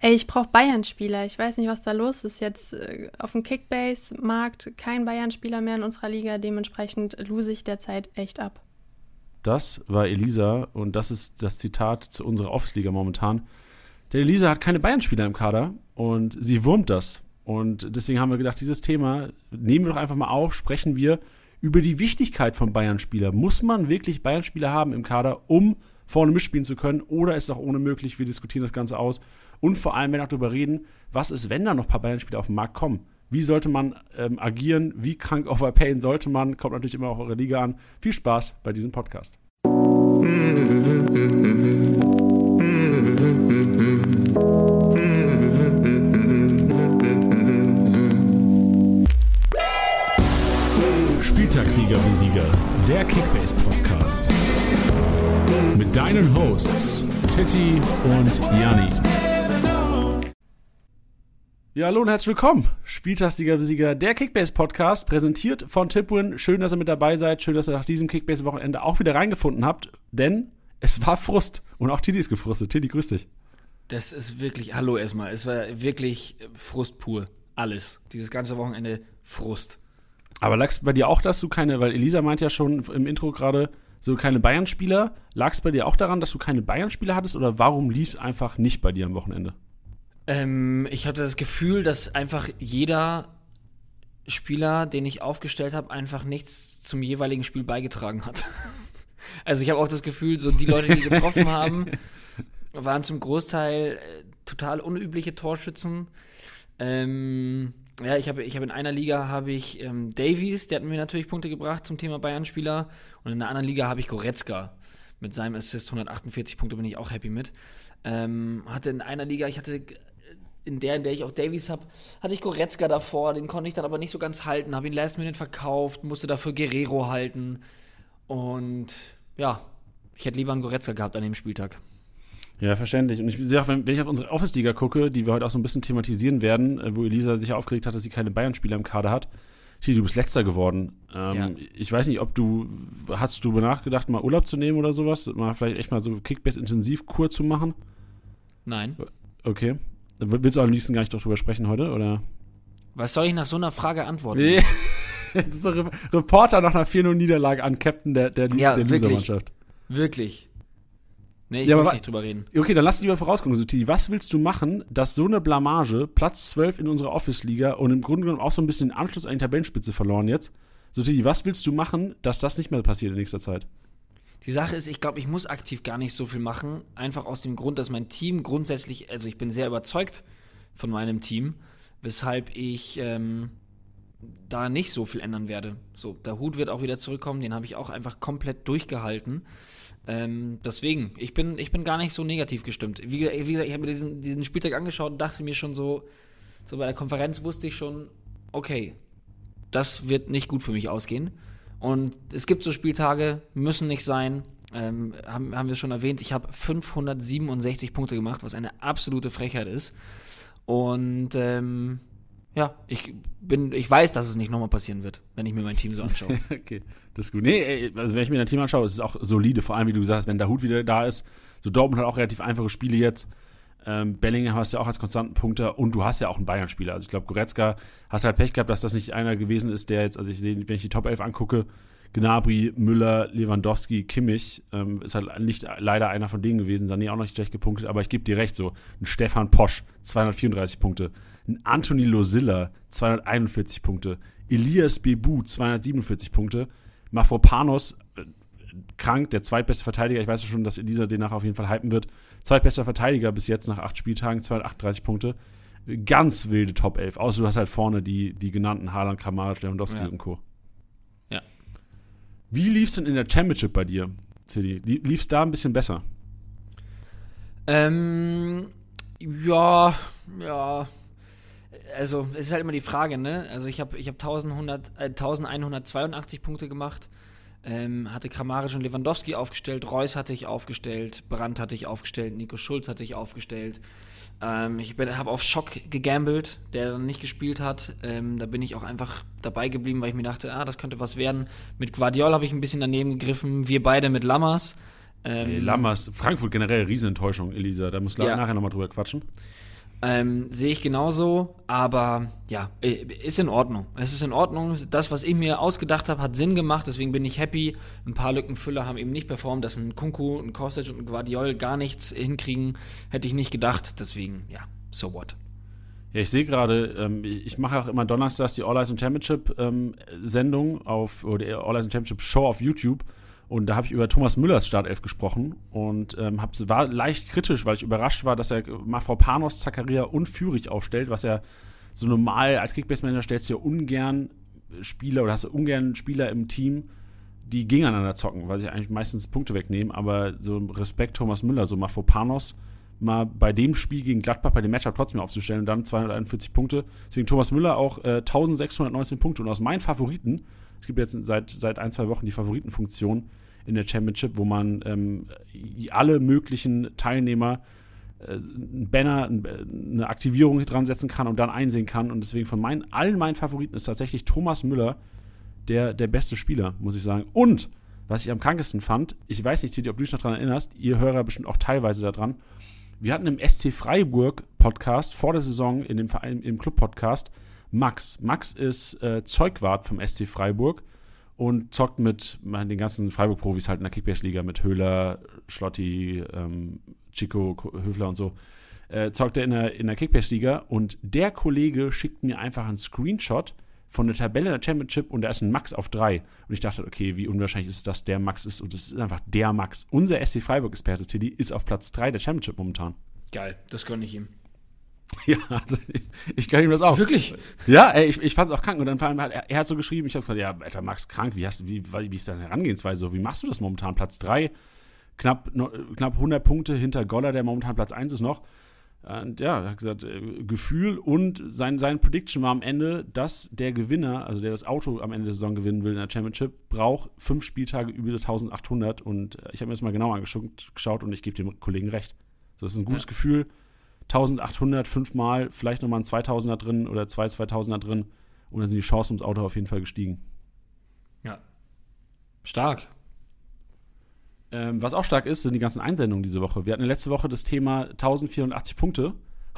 Ey, ich brauche Bayern-Spieler. Ich weiß nicht, was da los ist. Jetzt äh, auf dem Kickbase-Markt kein Bayern-Spieler mehr in unserer Liga. Dementsprechend lose ich derzeit echt ab. Das war Elisa und das ist das Zitat zu unserer Office-Liga momentan. Der Elisa hat keine Bayern-Spieler im Kader und sie wurmt das. Und deswegen haben wir gedacht, dieses Thema nehmen wir doch einfach mal auf, sprechen wir über die Wichtigkeit von Bayern-Spieler. Muss man wirklich Bayern-Spieler haben im Kader, um vorne mitspielen zu können? Oder ist auch ohne möglich? Wir diskutieren das Ganze aus. Und vor allem, wenn wir auch darüber reden, was ist, wenn da noch ein paar Bayern-Spieler auf den Markt kommen? Wie sollte man ähm, agieren? Wie krank overpayen sollte man? Kommt natürlich immer auf eure Liga an. Viel Spaß bei diesem Podcast. Spieltagssieger wie Sieger, der Kickbase Podcast. Mit deinen Hosts Titti und Janni. Ja, hallo und herzlich willkommen. Spieltagssieger wie Sieger, der Kickbase Podcast, präsentiert von Tipwin. Schön, dass ihr mit dabei seid. Schön, dass ihr nach diesem Kickbase-Wochenende auch wieder reingefunden habt, denn es war Frust. Und auch Titti ist gefrustet. Titti, grüß dich. Das ist wirklich, hallo erstmal, es war wirklich Frust pur. Alles. Dieses ganze Wochenende Frust. Aber lag es bei dir auch, dass du keine, weil Elisa meint ja schon im Intro gerade, so keine Bayern-Spieler. Lag es bei dir auch daran, dass du keine Bayern-Spieler hattest oder warum lief es einfach nicht bei dir am Wochenende? Ähm, ich hatte das Gefühl, dass einfach jeder Spieler, den ich aufgestellt habe, einfach nichts zum jeweiligen Spiel beigetragen hat. also ich habe auch das Gefühl, so die Leute, die getroffen haben, waren zum Großteil äh, total unübliche Torschützen. Ähm, ja, ich habe ich hab in einer Liga habe ich ähm, Davies, der hat mir natürlich Punkte gebracht zum Thema Bayern-Spieler. Und in einer anderen Liga habe ich Goretzka mit seinem Assist 148 Punkte bin ich auch happy mit. Ähm, hatte in einer Liga, ich hatte in der, in der ich auch Davies habe, hatte ich Goretzka davor, den konnte ich dann aber nicht so ganz halten, habe ihn last minute verkauft, musste dafür Guerrero halten. Und ja, ich hätte lieber einen Goretzka gehabt an dem Spieltag. Ja, verständlich. Und ich sehe auch, wenn, wenn ich auf unsere Office-Liga gucke, die wir heute auch so ein bisschen thematisieren werden, äh, wo Elisa sich aufgeregt hat, dass sie keine Bayern-Spieler im Kader hat. Hier, du bist letzter geworden. Ähm, ja. Ich weiß nicht, ob du, hast du nachgedacht, mal Urlaub zu nehmen oder sowas? Mal vielleicht echt mal so Kickbase-Intensiv-Kur zu machen? Nein. Okay. Willst du am liebsten gar nicht drüber sprechen heute, oder? Was soll ich nach so einer Frage antworten? Nee. das ist Re Reporter nach einer 4-0-Niederlage an Captain der, der, ja, der wirklich. Mannschaft. Wirklich. Nee, ich Ja, will aber- nicht drüber reden. Okay, dann lass dich mal vorausgucken, Sutili. Was willst du machen, dass so eine Blamage, Platz 12 in unserer Office-Liga und im Grunde genommen auch so ein bisschen den Anschluss an die Tabellenspitze verloren jetzt? Sutili, was willst du machen, dass das nicht mehr passiert in nächster Zeit? Die Sache ist, ich glaube, ich muss aktiv gar nicht so viel machen. Einfach aus dem Grund, dass mein Team grundsätzlich, also ich bin sehr überzeugt von meinem Team, weshalb ich ähm, da nicht so viel ändern werde. So, der Hut wird auch wieder zurückkommen, den habe ich auch einfach komplett durchgehalten. Ähm, deswegen, ich bin, ich bin gar nicht so negativ gestimmt. Wie, wie gesagt, ich habe mir diesen, diesen Spieltag angeschaut und dachte mir schon so, so bei der Konferenz wusste ich schon, okay, das wird nicht gut für mich ausgehen. Und es gibt so Spieltage, müssen nicht sein. Ähm, haben, haben wir schon erwähnt, ich habe 567 Punkte gemacht, was eine absolute Frechheit ist. Und ähm, ja, ich bin, ich weiß, dass es nicht nochmal passieren wird, wenn ich mir mein Team so anschaue. Okay, das ist gut. Nee, also wenn ich mir dein Team anschaue, ist es auch solide, vor allem wie du gesagt hast, wenn der Hut wieder da ist. So Dortmund hat auch relativ einfache Spiele jetzt. Ähm, Bellingham hast du ja auch als konstanten Punkter und du hast ja auch einen Bayern-Spieler. Also ich glaube, Goretzka hast halt Pech gehabt, dass das nicht einer gewesen ist, der jetzt, also ich sehe, wenn ich die Top 11 angucke, Gnabry, Müller, Lewandowski, Kimmich, ähm, ist halt nicht leider einer von denen gewesen. Sané auch noch nicht schlecht gepunktet, aber ich gebe dir recht, so ein Stefan Posch, 234 Punkte, ein Anthony Losilla, 241 Punkte, Elias Bebu, 247 Punkte, Mafropanos, äh, krank, der zweitbeste Verteidiger. Ich weiß ja schon, dass Elisa den nachher auf jeden Fall hypen wird. Zweitbester Verteidiger bis jetzt nach acht Spieltagen, 238 Punkte. Ganz wilde Top 11. Außer du hast halt vorne die, die genannten Haaland, Kramaric, Lewandowski Ja. und Co. Ja. Wie lief's denn in der Championship bei dir, Tilly? Lie- Lief's da ein bisschen besser? Ähm, ja, ja. Also, es ist halt immer die Frage, ne? Also, ich habe ich hab 1100, äh, 1182 Punkte gemacht. Ähm, hatte Kramaric und Lewandowski aufgestellt, Reus hatte ich aufgestellt, Brandt hatte ich aufgestellt, Nico Schulz hatte ich aufgestellt. Ähm, ich habe auf Schock gegambelt, der dann nicht gespielt hat. Ähm, da bin ich auch einfach dabei geblieben, weil ich mir dachte, ah, das könnte was werden. Mit Guardiol habe ich ein bisschen daneben gegriffen, wir beide mit Lammers. Ähm, Ey, Lammers, Frankfurt generell Riesenenttäuschung, Elisa. Da muss Ja. nachher nochmal drüber quatschen. Ähm, Sehe ich genauso, aber ja, äh, ist in Ordnung. Es ist in Ordnung. Das, was ich mir ausgedacht habe, hat Sinn gemacht, deswegen bin ich happy. Ein paar Lückenfüller haben eben nicht performt, dass ein Kunku, ein Kostic und ein Guardiol gar nichts hinkriegen, hätte ich nicht gedacht. Deswegen, ja, so what. Ja, ich sehe gerade, ähm, ich mache auch immer donnerstags die All Eyes Championship ähm, Sendung auf, oder All Eyes Championship Show auf YouTube. Und da habe ich über Thomas Müllers Startelf gesprochen und ähm, hab, war leicht kritisch, weil ich überrascht war, dass er Mafropanos, Zakaria und Führig aufstellt, was er so normal als Kickbase-Manager stellst du ja ungern Spieler oder hast du ungern Spieler im Team, die gegeneinander zocken, weil sie eigentlich meistens Punkte wegnehmen. Aber so Respekt Thomas Müller, so Mafropanos mal bei dem Spiel gegen Gladbach bei dem Matchup trotzdem aufzustellen und dann 241 Punkte. Deswegen Thomas Müller auch äh, 1619 Punkte und aus meinen Favoriten es gibt jetzt seit, seit ein, zwei Wochen die Favoritenfunktion in der Championship, wo man ähm, alle möglichen Teilnehmer äh, ein Banner, eine Aktivierung dran setzen kann und dann einsehen kann. Und deswegen von meinen, allen meinen Favoriten ist tatsächlich Thomas Müller der, der beste Spieler, muss ich sagen. Und was ich am krankesten fand, ich weiß nicht, ob du dich noch daran erinnerst, ihr Hörer bestimmt auch teilweise daran. Wir hatten im SC Freiburg Podcast vor der Saison in dem im Club Podcast Max. Max ist äh, Zeugwart vom SC Freiburg und zockt mit den ganzen Freiburg-Profis halt in der Kickbase-Liga mit Höhler, Schlotti, ähm, Chico, Höfler und so. Äh, zockt er in der, in der Kickbase-Liga und der Kollege schickt mir einfach einen Screenshot von der Tabelle der Championship und da ist ein Max auf drei. Und ich dachte, okay, wie unwahrscheinlich ist es, dass der Max ist und es ist einfach der Max. Unser SC Freiburg-Experte Tiddy ist auf Platz drei der Championship momentan. Geil, das gönne ich ihm. Ja, also ich, ich kann ihm das auch. Wirklich? Ja, ey, ich, ich fand es auch krank. Und dann vor allem hat er, er hat so geschrieben, ich habe gesagt, ja, Alter, Max, krank, wie, hast, wie, wie ist deine Herangehensweise so? Wie machst du das momentan? Platz 3, knapp, no, knapp 100 Punkte hinter Goller, der momentan Platz 1 ist noch. Und ja, er hat gesagt, äh, Gefühl und sein, sein Prediction war am Ende, dass der Gewinner, also der das Auto am Ende der Saison gewinnen will in der Championship, braucht fünf Spieltage über 1800. Und ich habe mir das mal genau angeschaut und ich gebe dem Kollegen recht. So, das ist ein gutes ja. Gefühl 1800 fünfmal, vielleicht nochmal ein 2000er drin oder zwei 2000er drin und dann sind die Chancen ums Auto auf jeden Fall gestiegen. Ja. Stark. Ähm, was auch stark ist, sind die ganzen Einsendungen diese Woche. Wir hatten letzte Woche das Thema 1084 Punkte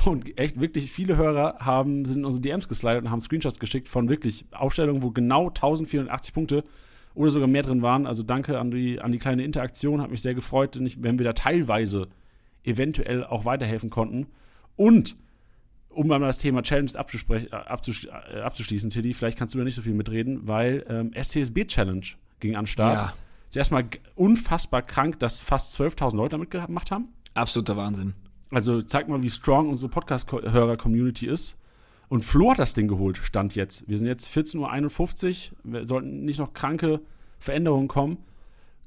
und echt wirklich viele Hörer haben, sind in unsere DMs geslidet und haben Screenshots geschickt von wirklich Aufstellungen, wo genau 1480 Punkte oder sogar mehr drin waren. Also danke an die, an die kleine Interaktion, hat mich sehr gefreut, wenn wir da teilweise eventuell auch weiterhelfen konnten. Und um mal das Thema Challenge abzusch äh, abzuschließen, Tilly, vielleicht kannst du da nicht so viel mitreden, weil ähm, SCSB Challenge ging an Start. Ja. Ist erstmal unfassbar krank, dass fast 12.000 Leute damit gemacht haben. Absoluter Wahnsinn. Also zeig mal, wie strong unsere Podcast-Hörer-Community ist. Und Flo hat das Ding geholt, stand jetzt. Wir sind jetzt 14.51 Uhr. Wir sollten nicht noch kranke Veränderungen kommen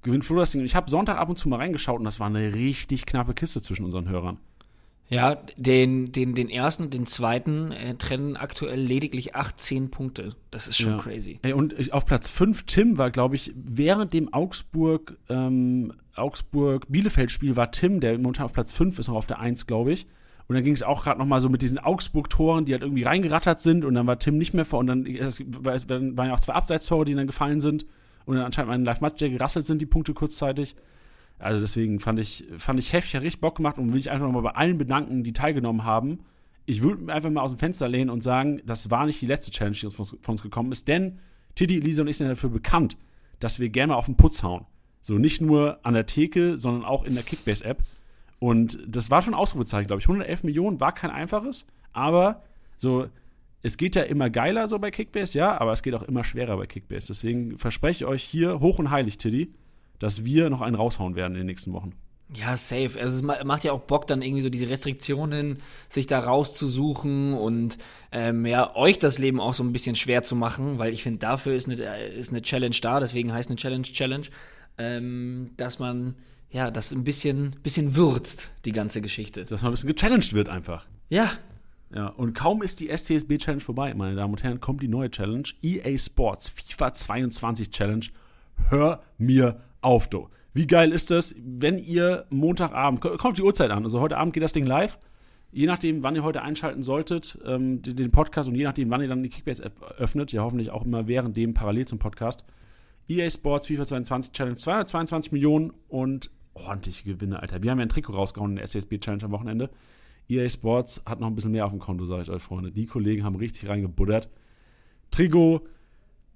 gewinnt Flo das Ding. Und ich habe Sonntag ab und zu mal reingeschaut und das war eine richtig knappe Kiste zwischen unseren Hörern. Ja, den, den, den ersten und den zweiten äh, trennen aktuell lediglich 18 Punkte. Das ist schon ja. crazy. Ey, und auf Platz 5, Tim war, glaube ich, während dem Augsburg, ähm, Augsburg-Bielefeld-Spiel war Tim, der momentan auf Platz 5 ist, noch auf der 1, glaube ich. Und dann ging es auch gerade noch mal so mit diesen Augsburg-Toren, die halt irgendwie reingerattert sind und dann war Tim nicht mehr vor und dann, es, dann waren ja auch zwei Abseitstore, die dann gefallen sind und anscheinend mein Live-Match gerasselt sind die Punkte kurzzeitig. Also deswegen fand ich, fand ich heftig, hat richtig Bock gemacht und will ich einfach nochmal bei allen bedanken, die teilgenommen haben. Ich würde einfach mal aus dem Fenster lehnen und sagen, das war nicht die letzte Challenge, die von uns gekommen ist, denn Tiddy, Lisa und ich sind dafür bekannt, dass wir gerne auf den Putz hauen. So nicht nur an der Theke, sondern auch in der Kickbase-App. Und das war schon Ausrufezeichen, glaube ich. 111 Millionen war kein einfaches, aber so es geht ja immer geiler so bei Kickbase, ja, aber es geht auch immer schwerer bei Kickbase. Deswegen verspreche ich euch hier hoch und heilig, Tiddy, dass wir noch einen raushauen werden in den nächsten Wochen. Ja, safe. Also es macht ja auch Bock, dann irgendwie so diese Restriktionen sich da rauszusuchen und ähm, ja, euch das Leben auch so ein bisschen schwer zu machen, weil ich finde, dafür ist eine, ist eine Challenge da, deswegen heißt eine Challenge Challenge, ähm, dass man ja das ein bisschen, bisschen würzt, die ganze Geschichte. Dass man ein bisschen gechallenged wird einfach. Ja, ja, und kaum ist die STSB Challenge vorbei, meine Damen und Herren, kommt die neue Challenge. EA Sports FIFA 22 Challenge. Hör mir auf, du. Wie geil ist das, wenn ihr Montagabend, kommt die Uhrzeit an, also heute Abend geht das Ding live. Je nachdem, wann ihr heute einschalten solltet, ähm, den, den, Podcast und je nachdem, wann ihr dann die Kickbase-App öffnet, ja hoffentlich auch immer während dem parallel zum Podcast. EA Sports FIFA 22 Challenge, 222 Millionen und ordentliche Gewinne, Alter. Wir haben ja ein Trikot rausgehauen in der SCSB Challenge am Wochenende. EA Sports hat noch ein bisschen mehr auf dem Konto, sage ich euch, Freunde. Die Kollegen haben richtig reingebuddert. Trigo,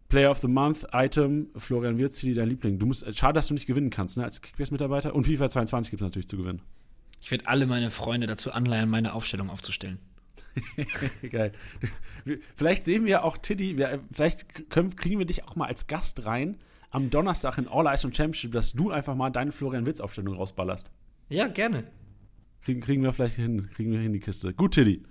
Player of the Month, Item, Florian Wirtz, dein Liebling. Du musst, schade, dass du nicht gewinnen kannst, ne, als Kickbase-Mitarbeiter. Und FIFA 22 gibt es natürlich zu gewinnen. Ich werde alle meine Freunde dazu anleihen, meine Aufstellung aufzustellen. Geil. Vielleicht sehen wir auch Tiddy, vielleicht können, kriegen wir dich auch mal als Gast rein am Donnerstag in All Eyes on Championship, dass du einfach mal deine Florian Witz-Aufstellung rausballerst. Ja, gerne. Kriegen, kriegen wir vielleicht hin, kriegen wir hin die Kiste. Gut, Tiddy.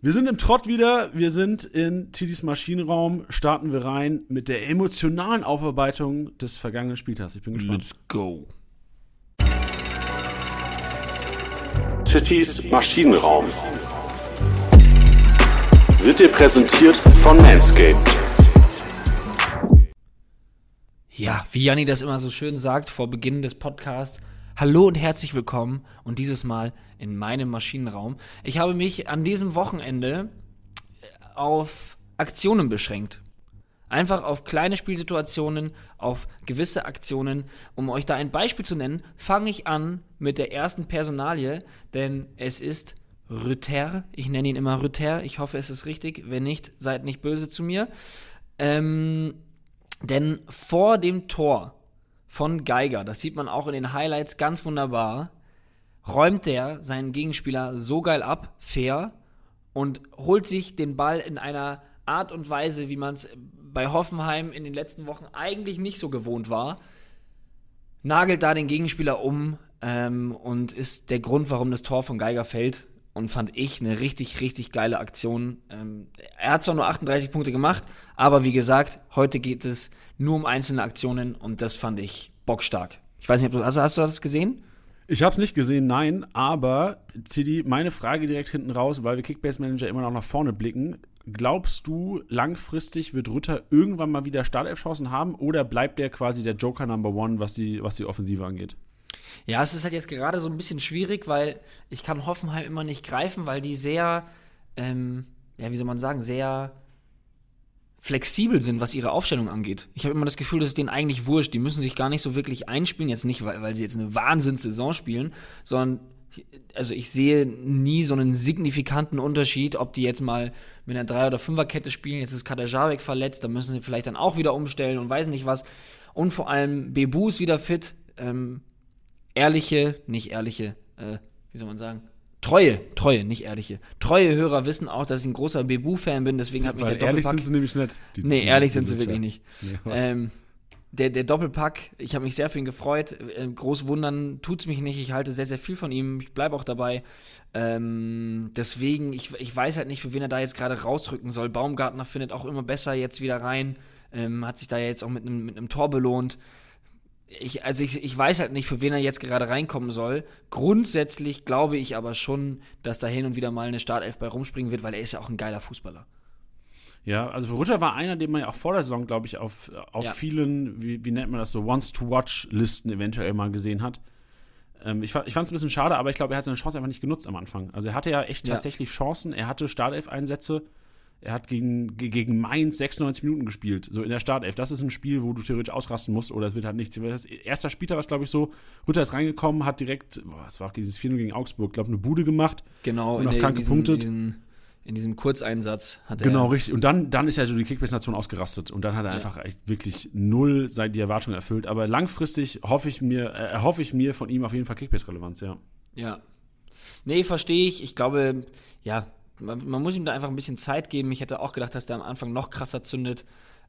Wir sind im Trott wieder, wir sind in Tiddys Maschinenraum, starten wir rein mit der emotionalen Aufarbeitung des vergangenen Spieltags. Ich bin gespannt. Let's go. Tittys Maschinenraum wird dir präsentiert von Manscaped. Ja, wie Janni das immer so schön sagt vor Beginn des Podcasts, hallo und herzlich willkommen und dieses Mal in meinem Maschinenraum. Ich habe mich an diesem Wochenende auf Aktionen beschränkt. Einfach auf kleine Spielsituationen, auf gewisse Aktionen. Um euch da ein Beispiel zu nennen, fange ich an mit der ersten Personalie, denn es ist Rütter. Ich nenne ihn immer Rütter. Ich hoffe, es ist richtig. Wenn nicht, seid nicht böse zu mir. Ähm, denn vor dem Tor von Geiger, das sieht man auch in den Highlights ganz wunderbar, räumt der seinen Gegenspieler so geil ab, fair, und holt sich den Ball in einer Art und Weise, wie man es bei Hoffenheim in den letzten Wochen eigentlich nicht so gewohnt war, nagelt da den Gegenspieler um ähm, und ist der Grund, warum das Tor von Geiger fällt. Und fand ich eine richtig, richtig geile Aktion. Ähm, er hat zwar nur 38 Punkte gemacht, aber wie gesagt, heute geht es nur um einzelne Aktionen und das fand ich bockstark. Ich weiß nicht, ob du, also hast du das gesehen? Ich habe es nicht gesehen, nein, aber CD, meine Frage direkt hinten raus, weil wir Kickbase Manager immer noch nach vorne blicken. Glaubst du, langfristig wird Rütter irgendwann mal wieder Startelf-Chancen haben oder bleibt der quasi der Joker Number One, was die, was die Offensive angeht? Ja, es ist halt jetzt gerade so ein bisschen schwierig, weil ich kann Hoffenheim immer nicht greifen, weil die sehr, ähm, ja, wie soll man sagen, sehr flexibel sind, was ihre Aufstellung angeht. Ich habe immer das Gefühl, das ist denen eigentlich wurscht. Die müssen sich gar nicht so wirklich einspielen, jetzt nicht, weil, weil sie jetzt eine Wahnsinnssaison spielen, sondern also ich sehe nie so einen signifikanten Unterschied, ob die jetzt mal mit einer Drei- oder Fünferkette spielen. Jetzt ist Kadajabek verletzt, da müssen sie vielleicht dann auch wieder umstellen und weiß nicht was. Und vor allem Bebu ist wieder fit. Ähm, ehrliche, nicht ehrliche, äh, wie soll man sagen? Treue, treue, nicht ehrliche. Treue Hörer wissen auch, dass ich ein großer Bebu-Fan bin, deswegen hat mich der ehrlich Doppelpack... sind sie nämlich nicht. Die, nee, die- ehrlich die sind sie wirklich nicht. Nee? Ähm, der, der Doppelpack, ich habe mich sehr für ihn gefreut. Äh, groß wundern tut's mich nicht. Ich halte sehr, sehr viel von ihm. Ich bleibe auch dabei. Ähm, deswegen, ich, ich weiß halt nicht, für wen er da jetzt gerade rausrücken soll. Baumgartner findet auch immer besser jetzt wieder rein. Ähm, hat sich da jetzt auch mit einem mit einem Tor belohnt. Ich, also ich, ich weiß halt nicht, für wen er jetzt gerade reinkommen soll. Grundsätzlich glaube ich aber schon, dass da hin und wieder mal eine Startelf bei rumspringen wird, weil er ist ja auch ein geiler Fußballer. Ja, also Rutter war einer, den man ja auch vor der Saison, glaube ich, auf, auf Ja. vielen, wie, wie nennt man das so, Wants-to-Watch-Listen eventuell mal gesehen hat. Ähm, ich ich fand es ein bisschen schade, aber ich glaube, er hat seine Chance einfach nicht genutzt am Anfang. Also er hatte ja echt Ja. tatsächlich Chancen, er hatte Startelf-Einsätze, er hat gegen, ge- gegen Mainz 96 Minuten gespielt, so in der Startelf. Das ist ein Spiel, wo du theoretisch ausrasten musst oder es wird halt nicht. Das erster Spieltag war es, glaube ich, so, Rutter ist reingekommen, hat direkt, boah, es war auch dieses 4 gegen Augsburg, glaube eine Bude gemacht. Genau, Und auch krank gepunktet. In diesem Kurzeinsatz hat er. Genau, richtig. Und dann, dann ist ja so die Kickbase-Nation ausgerastet. Und dann hat er Ja. einfach echt wirklich null seit die Erwartungen erfüllt. Aber langfristig hoffe ich mir, äh, erhoffe ich mir von ihm auf jeden Fall Kickbase-Relevanz, ja. Ja. Nee, verstehe ich. Ich glaube, ja, man, man muss ihm da einfach ein bisschen Zeit geben. Ich hätte auch gedacht, dass der am Anfang noch krasser zündet.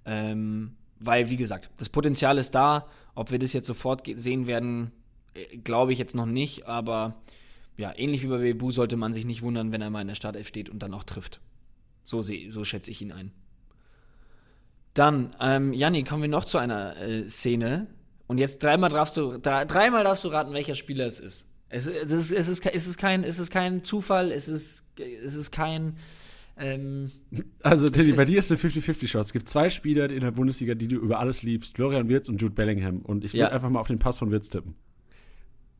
Ähm, weil, wie gesagt, das Potenzial ist da. Ob wir das jetzt sofort sehen werden, äh, glaube ich jetzt noch nicht. Aber ja, ähnlich wie bei Bebu sollte man sich nicht wundern, wenn er mal in der Startelf steht und dann auch trifft. So, so schätze ich ihn ein. Dann, ähm, Janni, kommen wir noch zu einer äh, Szene. Und jetzt dreimal darfst du, da, dreimal darfst du raten, welcher Spieler es ist. Es, es, ist, es, ist, es, ist kein, es ist kein Zufall, es ist, es ist kein. Ähm, Also, Tilly, ist- bei dir ist eine 50-50-Chance. Es gibt zwei Spieler in der Bundesliga, die du über alles liebst: Florian Wirtz und Jude Bellingham. Und ich würde Ja. einfach mal auf den Pass von Wirtz tippen.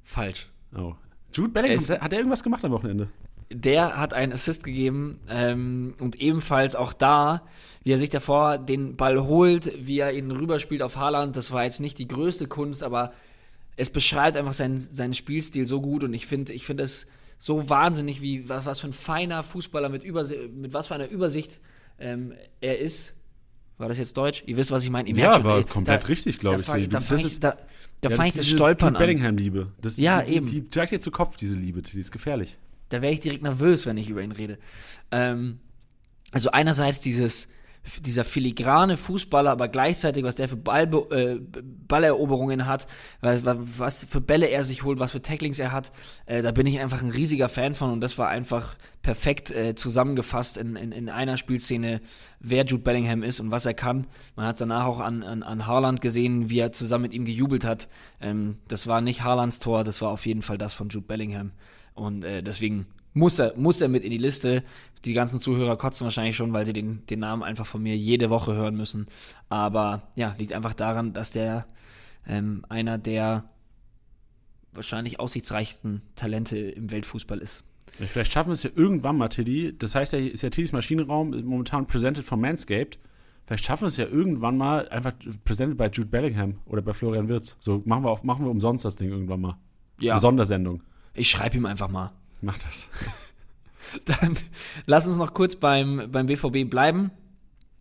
falsch. Oh. Jude Bellingham, Es- hat er irgendwas gemacht am Wochenende? Der hat einen Assist gegeben ähm, und ebenfalls auch da, wie er sich davor den Ball holt, wie er ihn rüberspielt auf Haaland. Das war jetzt nicht die größte Kunst, aber es beschreibt einfach seinen, seinen Spielstil so gut und ich finde, ich finde es so wahnsinnig, wie was, was für ein feiner Fußballer mit, Übersi mit was für einer Übersicht ähm, er ist. War das jetzt Deutsch? Ihr wisst, was ich meine. Ja, schon, war ey, komplett da- richtig, glaube da ich. fang- Du- Da das ich, ist- da, da Ja, fang ich das Stolpern. Bellingham-Liebe. Das- Ja, die, eben. Die, die dir zu Kopf, diese Liebe. Die ist gefährlich. Da wäre ich direkt nervös, wenn ich über ihn rede. Ähm, also einerseits dieses, dieser filigrane Fußballer, aber gleichzeitig, was der für Ball, äh, Balleroberungen hat, was, was für Bälle er sich holt, was für Tacklings er hat, äh, da bin ich einfach ein riesiger Fan von und das war einfach perfekt äh, zusammengefasst in, in, in einer Spielszene, wer Jude Bellingham ist und was er kann. Man hat es danach auch an, an, an Haaland gesehen, wie er zusammen mit ihm gejubelt hat. Ähm, das war nicht Haalands Tor, das war auf jeden Fall das von Jude Bellingham. Und äh, deswegen muss er, muss er mit in die Liste. Die ganzen Zuhörer kotzen wahrscheinlich schon, weil sie den, den Namen einfach von mir jede Woche hören müssen. Aber ja, liegt einfach daran, dass der ähm, einer der wahrscheinlich aussichtsreichsten Talente im Weltfußball ist. Vielleicht schaffen wir es ja irgendwann mal, Tiddy. Das heißt ja, ist ja Tiddys Maschinenraum momentan presented von Manscaped. Vielleicht schaffen wir es ja irgendwann mal einfach presented bei Jude Bellingham oder bei Florian Wirz. So machen wir, auf, machen wir umsonst das Ding irgendwann mal. Ja, Eine Sondersendung. ich schreibe ihm einfach mal. Mach das. Dann lass uns noch kurz beim, beim BVB bleiben.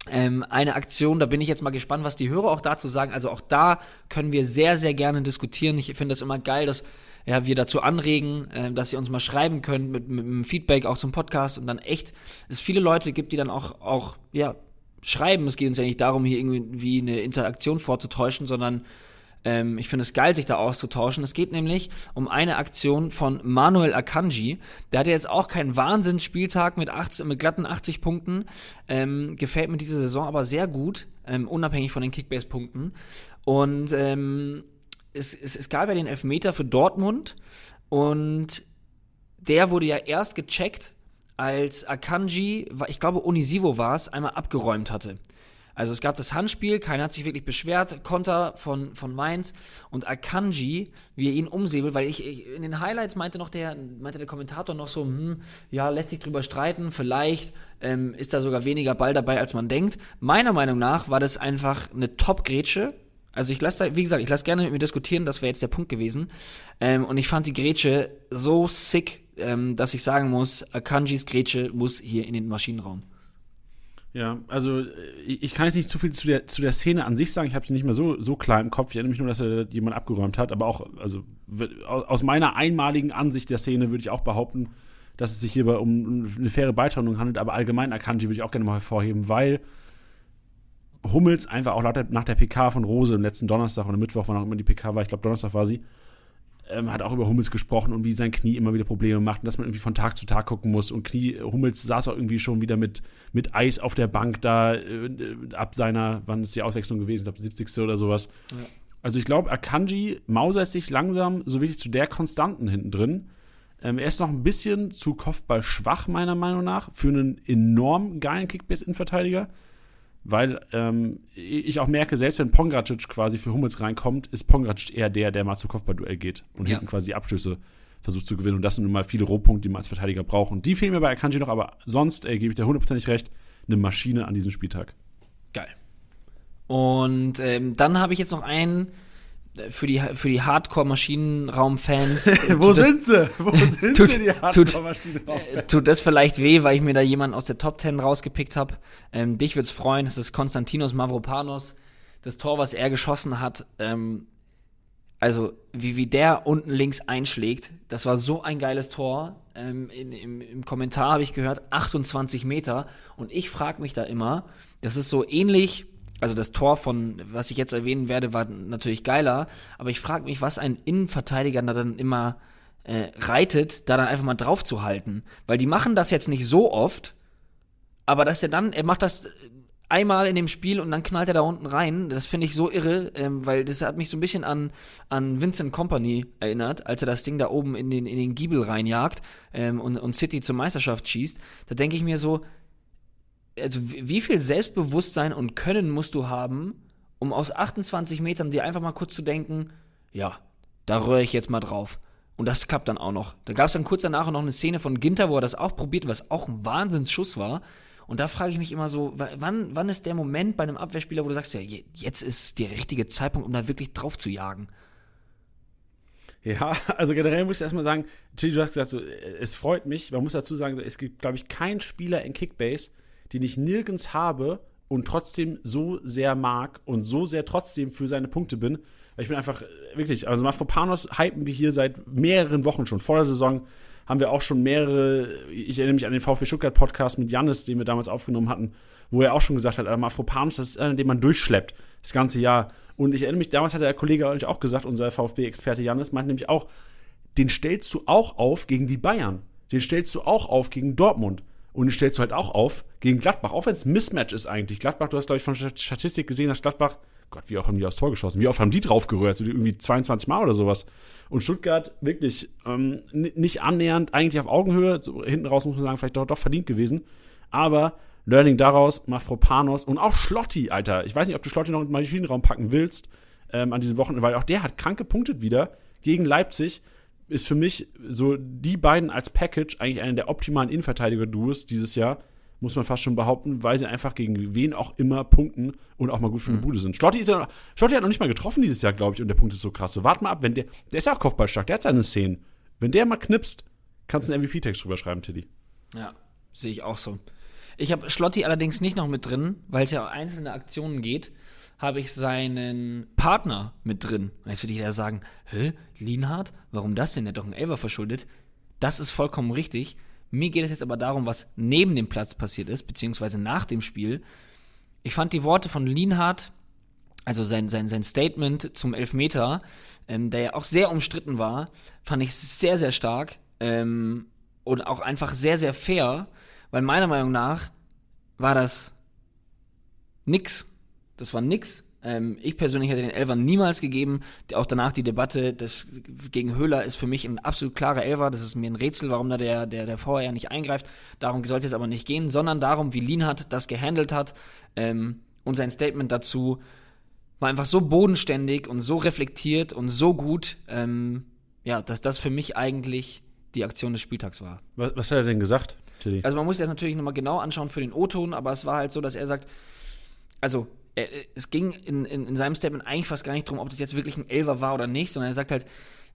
Ähm, eine Aktion, da bin ich jetzt mal gespannt, was die Hörer auch dazu sagen. Also auch da können wir sehr, sehr gerne diskutieren. Ich finde das immer geil, dass ja, wir dazu anregen, äh, dass ihr uns mal schreiben könnt mit, mit einem Feedback auch zum Podcast und dann echt es viele Leute gibt, die dann auch, auch ja, schreiben. Es geht uns ja nicht darum, hier irgendwie eine Interaktion vorzutäuschen, sondern ähm, ich finde es geil, sich da auszutauschen. Es geht nämlich um eine Aktion von Manuel Akanji. Der hatte jetzt auch keinen Wahnsinnsspieltag mit, 18, mit glatten 80 Punkten. Ähm, gefällt mir diese Saison aber sehr gut, ähm, unabhängig von den Kickbase-Punkten. Und ähm, es, es, es gab ja den Elfmeter für Dortmund und der wurde ja erst gecheckt, als Akanji, ich glaube Onisivo war es, einmal abgeräumt hatte. Also es gab das Handspiel, keiner hat sich wirklich beschwert, Konter von, von Mainz und Akanji, wie er ihn umsäbelt, weil ich, ich in den Highlights meinte noch der, meinte der Kommentator noch so, hm, ja, lässt sich drüber streiten, vielleicht ähm, ist da sogar weniger Ball dabei, als man denkt. Meiner Meinung nach war das einfach eine Top-Grätsche. Also ich lasse da, wie gesagt, ich lasse gerne mit mir diskutieren, das wäre jetzt der Punkt gewesen. Ähm, und ich fand die Grätsche so sick, ähm, dass ich sagen muss, Akanjis Grätsche muss hier in den Maschinenraum. Ja, also äh, ich kann jetzt nicht zu viel zu der, zu der Szene an sich sagen. Ich habe sie nicht mehr so, so klar im Kopf. Ich erinnere mich nur, dass er jemand abgeräumt hat. Aber auch, also aus meiner einmaligen Ansicht der Szene würde ich auch behaupten, dass es sich hierbei um eine faire Beitrag handelt. Aber allgemein Akanji würde ich auch gerne mal hervorheben, weil Hummels einfach auch der, nach der PK von Rose im letzten Donnerstag oder Mittwoch, wann auch immer die PK war, ich glaube Donnerstag war sie, ähm, hat auch über Hummels gesprochen und wie sein Knie immer wieder Probleme macht und dass man irgendwie von Tag zu Tag gucken muss. Und Knie, Hummels saß auch irgendwie schon wieder mit, mit Eis auf der Bank da äh, ab seiner, wann ist die Auswechslung gewesen? Ich glaube, 70. oder sowas. Ja. Also ich glaube, Akanji mausert sich langsam so wirklich zu der Konstanten hinten drin. Ähm, er ist noch ein bisschen zu Kopfball schwach, meiner Meinung nach, für einen enorm geilen Kickbase-Innenverteidiger. Weil ähm, ich auch merke, selbst wenn Pongracic quasi für Hummels reinkommt, ist Pongracic eher der, der mal zu Kopfballduell geht und Ja. hinten quasi Abschlüsse versucht zu gewinnen. Und das sind nun mal viele Rohpunkte, die man als Verteidiger braucht. Und die fehlen mir bei Akanji noch, aber sonst äh, gebe ich dir hundertprozentig recht, eine Maschine an diesem Spieltag. Geil. Und ähm, dann habe ich jetzt noch einen für die, für die Hardcore-Maschinenraum-Fans. Tut das- sie? Wo sind tut- die tut- Hardcore-Maschine? äh, tut das vielleicht weh, weil ich mir da jemanden aus der Top 10 rausgepickt habe. Ähm, dich wird's freuen, das ist Konstantinos Mavropanos. Das Tor, was er geschossen hat, ähm, also wie, wie der unten links einschlägt, das war so ein geiles Tor. Ähm, in, im, Im Kommentar habe ich gehört, 28 Meter. Und ich frage mich da immer, das ist so ähnlich, also das Tor von, was ich jetzt erwähnen werde, war natürlich geiler, aber ich frage mich, was ein Innenverteidiger da dann immer äh, reitet, da dann einfach mal drauf zu halten. Weil die machen das jetzt nicht so oft, aber dass er dann, er macht das einmal in dem Spiel und dann knallt er da unten rein. Das finde ich so irre, ähm, weil das hat mich so ein bisschen an, an Vincent Company erinnert, als er das Ding da oben in den, in den Giebel reinjagt ähm, und, und City zur Meisterschaft schießt. Da denke ich mir so, also wie viel Selbstbewusstsein und Können musst du haben, um aus 28 Metern dir einfach mal kurz zu denken, ja, da rühre ich jetzt mal drauf. Und das klappt dann auch noch. Da gab es dann kurz danach noch eine Szene von Ginter, wo er das auch probiert, was auch ein Wahnsinnsschuss war. Und da frage ich mich immer so, wa- wann, wann ist der Moment bei einem Abwehrspieler, wo du sagst, ja, je- jetzt ist der richtige Zeitpunkt, um da wirklich drauf zu jagen? Ja, also generell muss ich erstmal sagen, Chili, du hast gesagt, so, es freut mich. Man muss dazu sagen, es gibt, glaube ich, keinen Spieler in Kickbase, den ich nirgends habe und trotzdem so sehr mag und so sehr trotzdem für seine Punkte bin. Ich bin einfach, wirklich, also Mafropanos hypen wir hier seit mehreren Wochen schon. Vor der Saison haben wir auch schon mehrere, ich erinnere mich an den VfB Stuttgart Podcast mit Jannis, den wir damals aufgenommen hatten, wo er auch schon gesagt hat, Mafropanos, das ist einer, den man durchschleppt, das ganze Jahr. Und ich erinnere mich, damals hat der Kollege auch gesagt, unser VfB-Experte Jannis, meinte nämlich auch, den stellst du auch auf gegen die Bayern. Den stellst du auch auf gegen Dortmund. Und den stellst du halt auch auf gegen Gladbach, auch wenn es Mismatch ist eigentlich. Gladbach, du hast, glaube ich, von Statistik gesehen, dass Gladbach, Gott, wie oft haben die aufs Tor geschossen? Wie oft haben die drauf gerührt? So irgendwie 22 Mal oder sowas. Und Stuttgart wirklich ähm, nicht annähernd, eigentlich auf Augenhöhe. So, hinten raus muss man sagen, vielleicht doch, doch verdient gewesen. Aber Learning daraus, Mafropanos und auch Schlotti, Alter. Ich weiß nicht, ob du Schlotti noch in den Maschinenraum packen willst ähm, an diesen Wochen, weil auch der hat krank gepunktet wieder gegen Leipzig ist für mich so die beiden als Package eigentlich einer der optimalen Innenverteidiger-Duos dieses Jahr, muss man fast schon behaupten, weil sie einfach gegen wen auch immer punkten und auch mal gut für eine mhm. Bude sind. Schlotti, ist ja, Schlotti hat noch nicht mal getroffen dieses Jahr, glaube ich, und der Punkt ist so krass. So, warte mal ab, wenn der, der ist ja auch kopfballstark, der hat seine Szenen. Wenn der mal knipst, kannst du einen MVP-Text drüber schreiben, Tiddy. Ja, sehe ich auch so. Ich habe Schlotti allerdings nicht noch mit drin, weil es ja um einzelne Aktionen geht habe ich seinen Partner mit drin. Und jetzt würde jeder sagen, hä, Lienhardt, warum das denn? Der hat doch einen Elfer verschuldet. Das ist vollkommen richtig. Mir geht es jetzt aber darum, was neben dem Platz passiert ist, beziehungsweise nach dem Spiel. Ich fand die Worte von Lienhardt, also sein, sein, sein Statement zum Elfmeter, ähm, der ja auch sehr umstritten war, fand ich sehr, sehr stark ähm, und auch einfach sehr, sehr fair, weil meiner Meinung nach war das nix. Das war nix. Ähm, ich persönlich hätte den Elfer niemals gegeben. Auch danach die Debatte das, gegen Höhler ist für mich ein absolut klarer Elfer. Das ist mir ein Rätsel, warum da der, der, der VR nicht eingreift. Darum soll es jetzt aber nicht gehen, sondern darum, wie Lienhardt das gehandelt hat. Ähm, und sein Statement dazu war einfach so bodenständig und so reflektiert und so gut, ähm, ja, dass das für mich eigentlich die Aktion des Spieltags war. Was, was hat er denn gesagt? Also man muss das natürlich nochmal genau anschauen für den O-Ton, aber es war halt so, dass er sagt, also es ging in, in, in, seinem Statement eigentlich fast gar nicht darum, ob das jetzt wirklich ein Elver war oder nicht, sondern er sagt halt,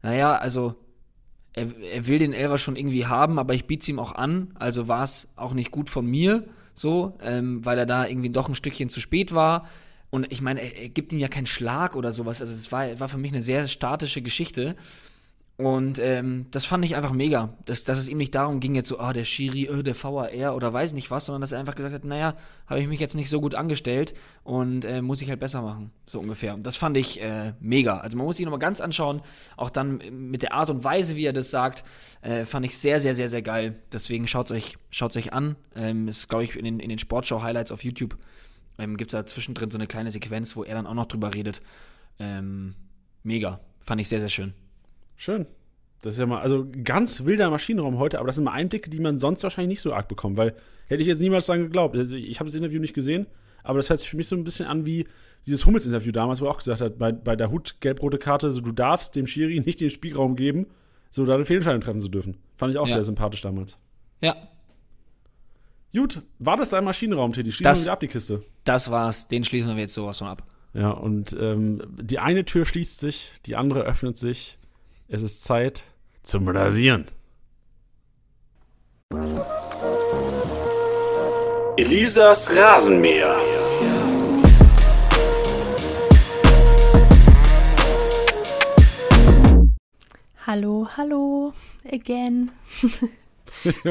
naja, also er, er will den Elver schon irgendwie haben, aber ich biete es ihm auch an, also war es auch nicht gut von mir, so, ähm, weil er da irgendwie doch ein Stückchen zu spät war. Und ich meine, er, er gibt ihm ja keinen Schlag oder sowas. Also es war, war für mich eine sehr statische Geschichte. Und ähm, das fand ich einfach mega, dass, dass es ihm nicht darum ging, jetzt so, ah, oh, der Schiri, oh, der VAR oder weiß nicht was, sondern dass er einfach gesagt hat, naja, habe ich mich jetzt nicht so gut angestellt und äh, muss ich halt besser machen, so ungefähr. Und das fand ich äh, mega. Also man muss sich nochmal ganz anschauen, auch dann mit der Art und Weise, wie er das sagt, äh, fand ich sehr, sehr, sehr, sehr geil. Deswegen schaut es euch, schaut's euch an. Ähm, ist, glaube ich, in den, in den Sportschau-Highlights auf YouTube ähm, gibt es da zwischendrin so eine kleine Sequenz, wo er dann auch noch drüber redet. Ähm, mega. Fand ich sehr, sehr schön. Schön. Das ist ja mal, also ganz wilder Maschinenraum heute, aber das sind mal Einblicke, die man sonst wahrscheinlich nicht so arg bekommt, weil hätte ich jetzt niemals dran geglaubt. Also ich habe das Interview nicht gesehen, aber das hört sich für mich so ein bisschen an wie dieses Hummels-Interview damals, wo er auch gesagt hat, bei, bei der Hut gelb-rote Karte, so du darfst dem Schiri nicht den Spielraum geben, so da eine Fehlentscheidung treffen zu dürfen. Fand ich auch ja. sehr sympathisch damals. Ja. Gut, war das dein Maschinenraum, Teddy? Schließen das, wir ab die Kiste. Das war's, den schließen wir jetzt sowas von ab. Ja, und ähm, die eine Tür schließt sich, die andere öffnet sich. Es ist Zeit zum Rasieren. Elisas Rasenmäher. Hallo, hallo, again.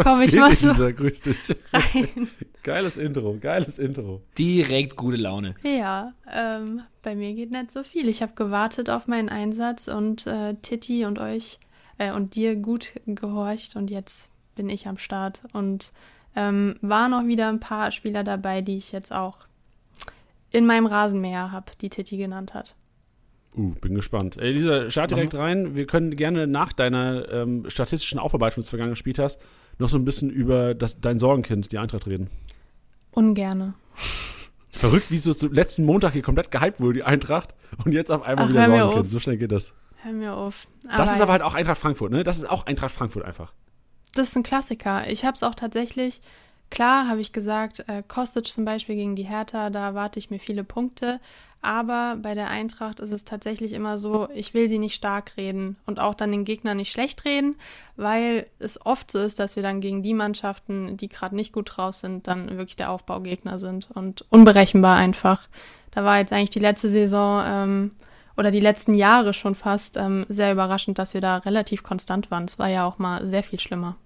Komm ich mal so Lisa, grüß dich. rein. Geiles Intro, geiles Intro. Direkt gute Laune. Ja, ähm, bei mir geht nicht so viel. Ich habe gewartet auf meinen Einsatz und äh, Titi und euch äh, und dir gut gehorcht und jetzt bin ich am Start. Und ähm, waren auch wieder ein paar Spieler dabei, die ich jetzt auch in meinem Rasenmäher habe, die Titi genannt hat. Uh, bin gespannt. Ey, Lisa, start direkt mhm. rein. Wir können gerne nach deiner ähm, statistischen Aufarbeitung des vergangenen Spiels hast, noch so ein bisschen über das, dein Sorgenkind, die Eintracht, reden. Ungerne. Verrückt, wie so zum letzten Montag hier komplett gehypt wurde, die Eintracht, und jetzt auf einmal Ach, wieder Sorgenkind. So schnell geht das. Hör mir auf. Aber das ist aber halt auch Eintracht Frankfurt, ne? Das ist auch Eintracht Frankfurt einfach. Das ist ein Klassiker. Ich habe es auch tatsächlich Klar, habe ich gesagt, äh, Kostic zum Beispiel gegen die Hertha, da erwarte ich mir viele Punkte. Aber bei der Eintracht ist es tatsächlich immer so, ich will sie nicht stark reden und auch dann den Gegner nicht schlecht reden, weil es oft so ist, dass wir dann gegen die Mannschaften, die gerade nicht gut draus sind, dann wirklich der Aufbaugegner sind und unberechenbar einfach. Da war jetzt eigentlich die letzte Saison ähm, oder die letzten Jahre schon fast ähm, sehr überraschend, dass wir da relativ konstant waren. Es war ja auch mal sehr viel schlimmer.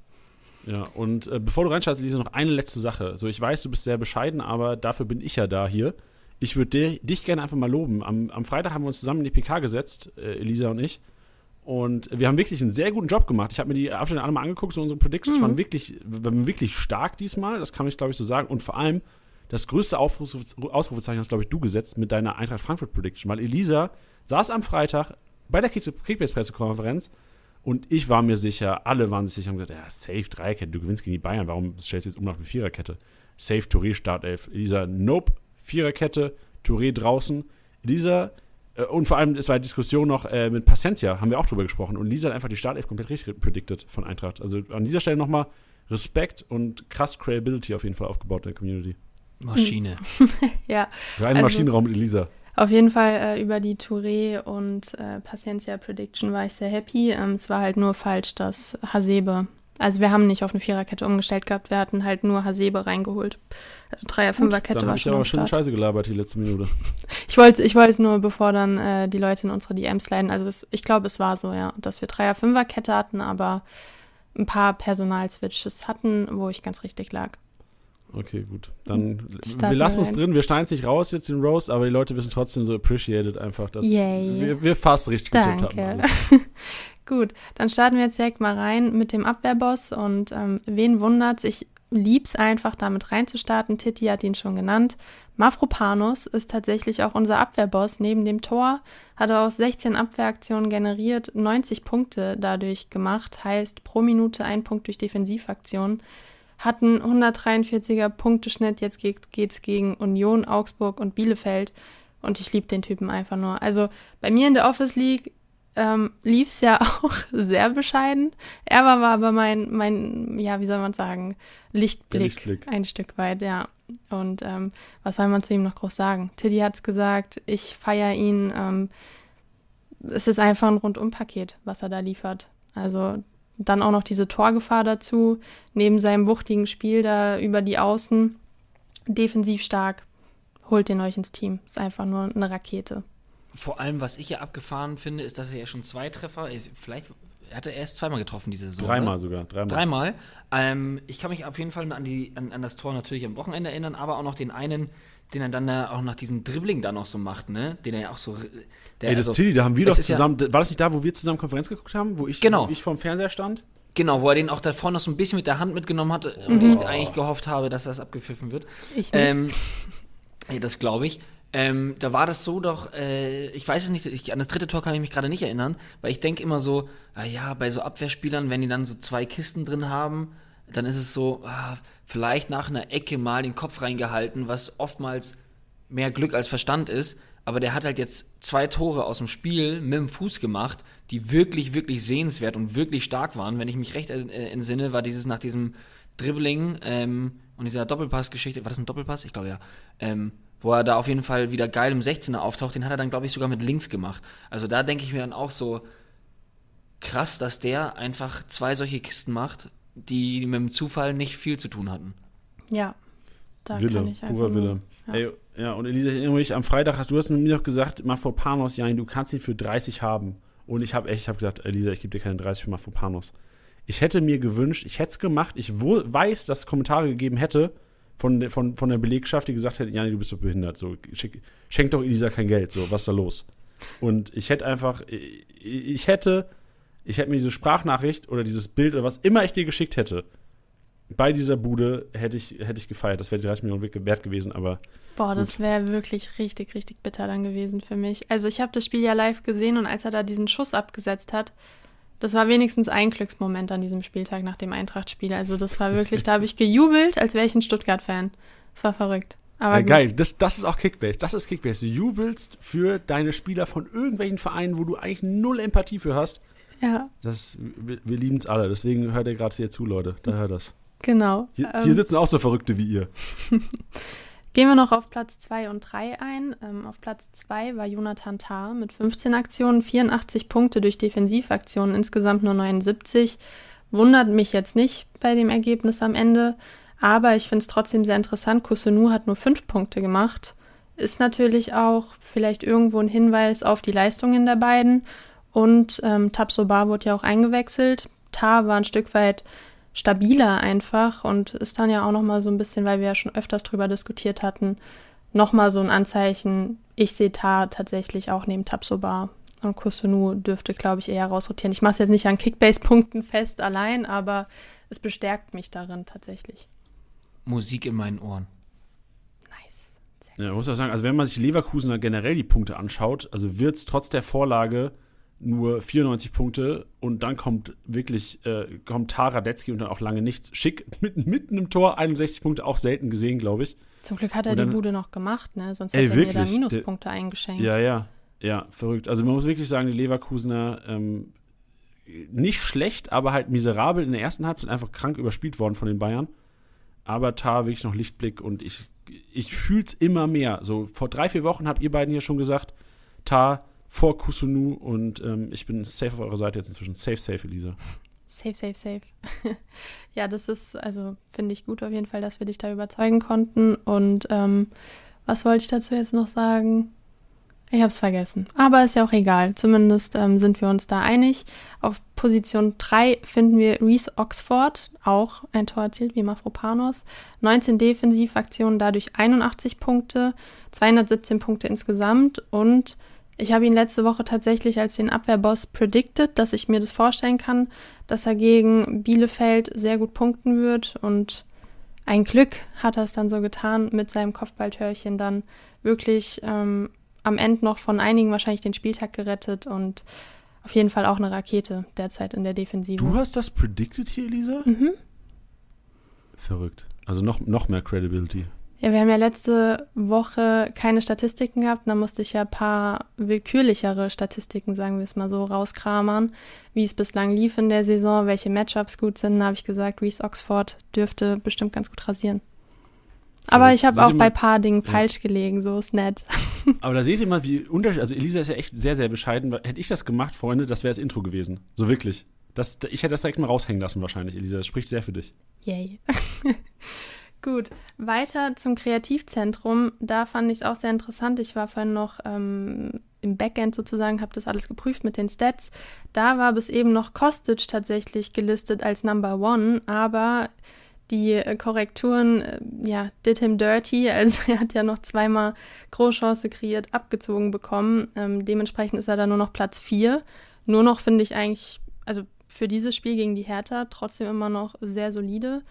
Ja, und äh, bevor du reinschaust, Lisa, noch eine letzte Sache. So, ich weiß, du bist sehr bescheiden, aber dafür bin ich ja da hier. Ich würde dich gerne einfach mal loben. Am, am, Freitag haben wir uns zusammen in die PK gesetzt, äh, Elisa und ich. Und wir haben wirklich einen sehr guten Job gemacht. Ich habe mir die Abstände alle mal angeguckt, so unsere Predictions mhm. waren wirklich, waren wirklich stark diesmal. Das kann ich, glaube ich, so sagen. Und vor allem, das größte Aufruf, Ausrufezeichen hast, glaube ich, du gesetzt mit deiner Eintracht Frankfurt Prediction. Weil Elisa saß am Freitag bei der Kickbase-Pressekonferenz und ich war mir sicher, alle waren sich sicher und gesagt, ja, safe Dreierkette, du gewinnst gegen die Bayern, warum stellst du jetzt um auf eine Viererkette? Safe Touré Startelf. Elisa, nope, Viererkette, Touré draußen. Elisa, äh, und vor allem, es war eine Diskussion noch äh, mit Pacentia, haben wir auch drüber gesprochen. Und Lisa hat einfach die Startelf komplett richtig predicted von Eintracht. Also an dieser Stelle nochmal Respekt und krass Credibility auf jeden Fall aufgebaut in der Community. Maschine. ja. Rein also, Maschinenraum mit Elisa. Auf jeden Fall äh, über die Touré und äh, Paciencia Prediction war ich sehr happy. Ähm, es war halt nur falsch, dass Hasebe, also wir haben nicht auf eine Viererkette umgestellt gehabt, wir hatten halt nur Hasebe reingeholt. Also Dreier, Fünferkette war schon. Ich aber schön Scheiße gelabert die letzte Minute. Ich wollte ich es nur, bevor dann äh, die Leute in unsere DMs leiden. Also es, ich glaube, es war so, ja, dass wir Dreier, Fünferkette hatten, aber ein paar Personalswitches hatten, wo ich ganz richtig lag. Okay, gut. Dann Starten wir lassen es drin. Wir schneiden es nicht raus jetzt in Roast, aber die Leute wissen trotzdem so appreciated einfach, dass wir, wir, fast richtig Danke. getippt haben. gut, dann starten wir jetzt direkt mal rein mit dem Abwehrboss und ähm, wen wundert's? Ich lieb's einfach, damit reinzustarten. Titi hat ihn schon genannt. Mafropanos ist tatsächlich auch unser Abwehrboss neben dem Tor, hat er aus 16 Abwehraktionen generiert, 90 Punkte dadurch gemacht, heißt pro Minute ein Punkt durch Defensivaktionen hatten 143er Punkteschnitt. Jetzt geht es gegen Union, Augsburg und Bielefeld. Und ich liebe den Typen einfach nur. Also bei mir in der Office League ähm, lief es ja auch sehr bescheiden. Er war aber mein, mein, ja, wie soll man sagen, Lichtblick, Lichtblick. ein Stück weit, ja. Und ähm, was soll man zu ihm noch groß sagen? Tiddy hat es gesagt, ich feiere ihn. Ähm, es ist einfach ein Rundumpaket, was er da liefert. Also dann auch noch diese Torgefahr dazu, neben seinem wuchtigen Spiel da über die Außen. Defensiv stark. Holt den euch ins Team. Ist einfach nur eine Rakete. Vor allem, was ich ja abgefahren finde, ist, dass er ja schon zwei Treffer, vielleicht hat er erst zweimal getroffen diese Saison. Dreimal ne? sogar. Dreimal. Dreimal. Ähm, ich kann mich auf jeden Fall an, die, an, an, das Tor natürlich am Wochenende erinnern, aber auch noch den einen, den er dann da auch nach diesem Dribbling da noch so macht, ne? Den er ja auch so. Der, Ey, das also, Tilly, da haben wir doch zusammen. Ja, war das nicht da, wo wir zusammen Konferenz geguckt haben, wo ich, genau. wo ich vorm Fernseher stand? Genau, wo er den auch da vorne noch so ein bisschen mit der Hand mitgenommen hat und mhm. ich eigentlich gehofft habe, dass das abgepfiffen wird. Ich nicht. Ähm, ja, das glaube ich. Ähm, da war das so doch, äh, ich weiß es nicht, ich, an das dritte Tor kann ich mich gerade nicht erinnern, weil ich denke immer so, ah ja, bei so Abwehrspielern, wenn die dann so zwei Kisten drin haben, dann ist es so, ah, vielleicht nach einer Ecke mal den Kopf reingehalten, was oftmals mehr Glück als Verstand ist. Aber der hat halt jetzt zwei Tore aus dem Spiel mit dem Fuß gemacht, die wirklich, wirklich sehenswert und wirklich stark waren. Wenn ich mich recht äh, entsinne, war dieses nach diesem Dribbling ähm, und dieser Doppelpass-Geschichte, war das ein Doppelpass? Ich glaube ja. Ähm, wo er da auf jeden Fall wieder geil im 16er auftaucht, den hat er dann, glaube ich, sogar mit links gemacht. Also da denke ich mir dann auch so, krass, dass der einfach zwei solche Kisten macht, die mit dem Zufall nicht viel zu tun hatten. Ja, da Wille, kann ich purer Wille. Ja. Ey, ja, und Elisa, ich erinnere mich, am Freitag hast du hast mir noch gesagt, Mafropanos, Jan, du kannst ihn für 30 haben. Und ich habe echt, ich habe gesagt, Elisa, ich gebe dir keine 30 für Mafropanos. Ich hätte mir gewünscht, ich hätte es gemacht, ich wo, weiß, dass es Kommentare gegeben hätte von, von, von der Belegschaft, die gesagt hätte, Jani, du bist so behindert, so, schick, schenk doch Elisa kein Geld, so, was ist da los? Und ich hätte einfach, ich, ich hätte, ich hätte mir diese Sprachnachricht oder dieses Bild oder was immer ich dir geschickt hätte, bei dieser Bude hätte ich, hätte ich gefeiert. Das wäre die 30 Millionen wert gewesen, aber. Boah, das wäre wirklich richtig, richtig bitter dann gewesen für mich. Also ich habe das Spiel ja live gesehen und als er da diesen Schuss abgesetzt hat, das war wenigstens ein Glücksmoment an diesem Spieltag nach dem Eintracht-Spiel. Also das war wirklich, da habe ich gejubelt, als wäre ich ein Stuttgart-Fan. Das war verrückt. Aber ja, geil, das, das ist auch Kickbase. Das ist Kickbase. Du jubelst für deine Spieler von irgendwelchen Vereinen, wo du eigentlich null Empathie für hast. Ja. Das, wir, wir lieben es alle. Deswegen hört ihr gerade hier zu, Leute. Da hört das. Genau. Hier, ähm, hier sitzen auch so Verrückte wie ihr. Gehen wir noch auf Platz 2 und 3 ein. Ähm, auf Platz 2 war Jonathan Tah mit 15 Aktionen, 84 Punkte durch Defensivaktionen, insgesamt nur 79. Wundert mich jetzt nicht bei dem Ergebnis am Ende, aber ich finde es trotzdem sehr interessant. Kusunu hat nur 5 Punkte gemacht. Ist natürlich auch vielleicht irgendwo ein Hinweis auf die Leistungen der beiden. Und ähm, Tabsoba wurde ja auch eingewechselt. Tah war ein Stück weit stabiler einfach und ist dann ja auch noch mal so ein bisschen, weil wir ja schon öfters drüber diskutiert hatten, noch mal so ein Anzeichen. Ich sehe Ta tatsächlich auch neben Tabsoba und Kusunu dürfte, glaube ich, eher rausrotieren. Ich mache es jetzt nicht an Kickbase-Punkten fest allein, aber es bestärkt mich darin tatsächlich. Musik in meinen Ohren. Nice. Ja, man muss auch sagen, also wenn man sich Leverkusener generell die Punkte anschaut, also wird es trotz der Vorlage nur 94 Punkte und dann kommt wirklich, äh, kommt Tara Detzky und dann auch lange nichts. Schick, mitten, mitten im Tor, 61 Punkte, auch selten gesehen, glaube ich. Zum Glück hat er dann- die Bude noch gemacht, ne? Sonst hätte er mir da Minuspunkte eingeschenkt. Ja, ja, ja, verrückt. Also man muss wirklich sagen, die Leverkusener ähm, nicht schlecht, aber halt miserabel in der ersten Halbzeit einfach krank überspielt worden von den Bayern. Aber Tar wirklich noch Lichtblick und ich, ich fühle es immer mehr. So vor drei, vier Wochen habt ihr beiden hier schon gesagt, Tar vor Kusunu und ähm, ich bin safe auf eurer Seite jetzt inzwischen. Safe, safe, Elisa. Safe, safe, safe. ja, das ist, also finde ich gut auf jeden Fall, dass wir dich da überzeugen konnten. Und ähm, was wollte ich dazu jetzt noch sagen? Ich habe es vergessen. Aber ist ja auch egal. Zumindest ähm, sind wir uns da einig. Auf Position 3 finden wir Reese Oxford, auch ein Tor erzielt wie Mafropanos. 19 Defensivaktionen, dadurch 81 Punkte, 217 Punkte insgesamt. Und ich habe ihn letzte Woche tatsächlich als den Abwehrboss predicted, dass ich mir das vorstellen kann, dass er gegen Bielefeld sehr gut punkten wird. Und ein Glück hat er es dann so getan, mit seinem Kopfballtörchen dann wirklich ähm, am Ende noch von einigen wahrscheinlich den Spieltag gerettet und auf jeden Fall auch eine Rakete derzeit in der Defensive. Du hast das predicted hier, Elisa? Mhm. Verrückt. Also noch, noch mehr Credibility. Ja, wir haben ja letzte Woche keine Statistiken gehabt. Da musste ich ja ein paar willkürlichere Statistiken, sagen wir es mal so, rauskramern, wie es bislang lief in der Saison, welche Matchups gut sind. Da habe ich gesagt, Reese Oxford dürfte bestimmt ganz gut rasieren. Aber Verrückt. ich habe auch bei ein paar Dingen Ja. falsch gelegen, so ist nett. Aber da seht ihr mal, wie unterschiedlich. Also, Elisa ist ja echt sehr, sehr bescheiden. Hätte ich das gemacht, Freunde, das wäre das Intro gewesen. So wirklich. Das, ich hätte das direkt mal raushängen lassen, wahrscheinlich, Elisa. Das spricht sehr für dich. Yay. Gut, weiter zum Kreativzentrum. Da fand ich es auch sehr interessant. Ich war vorhin noch ähm, im Backend sozusagen, habe das alles geprüft mit den Stats. Da war bis eben noch Kostic tatsächlich gelistet als Number One, aber die äh, Korrekturen, äh, ja, did him dirty. Also er hat ja noch zweimal Großchance kreiert, abgezogen bekommen. Ähm, dementsprechend ist er da nur noch Platz 4. Nur noch finde ich eigentlich, also für dieses Spiel gegen die Hertha trotzdem immer noch sehr solide.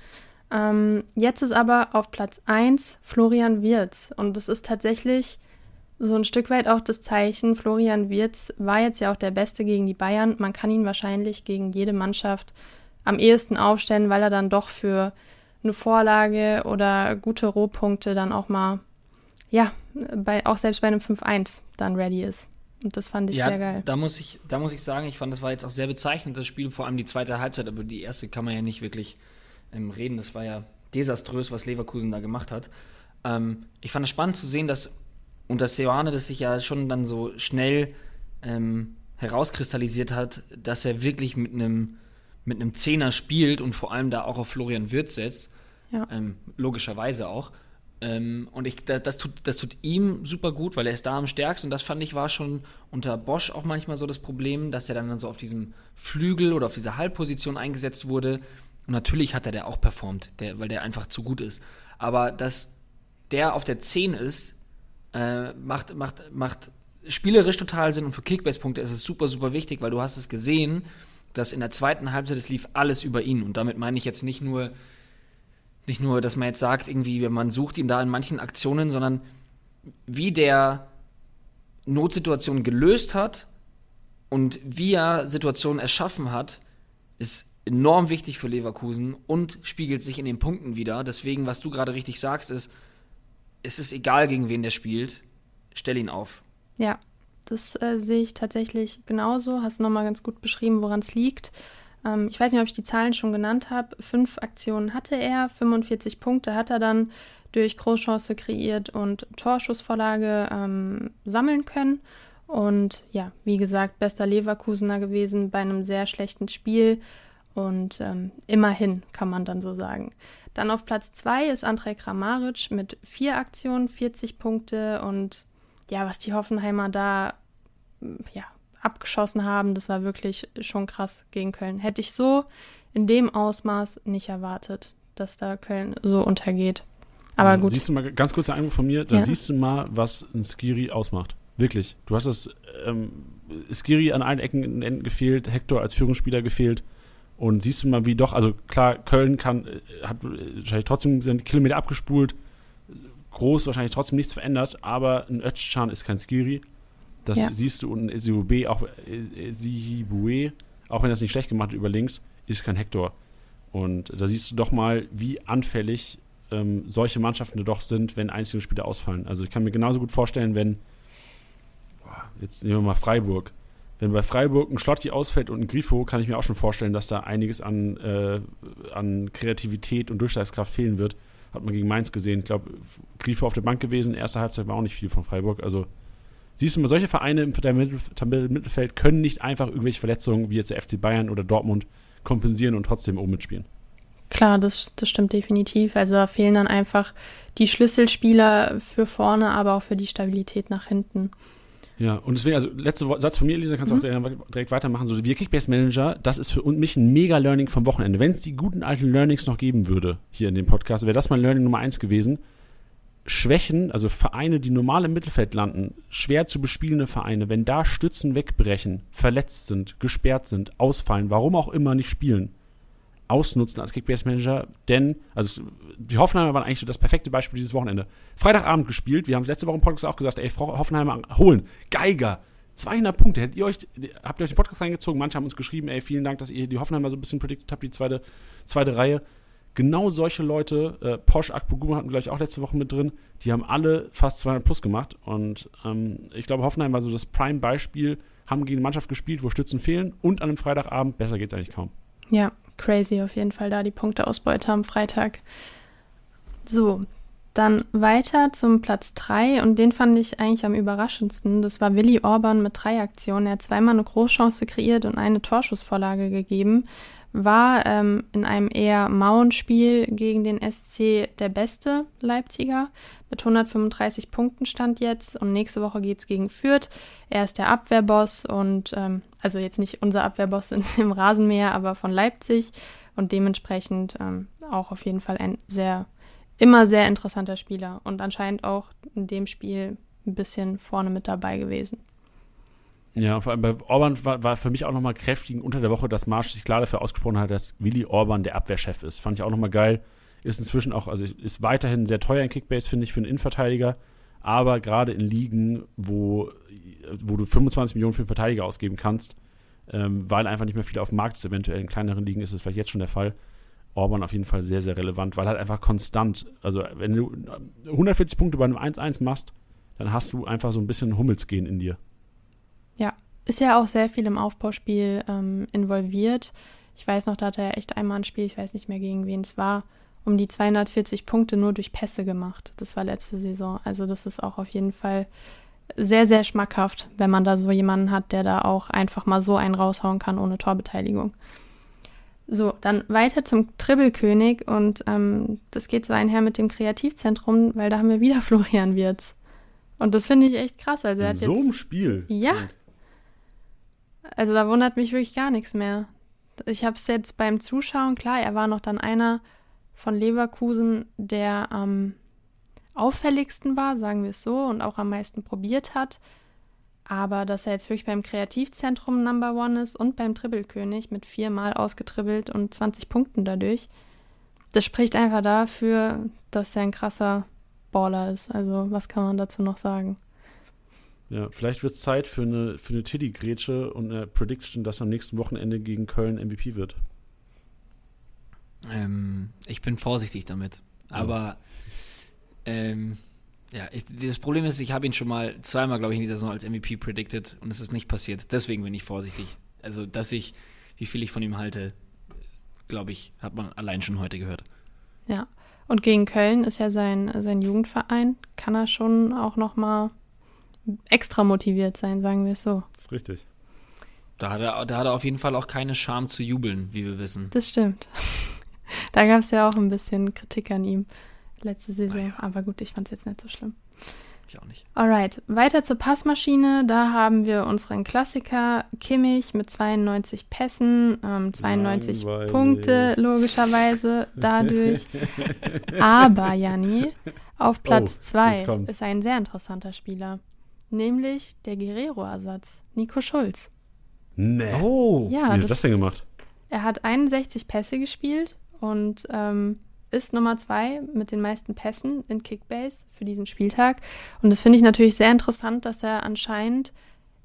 Ähm, jetzt ist aber auf Platz 1 Florian Wirz. Und das ist tatsächlich so ein Stück weit auch das Zeichen. Florian Wirz war jetzt ja auch der Beste gegen die Bayern. Man kann ihn wahrscheinlich gegen jede Mannschaft am ehesten aufstellen, weil er dann doch für eine Vorlage oder gute Rohpunkte dann auch mal, ja, bei, auch selbst bei einem 5-1 dann ready ist. Und das fand ich ja, sehr geil. Da muss, ich, da muss ich sagen, ich fand, das war jetzt auch sehr bezeichnend, das Spiel, vor allem die zweite Halbzeit, aber die erste kann man ja nicht wirklich ähm, reden. Das war ja desaströs, was Leverkusen da gemacht hat. Ähm, ich fand es spannend zu sehen, dass unter Seoane das sich ja schon dann so schnell ähm, herauskristallisiert hat, dass er wirklich mit einem mit einem Zehner spielt und vor allem da auch auf Florian Wirtz setzt. Ja. Ähm, logischerweise auch. Ähm, und ich, das, das, tut, das tut ihm super gut, weil er ist da am stärksten. Und das fand ich war schon unter Bosch auch manchmal so das Problem, dass er dann so auf diesem Flügel oder auf dieser Halbposition eingesetzt wurde. Und natürlich hat er der auch performt, der, weil der einfach zu gut ist. Aber dass der auf der 10 ist, äh, macht, macht, macht spielerisch total Sinn und für Kickbase-Punkte ist es super, super wichtig, weil du hast es gesehen, dass in der zweiten Halbzeit es lief alles über ihn. Und damit meine ich jetzt nicht nur, nicht nur, dass man jetzt sagt, irgendwie, man sucht ihn da in manchen Aktionen, sondern wie der Notsituationen gelöst hat und wie er Situationen erschaffen hat, ist enorm wichtig für Leverkusen und spiegelt sich in den Punkten wieder. Deswegen, was du gerade richtig sagst, ist, es ist egal, gegen wen der spielt, stell ihn auf. Ja, das äh, sehe ich tatsächlich genauso. Hast nochmal ganz gut beschrieben, woran es liegt. Ähm, ich weiß nicht, ob ich die Zahlen schon genannt habe. Fünf Aktionen hatte er, 45 Punkte hat er dann durch Großchance kreiert und Torschussvorlage ähm, sammeln können. Und ja, wie gesagt, bester Leverkusener gewesen bei einem sehr schlechten Spiel. Und ähm, immerhin kann man dann so sagen. Dann auf Platz 2 ist Andrej Kramaric mit vier Aktionen, 40 Punkte. Und ja, was die Hoffenheimer da ja, abgeschossen haben, das war wirklich schon krass gegen Köln. Hätte ich so in dem Ausmaß nicht erwartet, dass da Köln so untergeht. Aber gut. Siehst du mal, ganz kurzer Einwurf von mir, da ja. siehst du mal, was ein Skiri ausmacht. Wirklich. Du hast das ähm, Skiri an allen Ecken und Enden gefehlt, Hector als Führungsspieler gefehlt. Und siehst du mal, wie doch, also klar, Köln kann, äh, hat wahrscheinlich trotzdem seine Kilometer abgespult, groß wahrscheinlich trotzdem nichts verändert, aber ein Özcan ist kein Skiri. Das ja. siehst du und Sibue, auch Sibue, auch wenn das nicht schlecht gemacht hat über links, ist kein Hector. Und da siehst du doch mal, wie anfällig ähm, solche Mannschaften doch sind, wenn einzelne Spieler ausfallen. Also ich kann mir genauso gut vorstellen, wenn, jetzt nehmen wir mal Freiburg, wenn bei Freiburg ein Schlotti ausfällt und ein Grifo, kann ich mir auch schon vorstellen, dass da einiges an, äh, an Kreativität und Durchschlagskraft fehlen wird. Hat man gegen Mainz gesehen. Ich glaube, Grifo auf der Bank gewesen, erste Halbzeit war auch nicht viel von Freiburg. Also siehst du mal, solche Vereine im Tabellenmittelfeld können nicht einfach irgendwelche Verletzungen wie jetzt der FC Bayern oder Dortmund kompensieren und trotzdem oben mitspielen. Klar, das, das stimmt definitiv. Also da fehlen dann einfach die Schlüsselspieler für vorne, aber auch für die Stabilität nach hinten. Ja, und deswegen, also letzter Satz von mir, Lisa, kannst du mhm. auch direkt weitermachen. So, wir Kickbase Manager, das ist für mich ein mega Learning vom Wochenende. Wenn es die guten alten Learnings noch geben würde, hier in dem Podcast, wäre das mein Learning Nummer eins gewesen. Schwächen, also Vereine, die normal im Mittelfeld landen, schwer zu bespielende Vereine, wenn da Stützen wegbrechen, verletzt sind, gesperrt sind, ausfallen, warum auch immer nicht spielen, ausnutzen als Kickbase-Manager, denn, also die Hoffenheimer waren eigentlich so das perfekte Beispiel dieses Wochenende. Freitagabend gespielt, wir haben letzte Woche im Podcast auch gesagt, ey, Hoffenheimer holen, Geiger, 200 Punkte, hättet ihr euch, habt ihr euch den Podcast reingezogen, manche haben uns geschrieben, ey, vielen Dank, dass ihr die Hoffenheimer so ein bisschen prediktet habt, die zweite, zweite Reihe. Genau solche Leute, äh, Porsche Akpoguma hatten wir gleich auch letzte Woche mit drin, die haben alle fast 200 plus gemacht und ähm, ich glaube, Hoffenheim war so das Prime-Beispiel, haben gegen eine Mannschaft gespielt, wo Stützen fehlen und an einem Freitagabend, besser geht es eigentlich kaum. Ja, crazy auf jeden Fall da die Punkteausbeute am Freitag. So, dann weiter zum Platz 3 und den fand ich eigentlich am überraschendsten. Das war Willi Orban mit drei Aktionen. Er hat zweimal eine Großchance kreiert und eine Torschussvorlage gegeben. War ähm, in einem eher mauen Spiel gegen den SC der beste Leipziger. Mit 135 Punkten stand jetzt und nächste Woche geht es gegen Fürth. Er ist der Abwehrboss und ähm, also jetzt nicht unser Abwehrboss in, im Rasenmäher, aber von Leipzig und dementsprechend ähm, auch auf jeden Fall ein sehr, immer sehr interessanter Spieler und anscheinend auch in dem Spiel ein bisschen vorne mit dabei gewesen. Ja, vor allem bei Orban war, war für mich auch nochmal kräftig unter der Woche, dass Marsch sich klar dafür ausgesprochen hat, dass Willi Orban der Abwehrchef ist. Fand ich auch nochmal geil. Ist inzwischen auch, also ist weiterhin sehr teuer in Kickbase, finde ich, für einen Innenverteidiger. Aber gerade in Ligen, wo, wo du 25 Millionen für einen Verteidiger ausgeben kannst, ähm, weil einfach nicht mehr viel auf dem Markt ist, eventuell in kleineren Ligen ist es vielleicht jetzt schon der Fall. Orban auf jeden Fall sehr, sehr relevant, weil halt einfach konstant, also wenn du 140 Punkte bei einem 1-1 machst, dann hast du einfach so ein bisschen Hummelsgehen in dir. Ja, ist ja auch sehr viel im Aufbauspiel ähm, involviert. Ich weiß noch, da hat er echt einmal ein Spiel, ich weiß nicht mehr gegen wen es war, um die 240 Punkte nur durch Pässe gemacht. Das war letzte Saison. Also das ist auch auf jeden Fall sehr, sehr schmackhaft, wenn man da so jemanden hat, der da auch einfach mal so einen raushauen kann ohne Torbeteiligung. So, dann weiter zum Tribbelkönig und ähm, das geht so einher mit dem Kreativzentrum, weil da haben wir wieder Florian Wirz. Und das finde ich echt krass. Also er In so einem Spiel? Ja. Also da wundert mich wirklich gar nichts mehr. Ich habe es jetzt beim Zuschauen, klar, er war noch dann einer von Leverkusen, der am auffälligsten war, sagen wir es so, und auch am meisten probiert hat. Aber dass er jetzt wirklich beim Kreativzentrum Number One ist und beim Tribbelkönig mit viermal ausgetribbelt und 20 Punkten dadurch, das spricht einfach dafür, dass er ein krasser Baller ist. Also, was kann man dazu noch sagen? Ja, vielleicht wird es Zeit für eine, für eine Tiddy-Grätsche und eine Prediction, dass am nächsten Wochenende gegen Köln MVP wird. Ähm, ich bin vorsichtig damit. Aber ähm, ja, ich, das Problem ist, ich habe ihn schon mal zweimal, glaube ich, in dieser Saison als MVP predicted und es ist nicht passiert. Deswegen bin ich vorsichtig. Also, dass ich, wie viel ich von ihm halte, glaube ich, hat man allein schon heute gehört. Ja. Und gegen Köln ist ja sein, sein Jugendverein, kann er schon auch noch mal extra motiviert sein, sagen wir es so. Das ist richtig. Da hat, er, da hat er auf jeden Fall auch keine Scham zu jubeln, wie wir wissen. Das stimmt. Da gab es ja auch ein bisschen Kritik an ihm letzte Saison. Aber gut, ich fand es jetzt nicht so schlimm. Ich auch nicht. Alright, weiter zur Passmaschine. Da haben wir unseren Klassiker Kimmich mit 92 Pässen, ähm, 92 Langweilig. Punkte logischerweise dadurch. Aber Janni, auf Platz Oh, 2 jetzt kommt's. ist ein sehr interessanter Spieler, nämlich der Guerrero-Ersatz, Nico Schulz. Nee. Oh! Wie Ja, hat er das, das denn gemacht? er hat 61 Pässe gespielt und ähm, ist Nummer zwei mit den meisten Pässen in Kickbase für diesen Spieltag. Und das finde ich natürlich sehr interessant, dass er anscheinend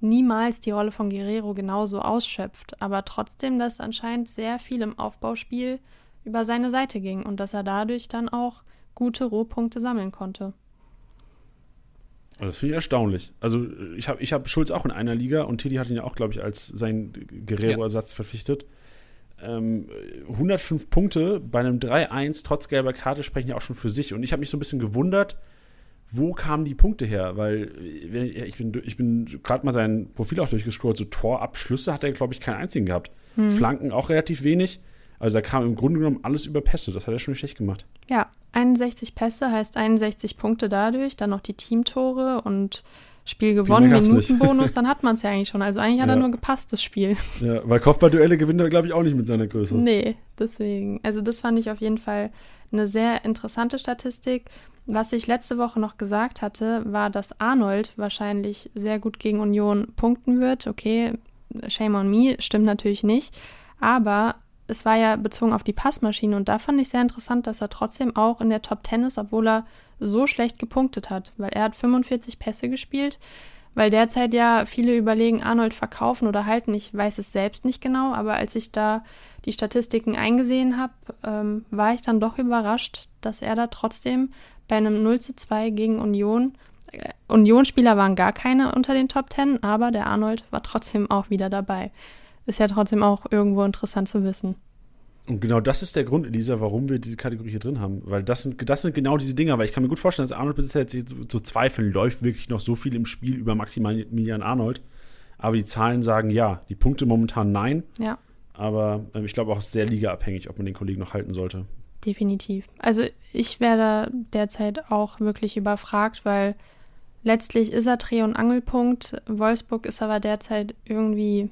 niemals die Rolle von Guerrero genauso ausschöpft, aber trotzdem, dass anscheinend sehr viel im Aufbauspiel über seine Seite ging und dass er dadurch dann auch gute Rohpunkte sammeln konnte. Also Das finde ich erstaunlich. Also ich habe ich hab Schulz auch in einer Liga und Teddy hat ihn ja auch, glaube ich, als sein Guerrero-Ersatz verpflichtet. Ähm, 105 Punkte bei einem 3-1 trotz gelber Karte sprechen ja auch schon für sich. Und ich habe mich so ein bisschen gewundert, wo kamen die Punkte her? Weil ich, bin, ich bin gerade mal sein Profil auch durchgescrollt, so Torabschlüsse hat er, glaube ich, keinen einzigen gehabt. Flanken auch relativ wenig. Also da kam im Grunde genommen alles über Pässe. Das hat er schon nicht schlecht gemacht. Ja, 61 Pässe heißt 61 Punkte dadurch, dann noch die Teamtore und Spiel gewonnen. Minutenbonus, dann hat man es ja eigentlich schon. Also eigentlich hat er Ja. nur gepasst, das Spiel. Ja, weil Kopfballduelle gewinnt er, glaube ich, auch nicht mit seiner Größe. Nee, deswegen. Also das fand ich auf jeden Fall eine sehr interessante Statistik. Was ich letzte Woche noch gesagt hatte, war, dass Arnold wahrscheinlich sehr gut gegen Union punkten wird. Okay, shame on me, stimmt natürlich nicht. Aber es war ja bezogen auf die Passmaschine und da fand ich sehr interessant, dass er trotzdem auch in der Top 10 ist, obwohl er so schlecht gepunktet hat, weil er hat 45 Pässe gespielt, weil derzeit ja viele überlegen, Arnold verkaufen oder halten. Ich weiß es selbst nicht genau, aber als ich da die Statistiken eingesehen habe, ähm, war ich dann doch überrascht, dass er da trotzdem bei einem 0 zu 2 gegen Union, äh, Union-Spieler waren gar keine unter den Top 10, aber der Arnold war trotzdem auch wieder dabei. Ist ja trotzdem auch irgendwo interessant zu wissen. Und genau das ist der Grund, Elisa, warum wir diese Kategorie hier drin haben. Weil das sind, das sind genau diese Dinge. Weil ich kann mir gut vorstellen, dass Arnold Besitzer jetzt zu, zu zweifeln, läuft wirklich noch so viel im Spiel über Maximilian Arnold. Aber die Zahlen sagen ja. Die Punkte momentan nein. Ja. Aber ähm, ich glaube auch sehr ligaabhängig, ob man den Kollegen noch halten sollte. Definitiv. Also ich werde derzeit auch wirklich überfragt, weil letztlich ist er Dreh- und Angelpunkt. Wolfsburg ist aber derzeit irgendwie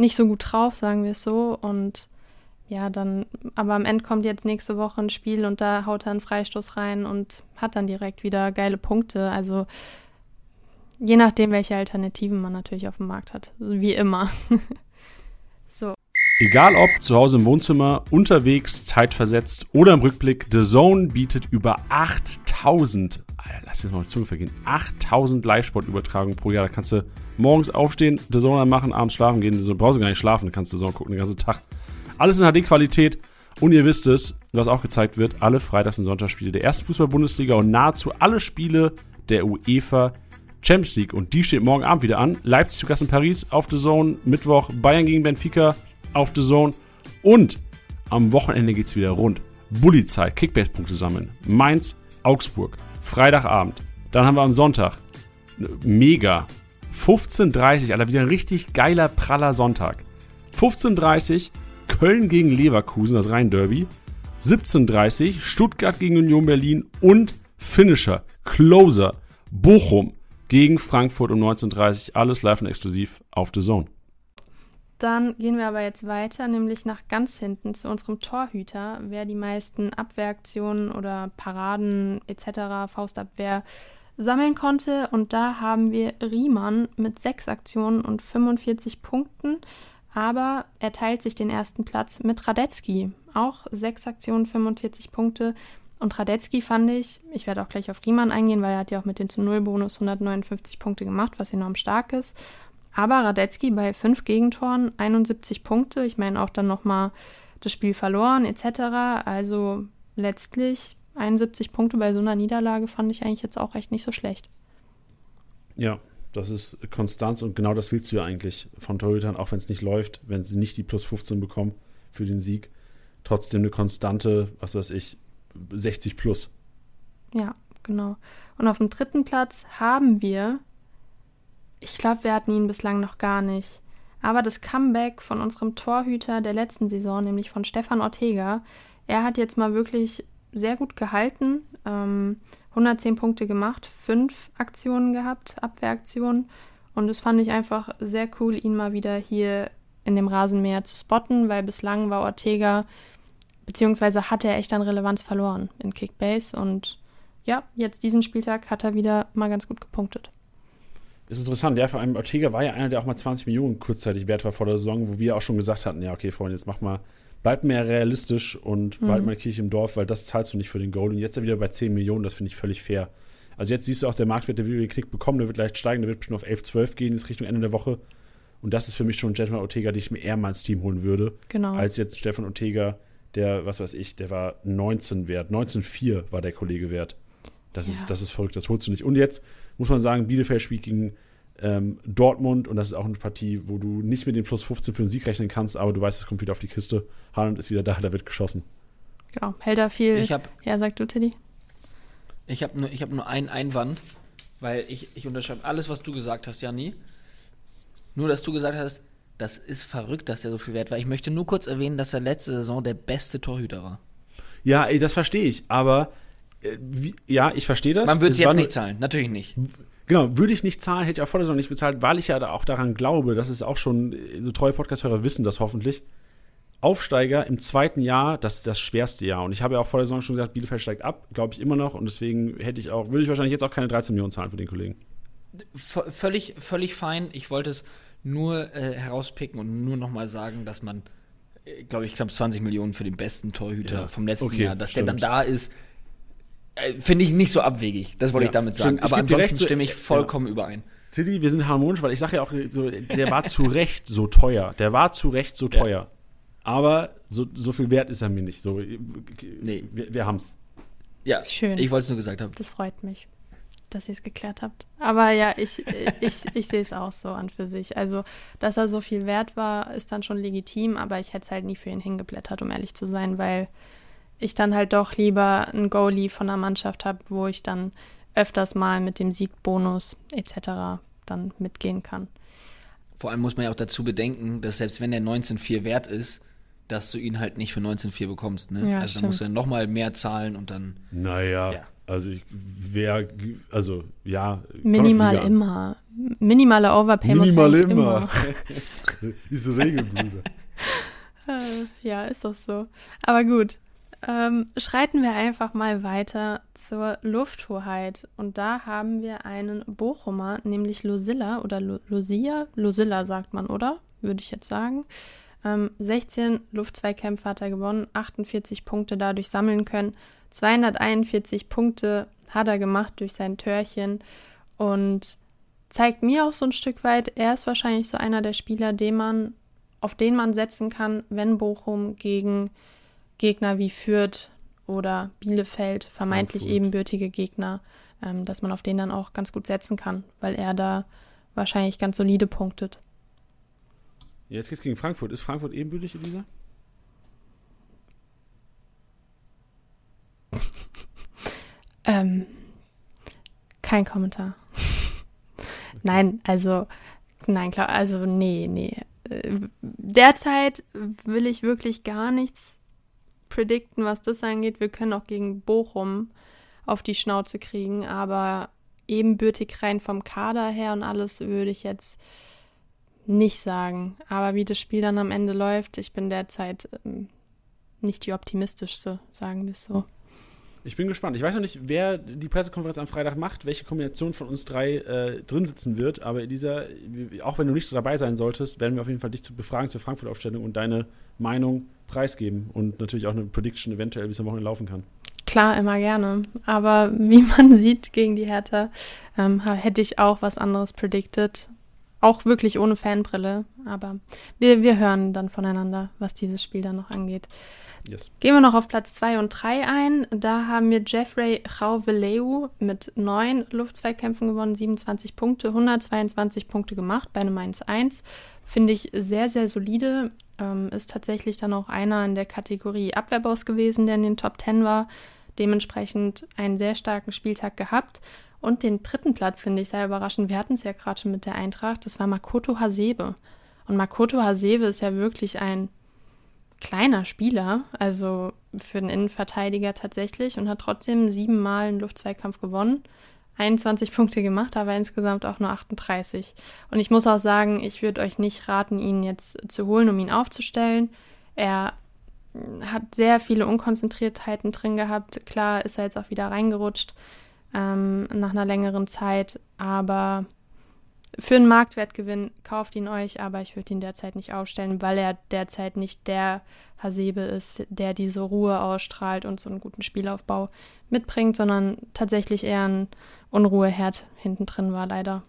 nicht so gut drauf, sagen wir es so. Und ja, dann, aber am Ende kommt jetzt nächste Woche ein Spiel und da haut er einen Freistoß rein und hat dann direkt wieder geile Punkte. Also je nachdem, welche Alternativen man natürlich auf dem Markt hat. Wie immer. so. Egal ob zu Hause im Wohnzimmer, unterwegs, zeitversetzt oder im Rückblick, The Zone bietet über 8000, Alter, lass jetzt mal die Zunge vergehen, 8000 Live-Sport-Übertragungen pro Jahr. Da kannst du morgens aufstehen, The Zone anmachen, abends schlafen gehen, du brauchst gar nicht schlafen, du kannst The Zone gucken den ganzen Tag. Alles in HD-Qualität und ihr wisst es, was auch gezeigt wird, alle Freitags- und Sonntagsspiele der ersten Fußball-Bundesliga und nahezu alle Spiele der UEFA Champions League. Und die steht morgen Abend wieder an. Leipzig zu Gast in Paris auf The Zone. Mittwoch Bayern gegen Benfica auf The Zone. Und am Wochenende geht's wieder rund. Bulli-Zeit, Kickbase-Punkte sammeln. Mainz, Augsburg. Freitagabend. Dann haben wir am Sonntag mega 15.30 Alter, wieder ein richtig geiler, praller Sonntag. 15.30 Köln gegen Leverkusen, das Rhein-Derby. 17.30 Stuttgart gegen Union Berlin und Finisher, Closer, Bochum gegen Frankfurt um 19.30 Alles live und exklusiv auf The Zone. Dann gehen wir aber jetzt weiter, nämlich nach ganz hinten zu unserem Torhüter, wer die meisten Abwehraktionen oder Paraden etc., Faustabwehr sammeln konnte. Und da haben wir Riemann mit sechs Aktionen und 45 Punkten. Aber er teilt sich den ersten Platz mit Radetzky. Auch sechs Aktionen, 45 Punkte. Und Radetzky fand ich, ich werde auch gleich auf Riemann eingehen, weil er hat ja auch mit den zu Null Bonus 159 Punkte gemacht, was enorm stark ist. Aber Radetzky bei fünf Gegentoren, 71 Punkte. Ich meine auch dann nochmal das Spiel verloren etc. Also letztlich 71 Punkte bei so einer Niederlage fand ich eigentlich jetzt auch echt nicht so schlecht. Ja, Das ist Konstanz und genau das willst du ja eigentlich von Torhütern, auch wenn es nicht läuft, wenn sie nicht die plus 15 bekommen für den Sieg. Trotzdem eine konstante, was weiß ich, 60 plus. Ja, genau. Und auf dem dritten Platz haben wir, ich glaube, wir hatten ihn bislang noch gar nicht, aber das Comeback von unserem Torhüter der letzten Saison, nämlich von Stefan Ortega. Er hat jetzt mal wirklich sehr gut gehalten. Ähm, 110 Punkte gemacht, fünf Aktionen gehabt, Abwehraktionen. Und das fand ich einfach sehr cool, ihn mal wieder hier in dem Rasenmäher zu spotten, weil bislang war Ortega, beziehungsweise hat er echt an Relevanz verloren in Kickbase. Und ja, jetzt diesen Spieltag hat er wieder mal ganz gut gepunktet. Ist interessant, ja, vor allem Ortega war ja einer, der auch mal 20 Millionen kurzzeitig wert war vor der Saison, wo wir auch schon gesagt hatten, ja, okay, Freunde, jetzt mach mal bleibt mehr realistisch und mhm. bald mal Kirche im Dorf, weil das zahlst du nicht für den Goal. Und jetzt er wieder bei 10 Millionen, das finde ich völlig fair. Also jetzt siehst du auch, der Marktwert, der will den Knick bekommen, der wird leicht steigen, der wird schon auf 11, 12 gehen, jetzt Richtung Ende der Woche. Und das ist für mich schon Stefan Ortega, den ich mir eher mal ins Team holen würde, genau. als jetzt Stefan Ortega, der, was weiß ich, der war 19 wert. 19,4 war der Kollege wert. Das, ja. ist, das ist verrückt, das holst du nicht. Und jetzt muss man sagen, Bielefeld spielt gegen ähm, Dortmund und das ist auch eine Partie, wo du nicht mit dem Plus 15 für den Sieg rechnen kannst, aber du weißt, es kommt wieder auf die Kiste. Haaland ist wieder da, da wird geschossen. Genau, hält da viel. Ich hab, ja, sag du, Teddy. Ich habe nur, hab nur einen Einwand, weil ich, ich unterschreibe alles, was du gesagt hast, Janni. Nur, dass du gesagt hast, das ist verrückt, dass er so viel wert war. Ich möchte nur kurz erwähnen, dass er letzte Saison der beste Torhüter war. Ja, ey, das verstehe ich, aber wie, ja, ich verstehe das. Man würde es jetzt nicht zahlen, natürlich nicht. Genau, würde ich nicht zahlen, hätte ich auch vor der Saison nicht bezahlt, weil ich ja auch daran glaube, dass es auch schon, so treue Podcast-Hörer wissen das hoffentlich. Aufsteiger im zweiten Jahr, das ist das schwerste Jahr. Und ich habe ja auch vor der Saison schon gesagt, Bielefeld steigt ab, glaube ich immer noch. Und deswegen hätte ich auch, würde ich wahrscheinlich jetzt auch keine 13 Millionen zahlen für den Kollegen. V völlig, völlig fein. Ich wollte es nur äh, herauspicken und nur nochmal sagen, dass man, äh, glaube ich, knapp 20 Millionen für den besten Torhüter ja. vom letzten okay, Jahr, dass stimmt. der dann da ist, äh, finde ich nicht so abwegig. Das wollte ja, ich damit sagen. Stimmt. Aber ich ansonsten so, stimme ich vollkommen ja. überein. Tilly, wir sind harmonisch, weil ich sage ja auch, so, der war zu Recht so teuer. Der war zu Recht so teuer. Ja. Aber so, so viel wert ist er mir nicht. So, nee. Wir, wir es. Ja, schön. Ich wollte es nur gesagt haben. Das freut mich, dass ihr es geklärt habt. Aber ja, ich, ich, ich sehe es auch so an für sich. Also, dass er so viel wert war, ist dann schon legitim, aber ich hätte es halt nie für ihn hingeblättert, um ehrlich zu sein, weil ich dann halt doch lieber einen Goalie von der Mannschaft habe, wo ich dann öfters mal mit dem Siegbonus etc. dann mitgehen kann. Vor allem muss man ja auch dazu bedenken, dass selbst wenn der 19,4 wert ist, dass du ihn halt nicht für 19,4 bekommst. Ne? Ja, also dann musst du dann nochmal mehr zahlen und dann. Naja, ja. also ich wäre, also ja. Minimal immer. Minimale Overpay Minimal muss immer. immer. Diese Regel, Bruder. ja, ist doch so. Aber gut, ähm, schreiten wir einfach mal weiter zur Lufthoheit. Und da haben wir einen Bochumer, nämlich Losilla oder Lucia. Losilla sagt man, oder? Würde ich jetzt sagen. Ähm, 16 Luftzweikämpfe hat er gewonnen, 48 Punkte dadurch sammeln können. 241 Punkte hat er gemacht durch sein Törchen und zeigt mir auch so ein Stück weit, er ist wahrscheinlich so einer der Spieler, den man, auf den man setzen kann, wenn Bochum gegen Gegner wie Fürth oder Bielefeld, vermeintlich Frankfurt. ebenbürtige Gegner, ähm, dass man auf den dann auch ganz gut setzen kann, weil er da wahrscheinlich ganz solide punktet. Jetzt geht's gegen Frankfurt. Ist Frankfurt ebenbürtig, Elisa? ähm, kein Kommentar. Nein, also, nein, klar, also, nee, nee. Äh, derzeit will ich wirklich gar nichts predikten, was das angeht. Wir können auch gegen Bochum auf die Schnauze kriegen, aber ebenbürtig rein vom Kader her und alles würde ich jetzt nicht sagen. Aber wie das Spiel dann am Ende läuft, ich bin derzeit ähm, nicht die optimistischste, sagen wir es so. Ich bin gespannt. Ich weiß noch nicht, wer die Pressekonferenz am Freitag macht, welche Kombination von uns drei äh, drin sitzen wird. Aber dieser, auch wenn du nicht dabei sein solltest, werden wir auf jeden Fall dich zu befragen zur Frankfurt-Aufstellung und deine Meinung preisgeben und natürlich auch eine Prediction eventuell, wie es am Wochenende laufen kann. Klar, immer gerne. Aber wie man sieht gegen die Hertha, ähm, hätte ich auch was anderes predicted. auch wirklich ohne Fanbrille. Aber wir, wir hören dann voneinander, was dieses Spiel dann noch angeht. Yes. Gehen wir noch auf Platz 2 und 3 ein. Da haben wir Jeffrey Rauveleu mit 9 Luftzweikämpfen gewonnen, 27 Punkte, 122 Punkte gemacht bei einem 1-1. Finde ich sehr, sehr solide. Ähm, ist tatsächlich dann auch einer in der Kategorie Abwehrboss gewesen, der in den Top 10 war. Dementsprechend einen sehr starken Spieltag gehabt. Und den dritten Platz finde ich sehr überraschend. Wir hatten es ja gerade schon mit der Eintracht. Das war Makoto Hasebe. Und Makoto Hasebe ist ja wirklich ein kleiner Spieler, also für einen Innenverteidiger tatsächlich, und hat trotzdem siebenmal einen Luftzweikampf gewonnen. 21 Punkte gemacht, aber insgesamt auch nur 38. Und ich muss auch sagen, ich würde euch nicht raten, ihn jetzt zu holen, um ihn aufzustellen. Er hat sehr viele Unkonzentriertheiten drin gehabt. Klar ist er jetzt auch wieder reingerutscht ähm, nach einer längeren Zeit, aber für einen Marktwertgewinn kauft ihn euch, aber ich würde ihn derzeit nicht aufstellen, weil er derzeit nicht der Hasebe ist, der diese Ruhe ausstrahlt und so einen guten Spielaufbau mitbringt, sondern tatsächlich eher ein Unruheherd hinten drin war, leider.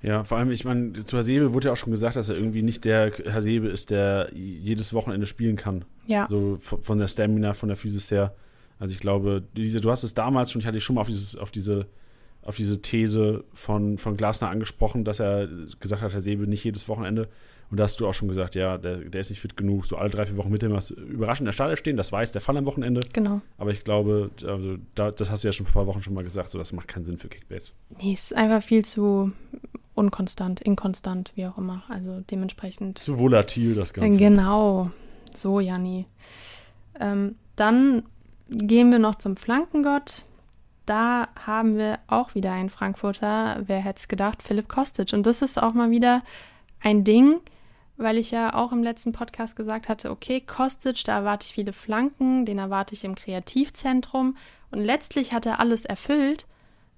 Ja, vor allem, ich meine, zu Hasebe wurde ja auch schon gesagt, dass er irgendwie nicht der Hasebe ist, der jedes Wochenende spielen kann. Ja. So von der Stamina, von der Physis her. Also ich glaube, diese, du hast es damals schon, ich hatte dich schon mal auf, dieses, auf diese auf diese These von, von Glasner angesprochen, dass er gesagt hat, Herr Säbel nicht jedes Wochenende. Und da hast du auch schon gesagt, ja, der, der ist nicht fit genug, so alle drei, vier Wochen mit dem was überraschend in der Startelf stehen. Das jetzt der Fall am Wochenende. Genau. Aber ich glaube, also da, das hast du ja schon vor ein paar Wochen schon mal gesagt, so das macht keinen Sinn für Kickbase. Nee, es ist einfach viel zu unkonstant, inkonstant, wie auch immer. Also dementsprechend. Zu volatil das Ganze. Genau. So, Janni. Ähm, dann gehen wir noch zum Flankengott da haben wir auch wieder einen Frankfurter, wer hätte es gedacht, Philipp Kostic. Und das ist auch mal wieder ein Ding, weil ich ja auch im letzten Podcast gesagt hatte, okay, Kostic, da erwarte ich viele Flanken, den erwarte ich im Kreativzentrum. Und letztlich hat er alles erfüllt,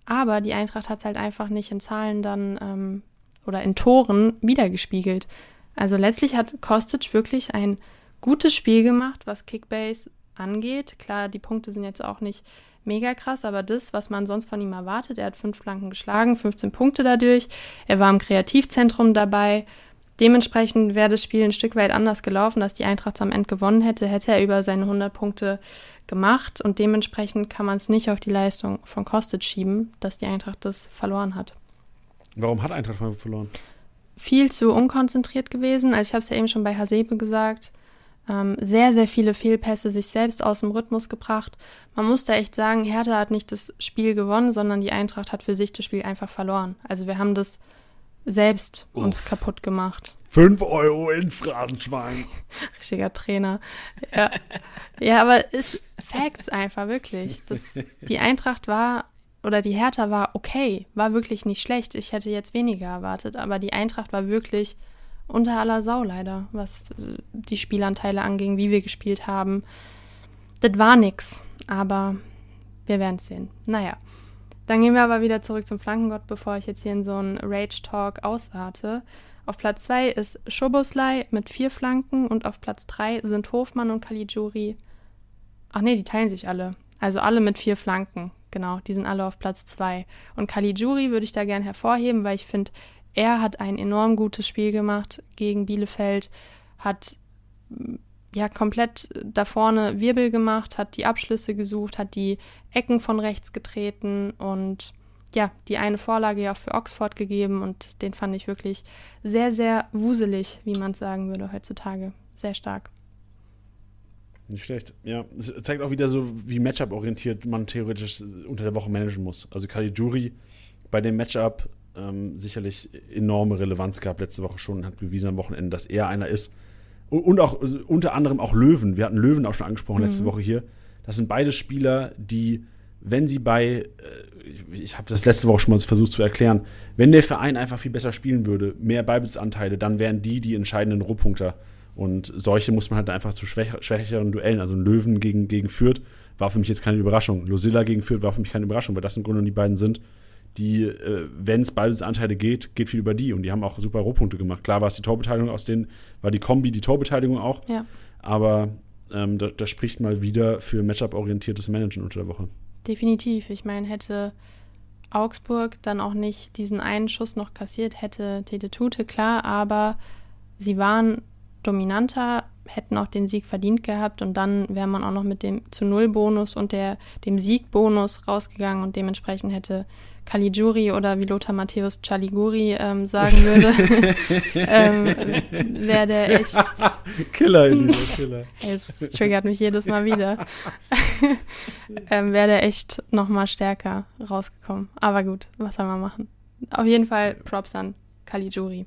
aber die Eintracht hat es halt einfach nicht in Zahlen dann ähm, oder in Toren wiedergespiegelt. Also letztlich hat Kostic wirklich ein gutes Spiel gemacht, was Kickbase angeht. Klar, die Punkte sind jetzt auch nicht mega krass, aber das, was man sonst von ihm erwartet, er hat fünf Flanken geschlagen, 15 Punkte dadurch, er war im Kreativzentrum dabei. Dementsprechend wäre das Spiel ein Stück weit anders gelaufen, dass die Eintracht am Ende gewonnen hätte, hätte er über seine 100 Punkte gemacht und dementsprechend kann man es nicht auf die Leistung von Kostic schieben, dass die Eintracht das verloren hat. Warum hat Eintracht verloren? Viel zu unkonzentriert gewesen. Also ich habe es ja eben schon bei Hasebe gesagt ähm, sehr, sehr viele Fehlpässe sich selbst aus dem Rhythmus gebracht. Man muss da echt sagen, Hertha hat nicht das Spiel gewonnen, sondern die Eintracht hat für sich das Spiel einfach verloren. Also wir haben das selbst Uff. uns kaputt gemacht. Fünf Euro in Phrasenschwein. Richtiger Trainer. Ja, ja aber ist Facts einfach, wirklich. Das, die Eintracht war, oder die Hertha war okay, war wirklich nicht schlecht. Ich hätte jetzt weniger erwartet, aber die Eintracht war wirklich unter aller Sau leider, was die Spielanteile anging, wie wir gespielt haben. Das war nix, aber wir werden es sehen. Naja. Dann gehen wir aber wieder zurück zum Flankengott, bevor ich jetzt hier in so einen Rage-Talk ausarte. Auf Platz 2 ist Schoboslai mit vier Flanken und auf Platz 3 sind Hofmann und Caligiuri. Ach nee, die teilen sich alle. Also alle mit vier Flanken. Genau, die sind alle auf Platz 2. Und Caligiuri würde ich da gern hervorheben, weil ich finde, er hat ein enorm gutes Spiel gemacht gegen Bielefeld, hat ja komplett da vorne Wirbel gemacht, hat die Abschlüsse gesucht, hat die Ecken von rechts getreten und ja, die eine Vorlage ja auch für Oxford gegeben und den fand ich wirklich sehr, sehr wuselig, wie man es sagen würde heutzutage. Sehr stark. Nicht schlecht. Ja, es zeigt auch wieder so, wie Matchup-orientiert man theoretisch unter der Woche managen muss. Also Caligiuri bei dem Matchup ähm, sicherlich enorme Relevanz gehabt letzte Woche schon und hat bewiesen am Wochenende, dass er einer ist. Und, auch also unter anderem auch Löwen. Wir hatten Löwen auch schon angesprochen mhm. letzte Woche hier. Das sind beide Spieler, die, wenn sie bei, äh, ich, ich habe das letzte Woche schon mal versucht zu erklären, wenn der Verein einfach viel besser spielen würde, mehr Ballbesitzanteile, dann wären die die entscheidenden Rohpunkter. Und solche muss man halt einfach zu schwäch schwächeren Duellen, also Löwen gegen, gegen Fürth, war für mich jetzt keine Überraschung. Losilla gegen Fürth war für mich keine Überraschung, weil das im Grunde die beiden sind, die, äh, wenn es Ballbesitzanteile geht, geht viel über die. Und die haben auch super Rohpunkte gemacht. Klar war es die Torbeteiligung, aus denen war die Kombi die Torbeteiligung auch. Ja. Aber ähm, da, da, spricht mal wieder für Matchup-orientiertes Managen unter der Woche. Definitiv. Ich meine, hätte Augsburg dann auch nicht diesen einen Schuss noch kassiert hätte, Tete Tute, klar, aber sie waren dominanter, hätten auch den Sieg verdient gehabt und dann wäre man auch noch mit dem zu Null Bonus und der, dem Siegbonus rausgegangen und dementsprechend hätte Caligiuri oder wie Lothar Matthäus Chaliguri ähm, sagen würde, ähm, wäre der echt. Killer ist dieser Killer. es triggert mich jedes Mal wieder. ähm, wäre der echt nochmal stärker rausgekommen. Aber gut, was soll man machen? Auf jeden Fall Props an Caligiuri.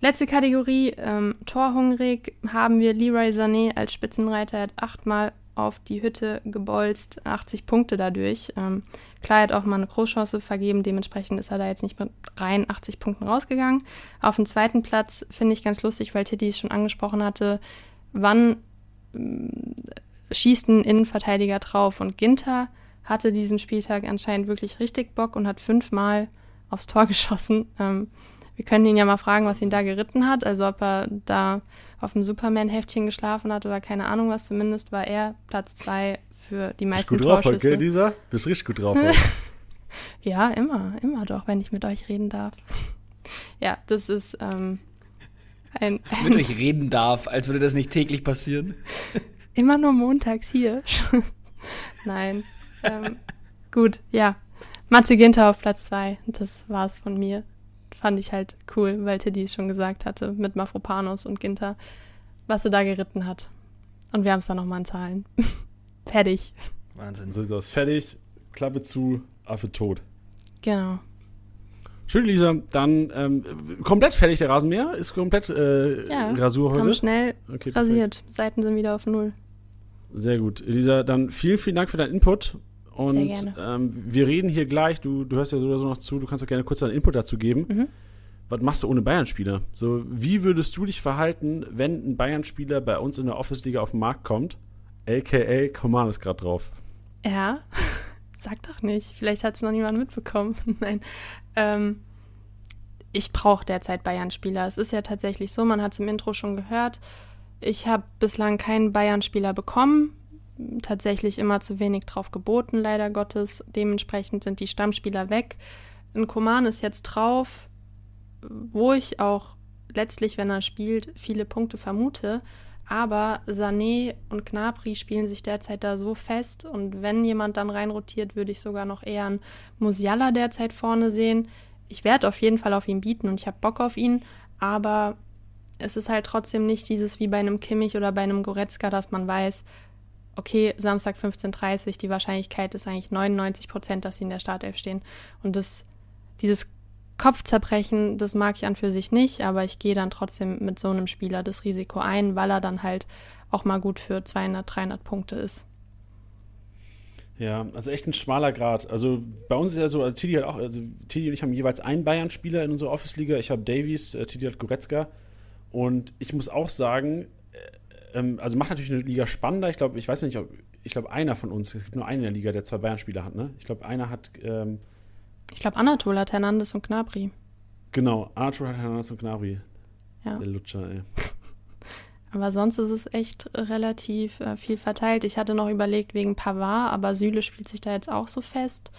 Letzte Kategorie, ähm, torhungrig, haben wir Leroy Sané als Spitzenreiter. Er hat achtmal auf die Hütte gebolzt, 80 Punkte dadurch. Ähm, klar, er hat auch mal eine Großchance vergeben, dementsprechend ist er da jetzt nicht mit rein 80 Punkten rausgegangen. Auf dem zweiten Platz finde ich ganz lustig, weil Titi es schon angesprochen hatte, wann äh, schießt ein Innenverteidiger drauf und Ginter hatte diesen Spieltag anscheinend wirklich richtig Bock und hat fünfmal aufs Tor geschossen. Ähm, wir können ihn ja mal fragen, was ihn da geritten hat. Also ob er da auf dem Superman-Heftchen geschlafen hat oder keine Ahnung was. Zumindest war er Platz zwei für die meisten Bist gut drauf heute, Lisa? Bist richtig gut drauf heute. ja, immer, immer doch, wenn ich mit euch reden darf. ja, das ist ähm, ein, ein Mit euch reden darf, als würde das nicht täglich passieren. immer nur montags hier. Nein. Ähm, gut, ja. Matze Ginter auf Platz zwei. Das war's von mir fand ich halt cool, weil Tiddy es schon gesagt hatte, mit Mafropanos und Ginter, was sie da geritten hat. Und wir haben es dann nochmal in Zahlen. fertig. Wahnsinn. So ist das. Fertig, Klappe zu, Affe tot. Genau. Schön, Lisa. Dann ähm, komplett fertig der Rasenmäher? Ist komplett äh, ja, Rasur heute? Haben schnell okay, rasiert. Seiten sind wieder auf Null. Sehr gut. Lisa, dann vielen, vielen Dank für deinen Input. Und ähm, wir reden hier gleich, du, du hörst ja so oder so noch zu, du kannst auch gerne kurz deinen Input dazu geben. Mhm. Was machst du ohne Bayern-Spieler? So, wie würdest du dich verhalten, wenn ein Bayern-Spieler bei uns in der Office-Liga auf den Markt kommt? AKA Command ist gerade drauf. Ja, sag doch nicht. Vielleicht hat es noch niemand mitbekommen. Nein. Ähm, ich brauche derzeit Bayern-Spieler. Es ist ja tatsächlich so, man hat es im Intro schon gehört. Ich habe bislang keinen Bayern-Spieler bekommen tatsächlich immer zu wenig drauf geboten, leider Gottes. Dementsprechend sind die Stammspieler weg. Ein Koman ist jetzt drauf, wo ich auch letztlich, wenn er spielt, viele Punkte vermute. Aber Sané und Gnabry spielen sich derzeit da so fest. Und wenn jemand dann reinrotiert, würde ich sogar noch eher einen Musiala derzeit vorne sehen. Ich werde auf jeden Fall auf ihn bieten und ich habe Bock auf ihn. Aber es ist halt trotzdem nicht dieses wie bei einem Kimmich oder bei einem Goretzka, dass man weiß, okay, Samstag 15.30 Uhr, die Wahrscheinlichkeit ist eigentlich 99 Prozent, dass sie in der Startelf stehen. Und das, dieses Kopfzerbrechen, das mag ich an für sich nicht, aber ich gehe dann trotzdem mit so einem Spieler das Risiko ein, weil er dann halt auch mal gut für 200, 300 Punkte ist. Ja, also echt ein schmaler Grad. Also bei uns ist ja so, also Tidi hat auch, also Tidi und ich haben jeweils einen Bayern-Spieler in unserer Office-Liga. Ich habe Davies, äh, Tidi hat Goretzka. Und ich muss auch sagen, ähm, also macht natürlich eine Liga spannender. Ich glaube, ich weiß nicht, ob, ich glaube, einer von uns, es gibt nur einen in der Liga, der zwei Bayern-Spieler hat, ne? Ich glaube, einer hat. Ähm, ich glaube, Anatol hat Hernandez und Knabri. Genau, Anatol hat Hernandez und Knabri. Ja. Der Lutscher, ey. Aber sonst ist es echt relativ äh, viel verteilt. Ich hatte noch überlegt wegen Pavard, aber Süle spielt sich da jetzt auch so fest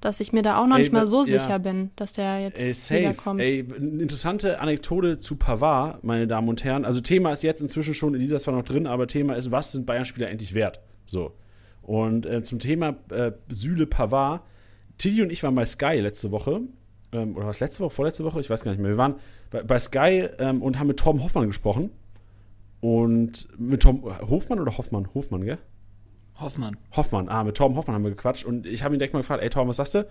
dass ich mir da auch noch ey, nicht mal so ja. sicher bin, dass der jetzt ey, safe. wiederkommt. Ey, eine interessante Anekdote zu Pavard, meine Damen und Herren. Also Thema ist jetzt inzwischen schon, in dieser zwar noch drin, aber Thema ist, was sind Bayern-Spieler endlich wert? So. Und äh, zum Thema äh, Süle Pavard, Tilly und ich waren bei Sky letzte Woche. Ähm, oder was letzte Woche, vorletzte Woche? Ich weiß gar nicht mehr. Wir waren bei, bei Sky ähm, und haben mit Tom Hoffmann gesprochen. Und mit Tom Hofmann oder Hoffmann? Hofmann, gell? Hoffmann. Hoffmann, ah, mit Torben Hoffmann haben wir gequatscht und ich habe ihn direkt mal gefragt, ey Torben, was sagst du?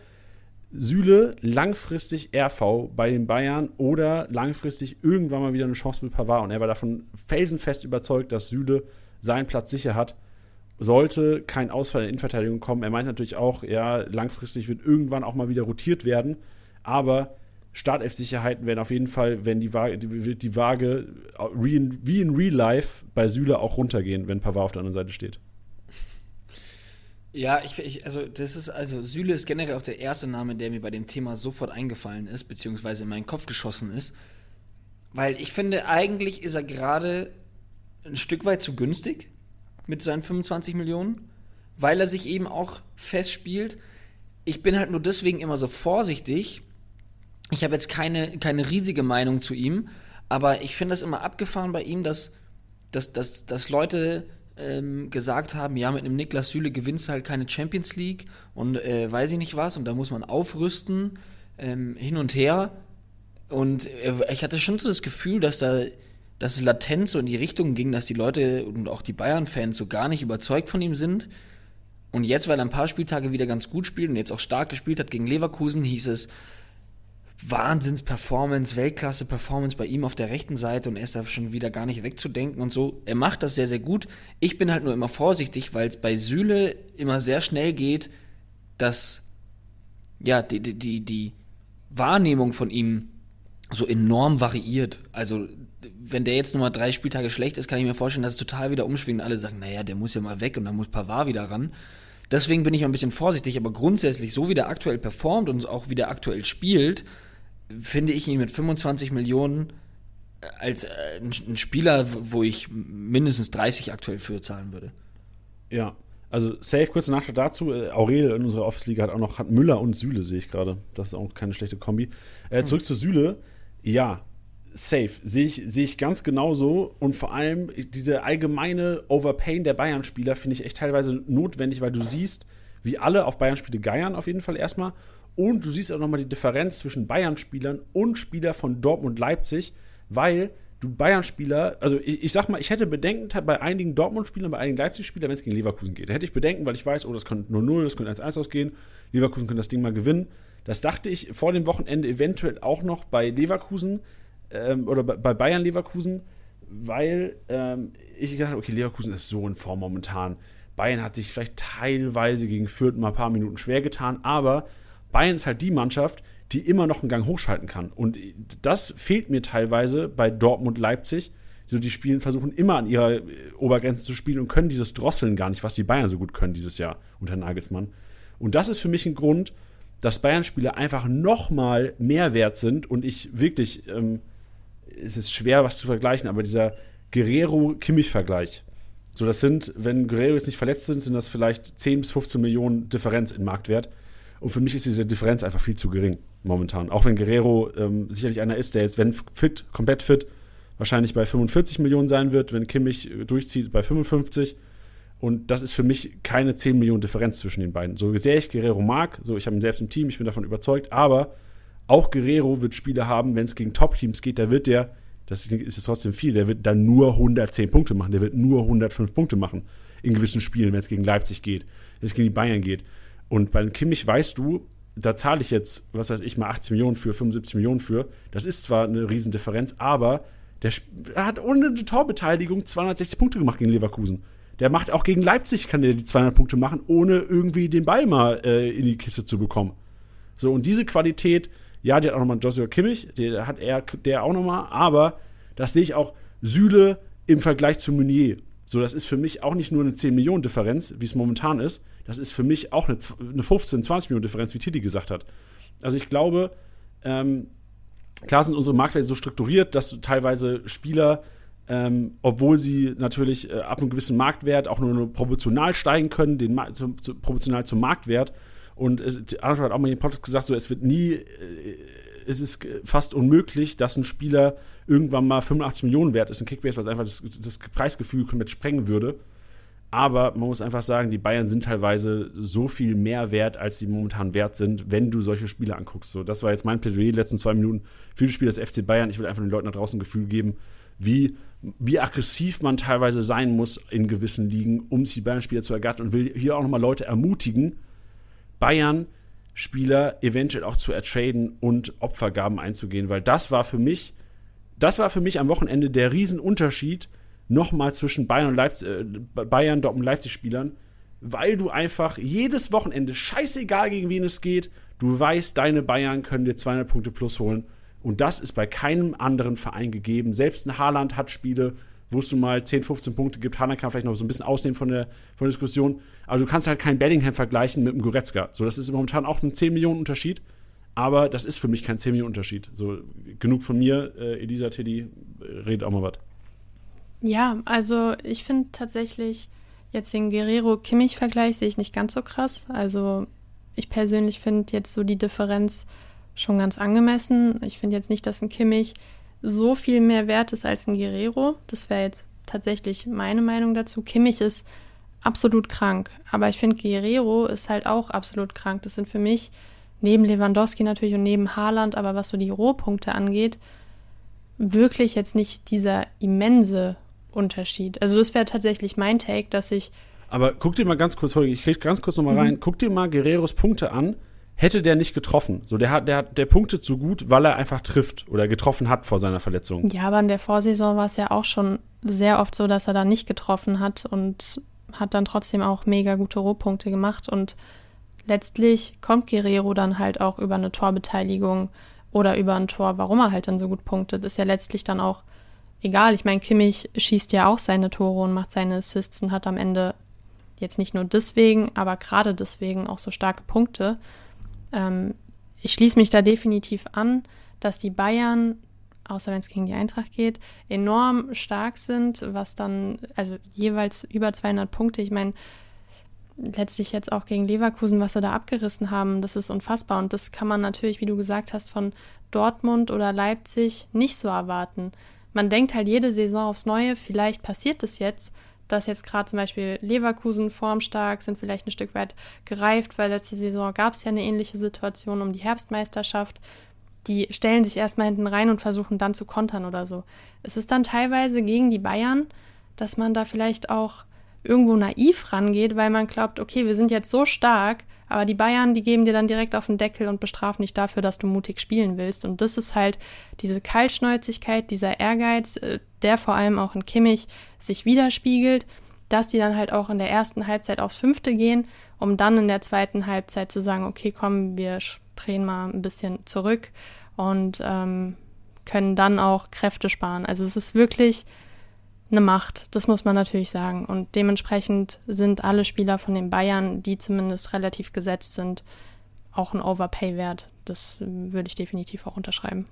Süle langfristig RV bei den Bayern oder langfristig irgendwann mal wieder eine Chance mit Pavard und er war davon felsenfest überzeugt, dass Süle seinen Platz sicher hat. Sollte kein Ausfall in der Innenverteidigung kommen. Er meint natürlich auch, ja, langfristig wird irgendwann auch mal wieder rotiert werden, aber Startelf-Sicherheiten werden auf jeden Fall, wenn die Waage, die, die Waage wie in Real Life bei Süle auch runtergehen, wenn Pavard auf der anderen Seite steht. Ja, ich, ich, also das ist, also Süle ist generell auch der erste Name, der mir bei dem Thema sofort eingefallen ist, beziehungsweise in meinen Kopf geschossen ist. Weil ich finde, eigentlich ist er gerade ein Stück weit zu günstig mit seinen 25 Millionen, weil er sich eben auch festspielt. ich bin halt nur deswegen immer so vorsichtig. Ich habe jetzt keine, keine riesige Meinung zu ihm, aber ich finde das immer abgefahren bei ihm, dass, dass, dass, dass Leute ähm, gesagt haben, ja, mit einem Niklas Süle gewinnst du halt keine Champions League und äh, weiß ich nicht was und da muss man aufrüsten, ähm, hin und her. Und äh, ich hatte schon so das Gefühl, dass da dass es latent so in die Richtung ging, dass die Leute und auch die Bayern-Fans so gar nicht überzeugt von ihm sind. Und jetzt, weil er ein paar Spieltage wieder ganz gut spielt und jetzt auch stark gespielt hat gegen Leverkusen, hieß es, Wahnsinns-Performance, Weltklasse-Performance bei ihm auf der rechten Seite und er ist da schon wieder gar nicht wegzudenken und so. Er macht das sehr, sehr gut. Ich bin halt nur immer vorsichtig, weil es bei Süle immer sehr schnell geht, dass ja, die, die, die Wahrnehmung von ihm so enorm variiert. Also, wenn der jetzt nochmal drei Spieltage schlecht ist, kann ich mir vorstellen, dass es total wieder umschwingt und alle sagen, naja, der muss ja mal weg und dann muss Pavard wieder ran. Deswegen bin ich ein bisschen vorsichtig, aber grundsätzlich, so wie der aktuell performt und auch wie der aktuell spielt, finde ich ihn mit 25 Millionen äh, als äh, ein Spieler, wo ich mindestens 30 aktuell für zahlen würde. Ja, also safe, kurze Nachricht dazu. Äh, Aurel in unserer Office-Liga hat auch noch hat Müller und Süle, sehe ich gerade. Das ist auch keine schlechte Kombi. Äh, zurück mhm. zu Süle. Ja, safe. Sehe ich, seh ich ganz genauso. Und vor allem diese allgemeine Overpain der Bayern-Spieler finde ich echt teilweise notwendig, weil du siehst, wie alle auf Bayern-Spiele geiern auf jeden Fall erstmal. Und du siehst auch nochmal die Differenz zwischen Bayern-Spielern und Spieler von Dortmund Leipzig, weil du Bayern-Spieler, also ich, ich, sag mal, ich hätte Bedenken bei einigen Dortmund-Spielern, bei einigen Leipzig-Spielern, wenn es gegen Leverkusen geht. Da hätte ich Bedenken, weil ich weiß, oh, das könnte 0-0, das könnte 1-1 ausgehen, Leverkusen könnte das Ding mal gewinnen. Das dachte ich vor dem Wochenende eventuell auch noch bei Leverkusen ähm, oder bei Bayern Leverkusen, weil ähm, ich gedacht habe, okay, Leverkusen ist so in Form momentan. Bayern hat sich vielleicht teilweise gegen Fürth mal ein paar Minuten schwer getan, aber Bayern ist halt die Mannschaft, die immer noch einen Gang hochschalten kann. Und das fehlt mir teilweise bei Dortmund Leipzig. So, die spielen, versuchen immer an ihrer äh, Obergrenze zu spielen und können dieses Drosseln gar nicht, was die Bayern so gut können dieses Jahr unter Nagelsmann. Und das ist für mich ein Grund, dass Bayern-Spieler einfach noch mal mehr wert sind und ich wirklich, ähm, es ist schwer, was zu vergleichen, aber dieser Guerrero-Kimmich-Vergleich, so das sind, wenn Guerrero jetzt nicht verletzt sind, sind das vielleicht 10 bis 15 Millionen Differenz in Marktwert. Und für mich ist diese Differenz einfach viel zu gering momentan. Auch wenn Guerrero ähm, sicherlich einer ist, der jetzt, wenn fit, komplett fit, wahrscheinlich bei 45 Millionen sein wird, wenn Kimmich äh, durchzieht, bei 55. Und das ist für mich keine 10 Millionen Differenz zwischen den beiden. So sehr ich Guerrero mag, so ich habe ihn selbst im Team, ich bin davon überzeugt, aber auch Guerrero wird Spiele haben, wenn es gegen Top-Teams geht, da wird der, das ist trotzdem viel, der wird dann nur 110 Punkte machen, der wird nur 105 Punkte machen in gewissen Spielen, wenn es gegen Leipzig geht, wenn es gegen die Bayern geht. Und bei Kimmich weißt du, da zahle ich jetzt, was weiß ich, mal 80 Millionen für, 75 Millionen für. Das ist zwar eine Riesendifferenz, aber der, hat ohne eine Torbeteiligung 260 Punkte gemacht gegen Leverkusen. Der macht auch gegen Leipzig, kann der die 200 Punkte machen, ohne irgendwie den Ball mal äh, in die Kiste zu bekommen. So, und diese Qualität, ja, der hat auch nochmal Joshua Kimmich, der hat er, der auch nochmal, aber das sehe ich auch Süle im Vergleich zu Meunier. So, das ist für mich auch nicht nur eine 10 Millionen Differenz, wie es momentan ist. Das ist für mich auch eine, eine 15, 20 Millionen Differenz, wie Tilly gesagt hat. Also ich glaube, ähm, klar sind unsere Marktwerte so strukturiert, dass teilweise Spieler, ähm, obwohl sie natürlich äh, ab einem gewissen Marktwert auch nur, nur proportional steigen können, den, zu, zu, proportional zum Marktwert. Und es, Arnold hat auch mal in dem Podcast gesagt, so, es wird nie, äh, es ist fast unmöglich, dass ein Spieler irgendwann mal 85 Millionen wert ist in Kickbase, weil es einfach das, das Preisgefühl komplett sprengen würde. Aber man muss einfach sagen, die Bayern sind teilweise so viel mehr wert, als sie momentan wert sind, wenn du solche Spiele anguckst. So, das war jetzt mein Plädoyer die letzten zwei Minuten für die Spiele des FC Bayern. Ich will einfach den Leuten da draußen ein Gefühl geben, wie, wie aggressiv man teilweise sein muss in gewissen Ligen, um sich die Bayern-Spieler zu ergattern und will hier auch nochmal Leute ermutigen, Bayern-Spieler eventuell auch zu ertraden und Opfergaben einzugehen, weil das war für mich das war für mich am Wochenende der Riesenunterschied nochmal zwischen Bayern und Leipzig, äh, Bayern, Dortmund, Leipzig-Spielern, weil du einfach jedes Wochenende, scheißegal gegen wen es geht, du weißt, deine Bayern können dir 200 Punkte plus holen. Und das ist bei keinem anderen Verein gegeben. Selbst ein Haaland hat Spiele, wo es du mal 10, 15 Punkte gibt. Haaland kann vielleicht noch so ein bisschen ausnehmen von der, von der Diskussion. Aber du kannst halt keinen Bellingham vergleichen mit einem Goretzka. So, das ist momentan auch ein 10 Millionen Unterschied. Aber das ist für mich kein 10 Millionen Unterschied. So, genug von mir, äh, Elisa Teddy, redet auch mal was. Ja, also ich finde tatsächlich jetzt den Guerrero-Kimmich-Vergleich sehe ich nicht ganz so krass. Also ich persönlich finde jetzt so die Differenz schon ganz angemessen. Ich finde jetzt nicht, dass ein Kimmich so viel mehr wert ist als ein Guerrero. Das wäre jetzt tatsächlich meine Meinung dazu. Kimmich ist absolut krank, aber ich finde Guerrero ist halt auch absolut krank. Das sind für mich neben Lewandowski natürlich und neben Haaland, aber was so die Rohpunkte angeht, wirklich jetzt nicht dieser immense Unterschied. Also das wäre tatsächlich mein Take, dass ich aber guck dir mal ganz kurz, ich krieg ganz kurz nochmal mhm. rein, guck dir mal Guerreros Punkte an. Hätte der nicht getroffen, so der hat, der hat, der punktet so gut, weil er einfach trifft oder getroffen hat vor seiner Verletzung. Ja, aber in der Vorsaison war es ja auch schon sehr oft so, dass er da nicht getroffen hat und hat dann trotzdem auch mega gute Rohpunkte gemacht und letztlich kommt Guerrero dann halt auch über eine Torbeteiligung oder über ein Tor, warum er halt dann so gut punktet, ist ja letztlich dann auch egal. Ich meine, Kimmich schießt ja auch seine Tore und macht seine Assists und hat am Ende jetzt nicht nur deswegen, aber gerade deswegen auch so starke Punkte. Ähm, ich schließe mich da definitiv an, dass die Bayern, außer wenn es gegen die Eintracht geht, enorm stark sind, was dann, also jeweils über 200 Punkte. Ich meine, letztlich jetzt auch gegen Leverkusen, was sie da abgerissen haben, das ist unfassbar. Und das kann man natürlich, wie du gesagt hast, von Dortmund oder Leipzig nicht so erwarten. Man denkt halt jede Saison aufs Neue, vielleicht passiert es jetzt, dass jetzt gerade zum Beispiel Leverkusen formstark sind, vielleicht ein Stück weit gereift, weil letzte Saison gab es ja eine ähnliche Situation um die Herbstmeisterschaft. Die stellen sich erstmal hinten rein und versuchen dann zu kontern oder so. Es ist dann teilweise gegen die Bayern, dass man da vielleicht auch irgendwo naiv rangeht, weil man glaubt, okay, wir sind jetzt so stark, aber die Bayern, die geben dir dann direkt auf den Deckel und bestrafen dich dafür, dass du mutig spielen willst. Und das ist halt diese Kaltschnäuzigkeit, dieser Ehrgeiz, äh, der vor allem auch in Kimmich sich widerspiegelt, dass die dann halt auch in der ersten Halbzeit aufs Fünfte gehen, um dann in der zweiten Halbzeit zu sagen, okay, komm, wir drehen mal ein bisschen zurück und ähm, können dann auch Kräfte sparen. Also es ist wirklich eine Macht, das muss man natürlich sagen. Und dementsprechend sind alle Spieler von den Bayern, die zumindest relativ gesetzt sind, auch ein Overpay wert. Das würde ich definitiv auch unterschreiben.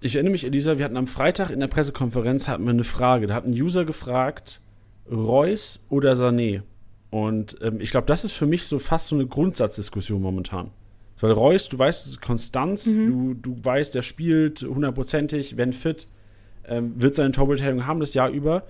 Ich erinnere mich, Elisa, wir hatten am Freitag in der Pressekonferenz hatten wir eine Frage. Da hat ein User gefragt, Reus oder Sané? Und ähm, ich glaube, das ist für mich so fast so eine Grundsatzdiskussion momentan. Weil Reus, du weißt, Konstanz, mhm. du, du weißt, der spielt hundertprozentig, wenn fit ähm, wird seine Torbeteiligung haben das Jahr über.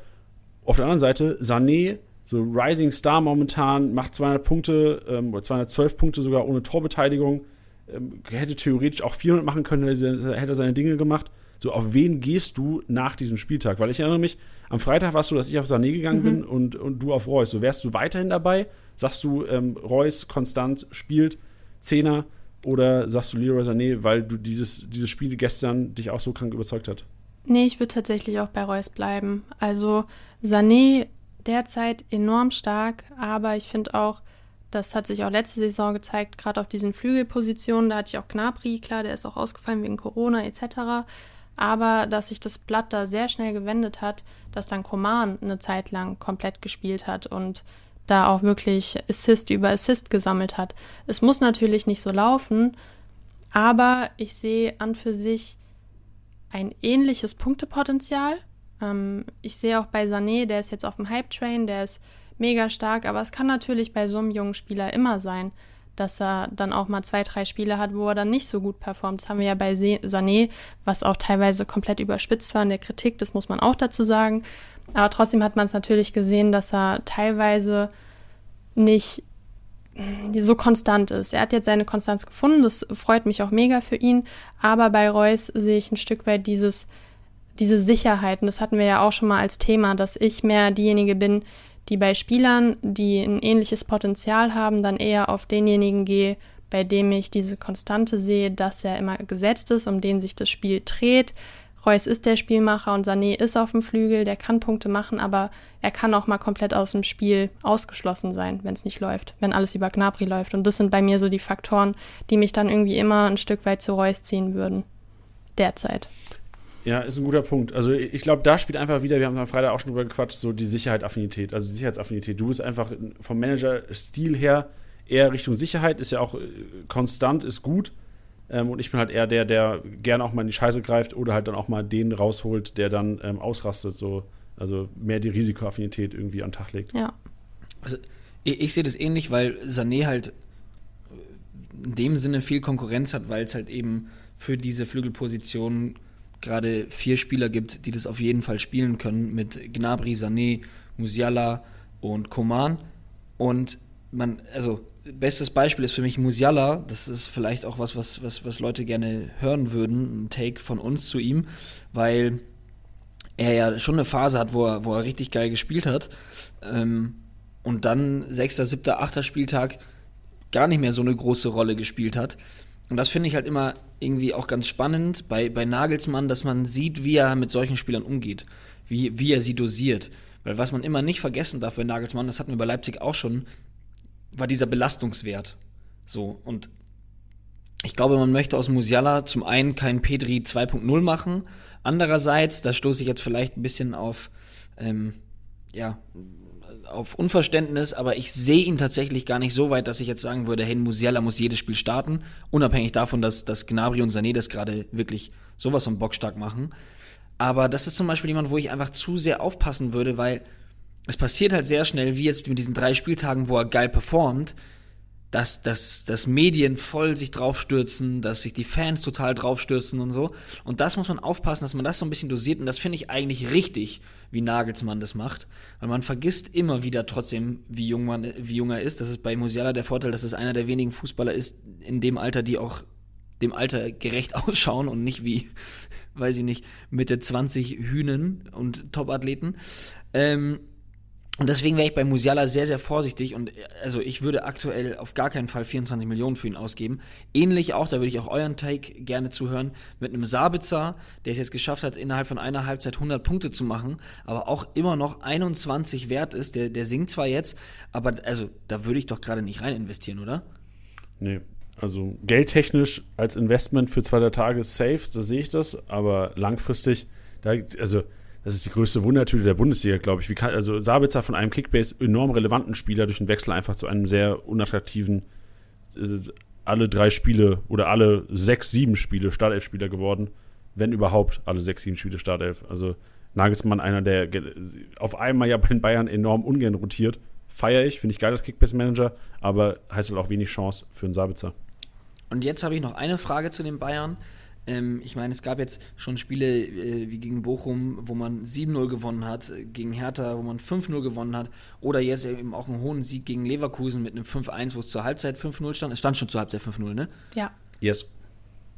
Auf der anderen Seite, Sané, so Rising Star momentan, macht 200 Punkte ähm, oder 212 Punkte sogar ohne Torbeteiligung. Ähm, hätte theoretisch auch 400 machen können, hätte er seine Dinge gemacht. So, auf wen gehst du nach diesem Spieltag? Weil ich erinnere mich, am Freitag war es so, dass ich auf Sané gegangen mhm. bin und, und du auf Reus. So, wärst du weiterhin dabei? Sagst du, ähm, Reus konstant spielt, Zehner, oder sagst du Leroy Sané, weil du dieses, dieses Spiel gestern dich auch so krank überzeugt hat? Nee, ich würde tatsächlich auch bei Reus bleiben. Also Sané derzeit enorm stark, aber ich finde auch, das hat sich auch letzte Saison gezeigt, gerade auf diesen Flügelpositionen, da hatte ich auch Gnabry, klar, der ist auch ausgefallen wegen Corona etc. Aber dass sich das Blatt da sehr schnell gewendet hat, dass dann Koman eine Zeit lang komplett gespielt hat und da auch wirklich Assist über Assist gesammelt hat. Es muss natürlich nicht so laufen, aber ich sehe an für sich ein ähnliches Punktepotenzial. Ähm, ich sehe auch bei Sané, der ist jetzt auf dem Hype-Train, der ist mega stark, aber es kann natürlich bei so einem jungen Spieler immer sein, dass er dann auch mal zwei, drei Spiele hat, wo er dann nicht so gut performt. Das haben wir ja bei Sané, was auch teilweise komplett überspitzt war in der Kritik, das muss man auch dazu sagen. Aber trotzdem hat man es natürlich gesehen, dass er teilweise nicht so konstant ist. Er hat jetzt seine Konstanz gefunden, das freut mich auch mega für ihn, aber bei Reus sehe ich ein Stück weit dieses, diese Sicherheiten, das hatten wir ja auch schon mal als Thema, dass ich mehr diejenige bin, die bei Spielern, die ein ähnliches Potenzial haben, dann eher auf denjenigen gehe, bei dem ich diese Konstante sehe, dass er immer gesetzt ist, um den sich das Spiel dreht, Reus ist der Spielmacher und Sané ist auf dem Flügel, der kann Punkte machen, aber er kann auch mal komplett aus dem Spiel ausgeschlossen sein, wenn es nicht läuft, wenn alles über Gnabry läuft. Und das sind bei mir so die Faktoren, die mich dann irgendwie immer ein Stück weit zu Reus ziehen würden. Derzeit. Ja, ist ein guter Punkt. Also ich glaube, da spielt einfach wieder, wir haben am Freitag auch schon drüber gequatscht, so die Sicherheit-Affinität, also die Sicherheitsaffinität. Du bist einfach vom Manager-Stil her eher Richtung Sicherheit, ist ja auch äh, konstant, ist gut ähm, und ich bin halt eher der, der gerne auch mal in die Scheiße greift oder halt dann auch mal den rausholt, der dann ähm, ausrastet. So. Also mehr die Risikoaffinität irgendwie an den Tag legt. Ja. Also ich, ich sehe das ähnlich, weil Sané halt in dem Sinne viel Konkurrenz hat, weil es halt eben für diese Flügelposition gerade vier Spieler gibt, die das auf jeden Fall spielen können, mit Gnabry, Sané, Musiala und Koman. Und man, also bestes Beispiel ist für mich Musiala. Das ist vielleicht auch was, was, was, was Leute gerne hören würden, ein Take von uns zu ihm, weil er ja schon eine Phase hat, wo er, wo er richtig geil gespielt hat. Ähm, und dann sechster, siebter, achter Spieltag gar nicht mehr so eine große Rolle gespielt hat. Und das finde ich halt immer irgendwie auch ganz spannend bei, bei Nagelsmann, dass man sieht, wie er mit solchen Spielern umgeht, wie, wie er sie dosiert. Weil was man immer nicht vergessen darf bei Nagelsmann, das hatten wir bei Leipzig auch schon, war dieser Belastungswert. So, und ich glaube, man möchte aus Musiala zum einen kein Pedri 2.0 machen. Andererseits, da stoße ich jetzt vielleicht ein bisschen auf, ähm, ja, auf Unverständnis, aber ich sehe ihn tatsächlich gar nicht so weit, dass ich jetzt sagen würde, hey, Musiala muss jedes Spiel starten, unabhängig davon, dass, dass Gnabry und Sané das gerade wirklich sowas von bockstark machen. Aber das ist zum Beispiel jemand, wo ich einfach zu sehr aufpassen würde, weil es passiert halt sehr schnell, wie jetzt mit diesen drei Spieltagen, wo er geil performt, dass, dass, dass Medien voll sich draufstürzen, dass sich die Fans total draufstürzen und so. Und das muss man aufpassen, dass man das so ein bisschen dosiert. Und das finde ich eigentlich richtig, wie Nagelsmann das macht. Weil man vergisst immer wieder trotzdem, wie jung, man, wie jung er ist. Das ist bei Musiala der Vorteil, dass es einer der wenigen Fußballer ist in dem Alter, die auch dem Alter gerecht ausschauen und nicht wie, weiß ich nicht, Mitte 20 Hühnen und Topathleten. Ähm, und deswegen wäre ich bei Musiala sehr, sehr vorsichtig und also ich würde aktuell auf gar keinen Fall 24 Millionen für ihn ausgeben. Ähnlich auch, da würde ich auch euren Take gerne zuhören, mit einem Sabitzer, der es jetzt geschafft hat, innerhalb von einer Halbzeit 100 Punkte zu machen, aber auch immer noch 21 wert ist. Der, der singt zwar jetzt, aber also da würde ich doch gerade nicht rein investieren, oder? Nee, also geldtechnisch als Investment für zwei, drei Tage safe, so sehe ich das, aber langfristig, da, also das ist die größte Wundertüte der Bundesliga, glaube ich. Wie kann, also Sabitzer von einem Kickbase enorm relevanten Spieler durch den Wechsel einfach zu einem sehr unattraktiven äh, alle drei Spiele oder alle sechs, sieben Spiele Startelf-Spieler geworden. Wenn überhaupt alle sechs, sieben Spiele Startelf. Also Nagelsmann, einer, der auf einmal ja bei den Bayern enorm ungern rotiert. Feiere ich, finde ich geil als Kickbase-Manager, aber heißt halt auch wenig Chance für einen Sabitzer. Und jetzt habe ich noch eine Frage zu den Bayern. Ähm, ich meine, es gab jetzt schon Spiele äh, wie gegen Bochum, wo man 7-0 gewonnen hat, gegen Hertha, wo man 5-0 gewonnen hat, oder jetzt eben auch einen hohen Sieg gegen Leverkusen mit einem 5-1, wo es zur Halbzeit 5-0 stand. Es stand schon zur Halbzeit 5-0, ne? Ja. Yes.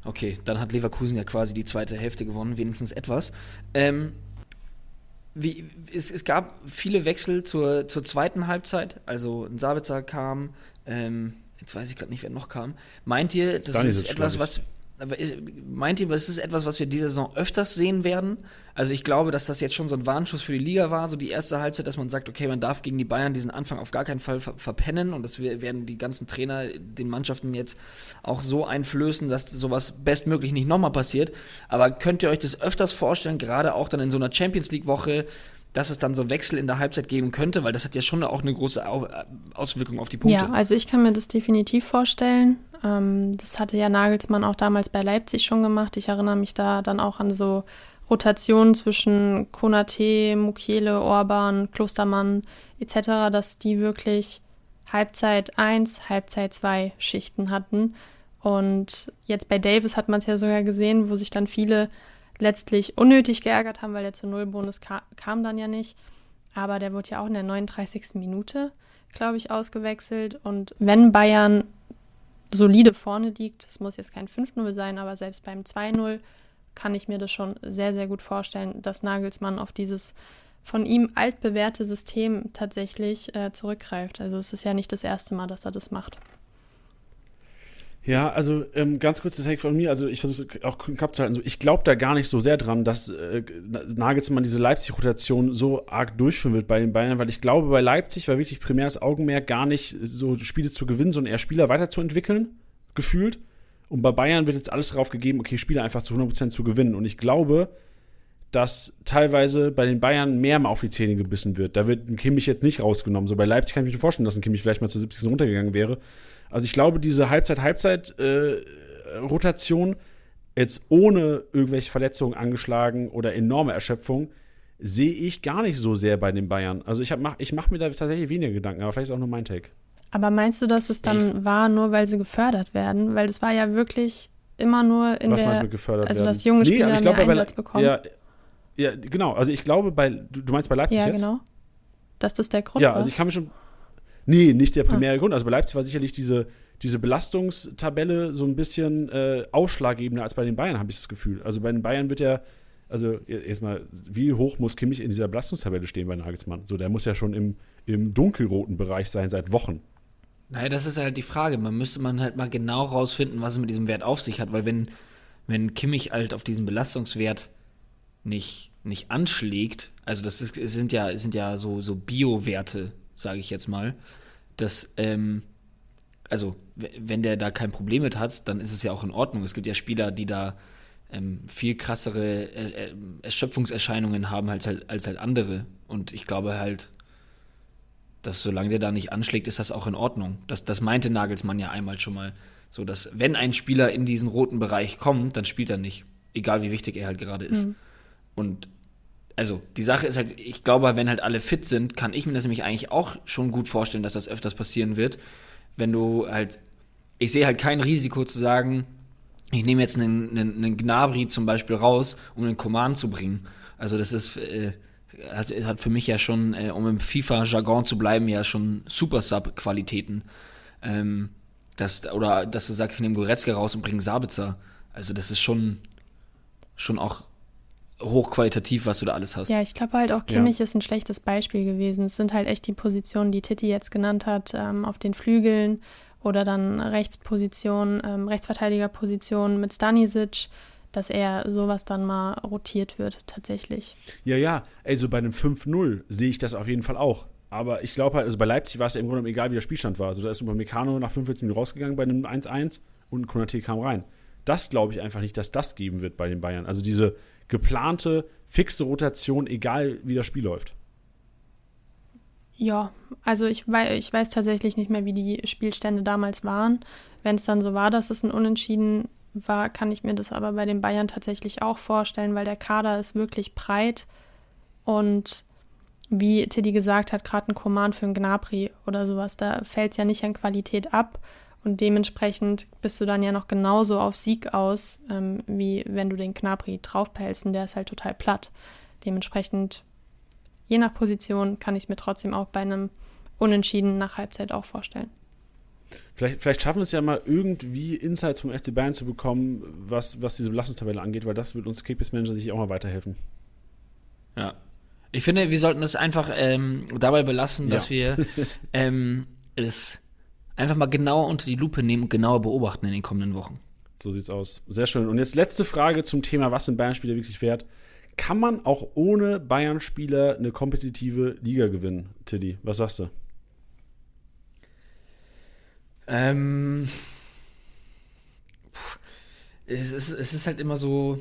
Okay, dann hat Leverkusen ja quasi die zweite Hälfte gewonnen, wenigstens etwas. Ähm, wie, es, es, gab viele Wechsel zur, zur zweiten Halbzeit. Also ein Sabitzer kam, ähm, jetzt weiß ich gerade nicht, wer noch kam. Meint ihr, das, das ist etwas, was meint ihr, das ist etwas, was wir diese Saison öfters sehen werden? Also ich glaube, dass das jetzt schon so ein Warnschuss für die Liga war, so die erste Halbzeit, dass man sagt, okay, man darf gegen die Bayern diesen Anfang auf gar keinen Fall ver verpennen und das werden die ganzen Trainer den Mannschaften jetzt auch so einflößen, dass sowas bestmöglich nicht nochmal passiert. Aber könnt ihr euch das öfters vorstellen, gerade auch dann in so einer Champions League Woche, dass es dann so Wechsel in der Halbzeit geben könnte, weil das hat ja schon auch eine große Auswirkung auf die Punkte. Ja, also ich kann mir das definitiv vorstellen. Ähm, das hatte ja Nagelsmann auch damals bei Leipzig schon gemacht. Ich erinnere mich da dann auch an so Rotationen zwischen Konate, Mukiele, Orban, Klostermann etc., dass die wirklich Halbzeit 1, Halbzeit 2 Schichten hatten. Und jetzt bei Davis hat man es ja sogar gesehen, wo sich dann viele letztlich unnötig geärgert haben, weil der zu Null-Bonus ka kam dann ja nicht. Aber der wurde ja auch in der 39. Minute, glaube ich, ausgewechselt. Und wenn Bayern solide vorne liegt, es muss jetzt kein 5-0 sein, aber selbst beim 2-0 kann ich mir das schon sehr, sehr gut vorstellen, dass Nagelsmann auf dieses von ihm altbewährte System tatsächlich äh, zurückgreift. Also es ist ja nicht das erste Mal, dass er das macht. Ja, also ähm, ganz kurz der Take von mir. Also ich versuche auch Kopf zu halten. Ich glaube da gar nicht so sehr dran, dass äh, Nagelsmann diese Leipzig-Rotation so arg durchführen wird bei den Bayern, weil ich glaube, bei Leipzig war wirklich primär das Augenmerk gar nicht so Spiele zu gewinnen, sondern eher Spieler weiterzuentwickeln, gefühlt. Und bei Bayern wird jetzt alles darauf gegeben, okay, Spieler einfach zu 100% zu gewinnen. Und ich glaube, dass teilweise bei den Bayern mehr mal auf die Zähne gebissen wird. Da wird ein Kimmich jetzt nicht rausgenommen. So bei Leipzig kann ich mir vorstellen, dass ein Kimmich vielleicht mal zu 70 runtergegangen wäre. Also ich glaube, diese Halbzeit-Halbzeit-Rotation äh, jetzt ohne irgendwelche Verletzungen angeschlagen oder enorme Erschöpfung sehe ich gar nicht so sehr bei den Bayern. Also ich, mach, ich mache mir da tatsächlich weniger Gedanken, aber vielleicht ist auch nur mein Take. Aber meinst du, dass es dann Ich- war, nur weil sie gefördert werden? Weil das war ja wirklich immer nur in Was meinst du der, mit gefördert also werden? dass junge Nee, Spieler aber ich mehr glaube, bei- Einsatz bekommen. Ja, ja, genau. Also ich glaube, bei, du, du meinst bei Leipzig Ja, jetzt? genau. Dass das der Grund Ja, also ich kann mir schon. Nee, nicht der primäre Grund. Also bei Leipzig war sicherlich diese, diese Belastungstabelle so ein bisschen äh, ausschlaggebender als bei den Bayern, habe ich das Gefühl. Also bei den Bayern wird ja, also erstmal, wie hoch muss Kimmich in dieser Belastungstabelle stehen bei Nagelsmann? So, der muss ja schon im, im dunkelroten Bereich sein seit Wochen. Naja, das ist halt die Frage. Man müsste man halt mal genau rausfinden, was es mit diesem Wert auf sich hat, weil wenn, wenn Kimmich halt auf diesen Belastungswert nicht, nicht anschlägt, also das ist, es sind ja, es sind ja so, so Bio-Werte, sage ich jetzt mal, dass, ähm, also wenn der da kein Problem mit hat, dann ist es ja auch in Ordnung. Es gibt ja Spieler, die da ähm, viel krassere äh, äh, Erschöpfungserscheinungen haben als halt, als halt andere. Und ich glaube halt, dass solange der da nicht anschlägt, ist das auch in Ordnung. Das, das meinte Nagelsmann ja einmal schon mal. So, dass wenn ein Spieler in diesen roten Bereich kommt, dann spielt er nicht. Egal wie wichtig er halt gerade ist. Und also die Sache ist halt, ich glaube, wenn halt alle fit sind, kann ich mir das nämlich eigentlich auch schon gut vorstellen, dass das öfters passieren wird. Wenn du halt, ich sehe halt kein Risiko zu sagen, ich nehme jetzt einen, einen, einen Gnabry zum Beispiel raus, um einen Command zu bringen. Also das ist, äh, hat, hat für mich ja schon, äh, um im FIFA-Jargon zu bleiben, ja schon Super-Sub-Qualitäten. Ähm, das, oder dass du sagst, ich nehme Goretzka raus und bringe Sabitzer. Also das ist schon, schon auch hochqualitativ, was du da alles hast. Ja, ich glaube halt auch Kimmich ist ein schlechtes Beispiel gewesen. Es sind halt echt die Positionen, die Titi jetzt genannt hat, ähm, auf den Flügeln oder dann Rechtsposition, ähm, Rechtsverteidigerposition mit Stanisic, dass er sowas dann mal rotiert wird tatsächlich. Ja, ja, ey, so bei einem 5-0 sehe ich das auf jeden Fall auch. Aber ich glaube halt, also bei Leipzig war es ja im Grunde genommen egal, wie der Spielstand war. Also da ist Upamecano nach 45 Minuten rausgegangen bei einem 1-1 und Konate kam rein. Das glaube ich einfach nicht, dass das geben wird bei den Bayern. Also diese geplante, fixe Rotation, egal wie das Spiel läuft. Ja, also ich, wei ich weiß tatsächlich nicht mehr, wie die Spielstände damals waren. Wenn es dann so war, dass es ein Unentschieden war, kann ich mir das aber bei den Bayern tatsächlich auch vorstellen, weil der Kader ist wirklich breit und wie Tiddy gesagt hat, gerade ein Command für einen Gnabry oder sowas, da fällt es ja nicht an Qualität ab und dementsprechend bist du dann ja noch genauso auf Sieg aus, ähm, wie wenn du den Gnabry draufpellst und der ist halt total platt. Dementsprechend je nach Position kann ich es mir trotzdem auch bei einem Unentschieden nach Halbzeit auch vorstellen. Vielleicht, vielleicht schaffen wir es ja mal irgendwie Insights vom FC Bayern zu bekommen, was, was diese Belastungstabelle angeht, weil das wird uns Kickbase-Manager sicher auch mal weiterhelfen. Ja. Ich finde, wir sollten es einfach ähm, dabei belassen, dass Ja. wir ähm, es einfach mal genauer unter die Lupe nehmen und genauer beobachten in den kommenden Wochen. So sieht's aus. Sehr schön. Und jetzt letzte Frage zum Thema, was sind Bayern-Spieler wirklich wert? Kann man auch ohne Bayern-Spieler eine kompetitive Liga gewinnen, Tilly? Was sagst du? Ähm, es, ist, es ist halt immer so.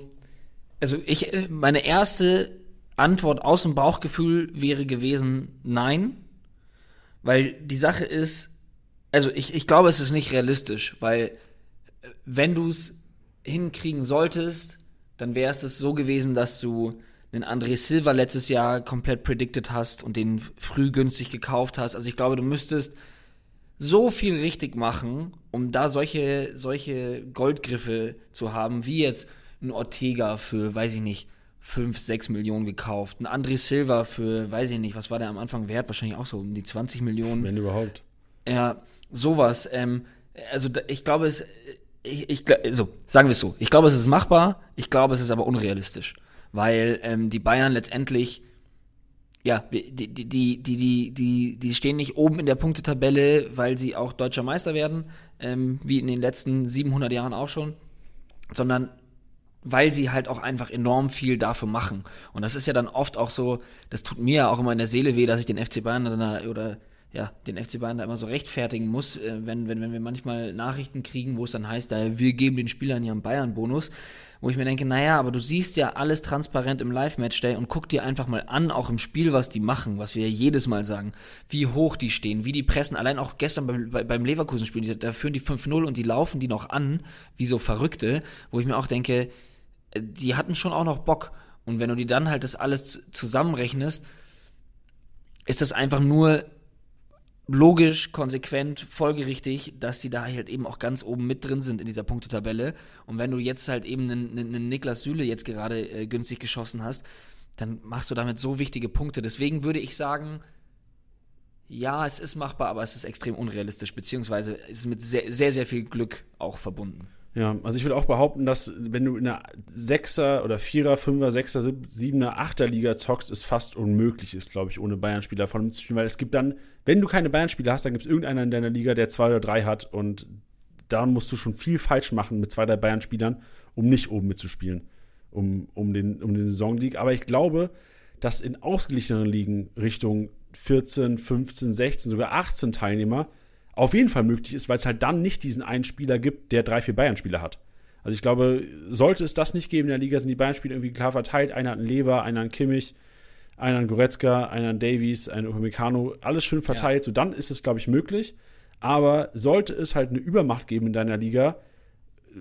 Also ich, äh, meine erste Antwort aus dem Bauchgefühl wäre gewesen, nein. Weil die Sache ist, also ich, ich glaube, es ist nicht realistisch, weil äh, wenn du es hinkriegen solltest, dann wäre es das so gewesen, dass du einen André Silva letztes Jahr komplett predicted hast und den früh günstig gekauft hast. Also ich glaube, du müsstest so viel richtig machen, um da solche, solche Goldgriffe zu haben, wie jetzt ein Ortega für, weiß ich nicht, 5, 6 Millionen gekauft, ein André Silva für, weiß ich nicht, was war der am Anfang wert? Wahrscheinlich auch so um die 20 Millionen. Wenn überhaupt. Ja, sowas. Ähm, also ich glaube, es, ich, ich, so, sagen wir es so. Ich glaube, es ist machbar. Ich glaube, es ist aber unrealistisch, weil ähm, die Bayern letztendlich, ja, die, die, die, die, die, die, stehen nicht oben in der Punktetabelle, weil sie auch deutscher Meister werden, ähm, wie in den letzten 700 Jahren auch schon, sondern weil sie halt auch einfach enorm viel dafür machen. Und das ist ja dann oft auch so, das tut mir ja auch immer in der Seele weh, dass ich den FC Bayern oder ja, den FC Bayern da immer so rechtfertigen muss, äh, wenn, wenn, wenn wir manchmal Nachrichten kriegen, wo es dann heißt, da, wir geben den Spielern ja einen Bayern-Bonus, wo ich mir denke, naja, aber du siehst ja alles transparent im Live-Match-Day und guck dir einfach mal an, auch im Spiel, was die machen, was wir ja jedes Mal sagen, wie hoch die stehen, wie die pressen, allein auch gestern beim, bei- beim Leverkusen-Spiel, da führen die 5-0 und die laufen die noch an, wie so Verrückte, wo ich mir auch denke, äh, die hatten schon auch noch Bock. Und wenn du die dann halt das alles zu- zusammenrechnest, ist das einfach nur logisch, konsequent, folgerichtig, dass sie da halt eben auch ganz oben mit drin sind in dieser Punktetabelle. Und wenn du jetzt halt eben einen, einen Niklas Süle jetzt gerade äh, günstig geschossen hast, dann machst du damit so wichtige Punkte. Deswegen würde ich sagen, ja, es ist machbar, aber es ist extrem unrealistisch, beziehungsweise es ist mit sehr, sehr, sehr viel Glück auch verbunden. Ja, also ich würde auch behaupten, dass wenn du in einer Sechser oder Vierer, Fünfer, Sechser, Siebener, Achter Liga zockst, es fast unmöglich ist, glaube ich, ohne Bayern-Spieler vorne mitzuspielen, weil es gibt dann, wenn du keine Bayern-Spieler hast, dann gibt es irgendeiner in deiner Liga, der zwei oder drei hat und da musst du schon viel falsch machen mit zwei, drei Bayern-Spielern, um nicht oben mitzuspielen, um, um den, um den Saisonleague. Aber ich glaube, dass in ausgeglicheneren Ligen Richtung 14, 15, 16, sogar 18 Teilnehmer auf jeden Fall möglich ist, weil es halt dann nicht diesen einen Spieler gibt, der drei, vier Bayern-Spieler hat. Also ich glaube, sollte es das nicht geben in der Liga, sind die Bayern-Spieler irgendwie klar verteilt. Einer hat einen Lever, einer einen Kimmich, einer einen Goretzka, einer einen Davies, einen Upamecano, alles schön verteilt. Ja. So dann ist es, glaube ich, möglich. Aber sollte es halt eine Übermacht geben in deiner Liga,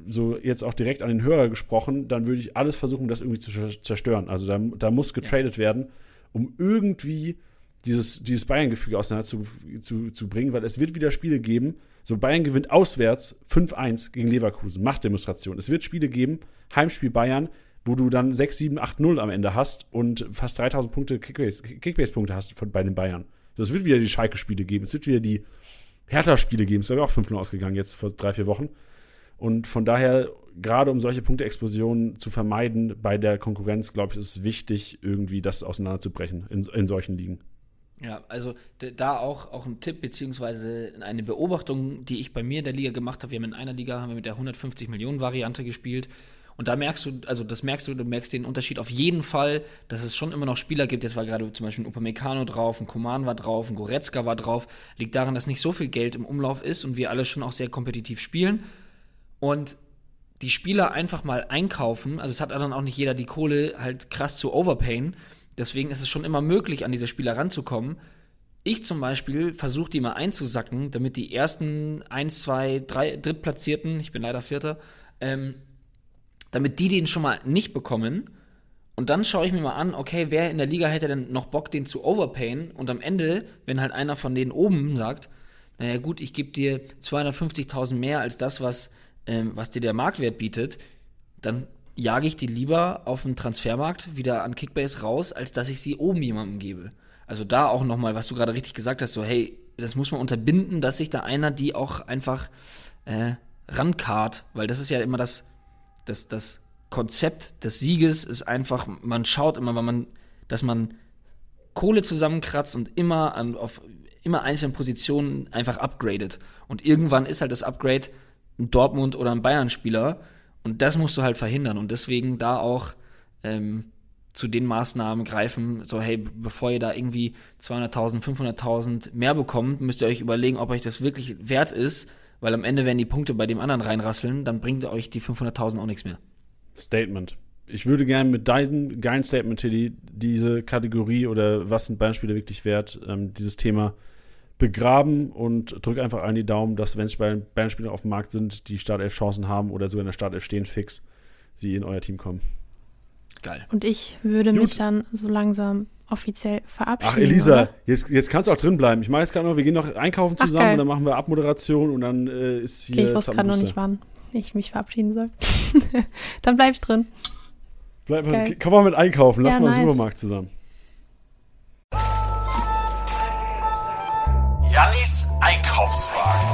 so jetzt auch direkt an den Hörer gesprochen, dann würde ich alles versuchen, das irgendwie zu zerstören. Also da, da muss getradet ja. werden, um irgendwie dieses, dieses Bayern-Gefüge auseinander zu, zu, zu bringen, weil es wird wieder Spiele geben. So, Bayern gewinnt auswärts 5-1 gegen Leverkusen, Machtdemonstration. Es wird Spiele geben, Heimspiel Bayern, wo du dann 6, 7, 8, 0 am Ende hast und fast 3000 Punkte Kickbase-Punkte hast von, bei den Bayern. Es wird wieder die Schalke-Spiele geben, es wird wieder die Hertha-Spiele geben. Es ist ja auch 5-0 ausgegangen jetzt vor drei, vier Wochen. Und von daher, gerade um solche Punkteexplosionen zu vermeiden bei der Konkurrenz, glaube ich, ist es wichtig, irgendwie das auseinanderzubrechen in, in solchen Ligen. Ja, also da auch, auch ein Tipp beziehungsweise eine Beobachtung, die ich bei mir in der Liga gemacht habe. Wir haben in einer Liga haben wir mit der 150 Millionen Variante gespielt und da merkst du, also das merkst du, du merkst den Unterschied auf jeden Fall, dass es schon immer noch Spieler gibt. Jetzt war gerade zum Beispiel ein Upamecano drauf, ein Koman war drauf, ein Goretzka war drauf. Liegt daran, dass nicht so viel Geld im Umlauf ist und wir alle schon auch sehr kompetitiv spielen und die Spieler einfach mal einkaufen. Also es hat dann auch nicht jeder die Kohle halt krass zu overpayen Deswegen ist es schon immer möglich, an diese Spieler ranzukommen. Ich zum Beispiel versuche die mal einzusacken, damit die ersten 1, 2, 3 Drittplatzierten, ich bin leider Vierter, ähm, damit die den schon mal nicht bekommen. Und dann schaue ich mir mal an, okay, wer in der Liga hätte denn noch Bock, den zu overpayen? Und am Ende, wenn halt einer von denen oben sagt, naja gut, ich gebe dir 250.000 mehr als das, was, ähm, was dir der Marktwert bietet, dann jage ich die lieber auf dem Transfermarkt wieder an Kickbase raus, als dass ich sie oben jemandem gebe. Also da auch nochmal, was du gerade richtig gesagt hast, so hey, das muss man unterbinden, dass sich da einer die auch einfach äh, rankart, weil das ist ja immer das, das, das Konzept des Sieges ist einfach, man schaut immer, wenn man, dass man Kohle zusammenkratzt und immer an, auf immer einzelnen Positionen einfach upgradet. Und irgendwann ist halt das Upgrade ein Dortmund oder ein Bayern-Spieler und das musst du halt verhindern und deswegen da auch ähm, zu den Maßnahmen greifen, so hey, bevor ihr da irgendwie 200.000, 500.000 mehr bekommt, müsst ihr euch überlegen, ob euch das wirklich wert ist, weil am Ende werden die Punkte bei dem anderen reinrasseln, dann bringt euch die 500.000 auch nichts mehr. Statement. Ich würde gerne mit deinem geilen Statement, Tilly, diese Kategorie oder was sind Beispiele wirklich wert, ähm, dieses Thema begraben und drück einfach allen die Daumen, dass, wenn Bandspieler auf dem Markt sind, die Startelf Chancen haben oder sogar in der Startelf stehen fix, sie in euer Team kommen. Geil. Und ich würde Gut. mich dann so langsam offiziell verabschieden. Ach, Elisa, jetzt, jetzt kannst du auch drin bleiben. Ich meine jetzt gerade noch, wir gehen noch einkaufen zusammen Ach, und dann machen wir Abmoderation und dann äh, ist hier. Okay, ich wusste gerade noch nicht, wann ich mich verabschieden soll. dann bleib ich drin. Bleib, komm mal mit einkaufen, lass ja, mal nice. Supermarkt zusammen. Jannis Einkaufswagen.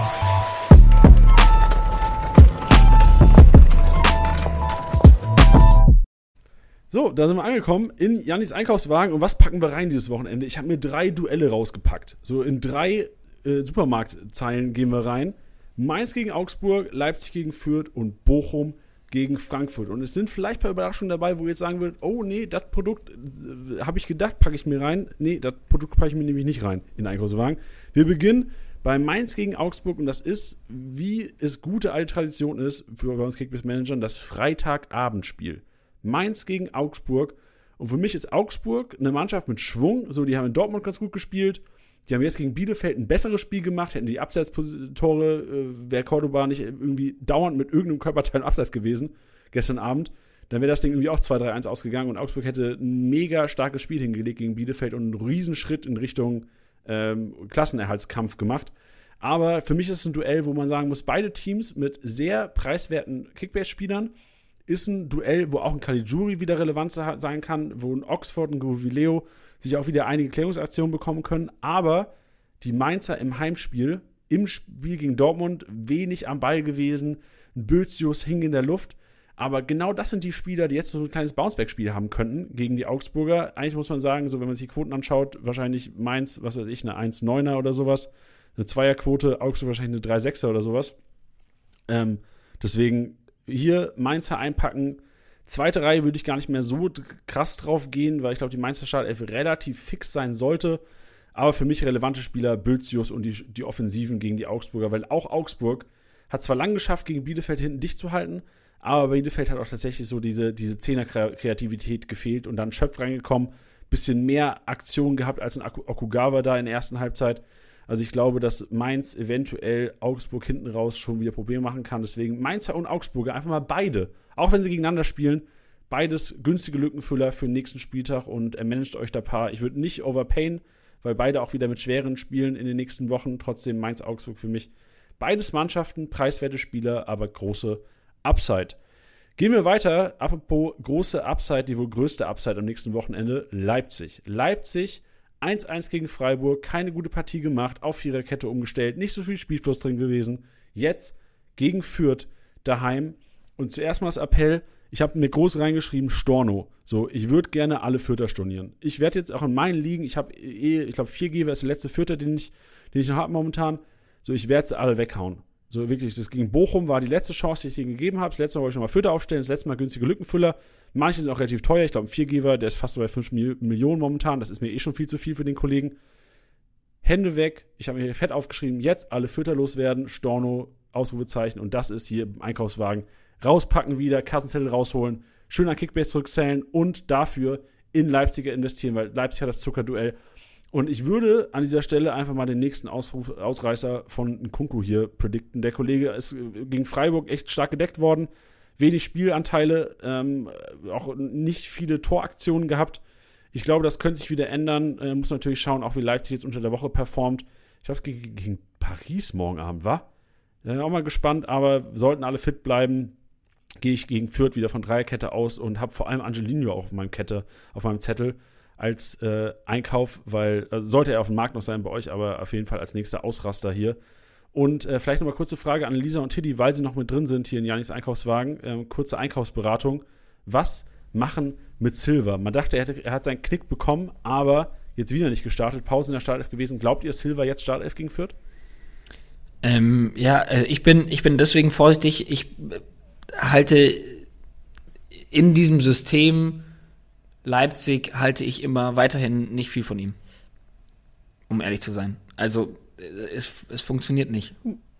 So, da sind wir angekommen in Jannis Einkaufswagen. Und was packen wir rein dieses Wochenende? Ich habe mir drei Duelle rausgepackt. So in drei äh, Supermarktzeilen gehen wir rein. Mainz gegen Augsburg, Leipzig gegen Fürth und Bochum gegen Frankfurt. Und es sind vielleicht ein paar Überraschungen dabei, wo ihr jetzt sagen würdet, oh nee, das Produkt äh, habe ich gedacht, packe ich mir rein. Nee, das Produkt packe ich mir nämlich nicht rein in den Einkaufswagen. Wir beginnen bei Mainz gegen Augsburg und das ist, wie es gute alte Tradition ist für bei uns Kickbase-Managern, das Freitagabendspiel. Mainz gegen Augsburg. Und für mich ist Augsburg eine Mannschaft mit Schwung. So, die haben in Dortmund ganz gut gespielt. Die haben jetzt gegen Bielefeld ein besseres Spiel gemacht, hätten die Abseitstore, äh, wäre Cordoba nicht irgendwie dauernd mit irgendeinem Körperteil Abseits gewesen, gestern Abend, dann wäre das Ding irgendwie auch 2-3-1 ausgegangen und Augsburg hätte ein mega starkes Spiel hingelegt gegen Bielefeld und einen Riesenschritt in Richtung ähm, Klassenerhaltskampf gemacht. Aber für mich ist es ein Duell, wo man sagen muss, beide Teams mit sehr preiswerten Kickbase-Spielern ist ein Duell, wo auch ein Caligiuri wieder relevant sein kann, wo ein Oxford, ein Govileo sich auch wieder einige Klärungsaktionen bekommen können. Aber die Mainzer im Heimspiel, im Spiel gegen Dortmund, wenig am Ball gewesen. Ein Bözius hing in der Luft. Aber genau das sind die Spieler, die jetzt so ein kleines Bounceback-Spiel haben könnten gegen die Augsburger. Eigentlich muss man sagen, so wenn man sich die Quoten anschaut, wahrscheinlich Mainz, was weiß ich, eine 1-9er oder sowas. Eine Zweierquote, Augsburg wahrscheinlich eine 3-6er oder sowas. Ähm, deswegen hier Mainzer einpacken. Zweite Reihe würde ich gar nicht mehr so krass drauf gehen, weil ich glaube, die Mainzer Startelf relativ fix sein sollte. Aber für mich relevante Spieler Bözius und die, die Offensiven gegen die Augsburger, weil auch Augsburg hat zwar lang geschafft, gegen Bielefeld hinten dicht zu halten, aber Bielefeld hat auch tatsächlich so diese, diese Zehner-Kreativität gefehlt und dann Schöpf reingekommen, bisschen mehr Aktion gehabt als ein Okugawa da in der ersten Halbzeit. Also ich glaube, dass Mainz eventuell Augsburg hinten raus schon wieder Probleme machen kann. Deswegen Mainzer und Augsburger einfach mal beide, auch wenn sie gegeneinander spielen, beides günstige Lückenfüller für den nächsten Spieltag und er managt euch da paar. Ich würde nicht overpayen, weil beide auch wieder mit schweren Spielen in den nächsten Wochen. Trotzdem Mainz-Augsburg für mich. Beides Mannschaften, preiswerte Spieler, aber große Upside. Gehen wir weiter. Apropos große Upside, die wohl größte Upside am nächsten Wochenende: Leipzig. Leipzig 1-1 gegen Freiburg, keine gute Partie gemacht, auf Viererkette umgestellt, nicht so viel Spielfluss drin gewesen. Jetzt gegen Fürth daheim. Und zuerst mal das Appell, ich habe mir groß reingeschrieben, Storno. So, ich würde gerne alle Fürther stornieren. Ich werde jetzt auch in meinen Ligen, ich habe eh, ich glaube, 4G wäre der letzte Fürther, den ich, den ich noch habe momentan. So, ich werde sie alle weghauen. So wirklich, das gegen Bochum war die letzte Chance, die ich ihnen gegeben habe. Das letzte Mal wollte ich nochmal Fürther aufstellen, das letzte Mal günstige Lückenfüller. Manche sind auch relativ teuer. Ich glaube, ein 4Geber, der ist fast so bei 5 Millionen momentan. Das ist mir eh schon viel zu viel für den Kollegen. Hände weg. Ich habe mir hier fett aufgeschrieben. Jetzt alle Fütter loswerden. Storno, Ausrufezeichen. Und das ist hier im Einkaufswagen. Rauspacken wieder, Kassenzettel rausholen. Schön an Kickbase zurückzählen und dafür in Leipziger investieren, weil Leipzig hat das Zuckerduell. Und ich würde an dieser Stelle einfach mal den nächsten Ausruf, Ausreißer von Nkunku hier predikten. Der Kollege ist gegen Freiburg echt stark gedeckt worden wenig Spielanteile, ähm, auch nicht viele Toraktionen gehabt. Ich glaube, das könnte sich wieder ändern. Äh, muss natürlich schauen, auch wie Leipzig jetzt unter der Woche performt. Ich glaube, gegen, gegen Paris morgen Abend, war. Bin auch mal gespannt, aber sollten alle fit bleiben, gehe ich gegen Fürth wieder von Dreierkette aus und habe vor allem Angelino auch auf meinem Kette, auf meinem Zettel als äh, Einkauf, weil also sollte er auf dem Markt noch sein bei euch, aber auf jeden Fall als nächster Ausraster hier. Und äh, vielleicht nochmal kurze Frage an Lisa und Tiddy, weil sie noch mit drin sind hier in Janis Einkaufswagen. Ähm, kurze Einkaufsberatung. Was machen mit Silver? Man dachte, er, hätte, er hat seinen Knick bekommen, aber jetzt wieder nicht gestartet. Pause in der Startelf gewesen. Glaubt ihr, Silver jetzt Startelf gegen Fürth? Ähm, ja, äh, ich bin, ich bin deswegen vorsichtig. Ich äh, halte in diesem System Leipzig halte ich immer weiterhin nicht viel von ihm. Um ehrlich zu sein. Also es, es funktioniert nicht.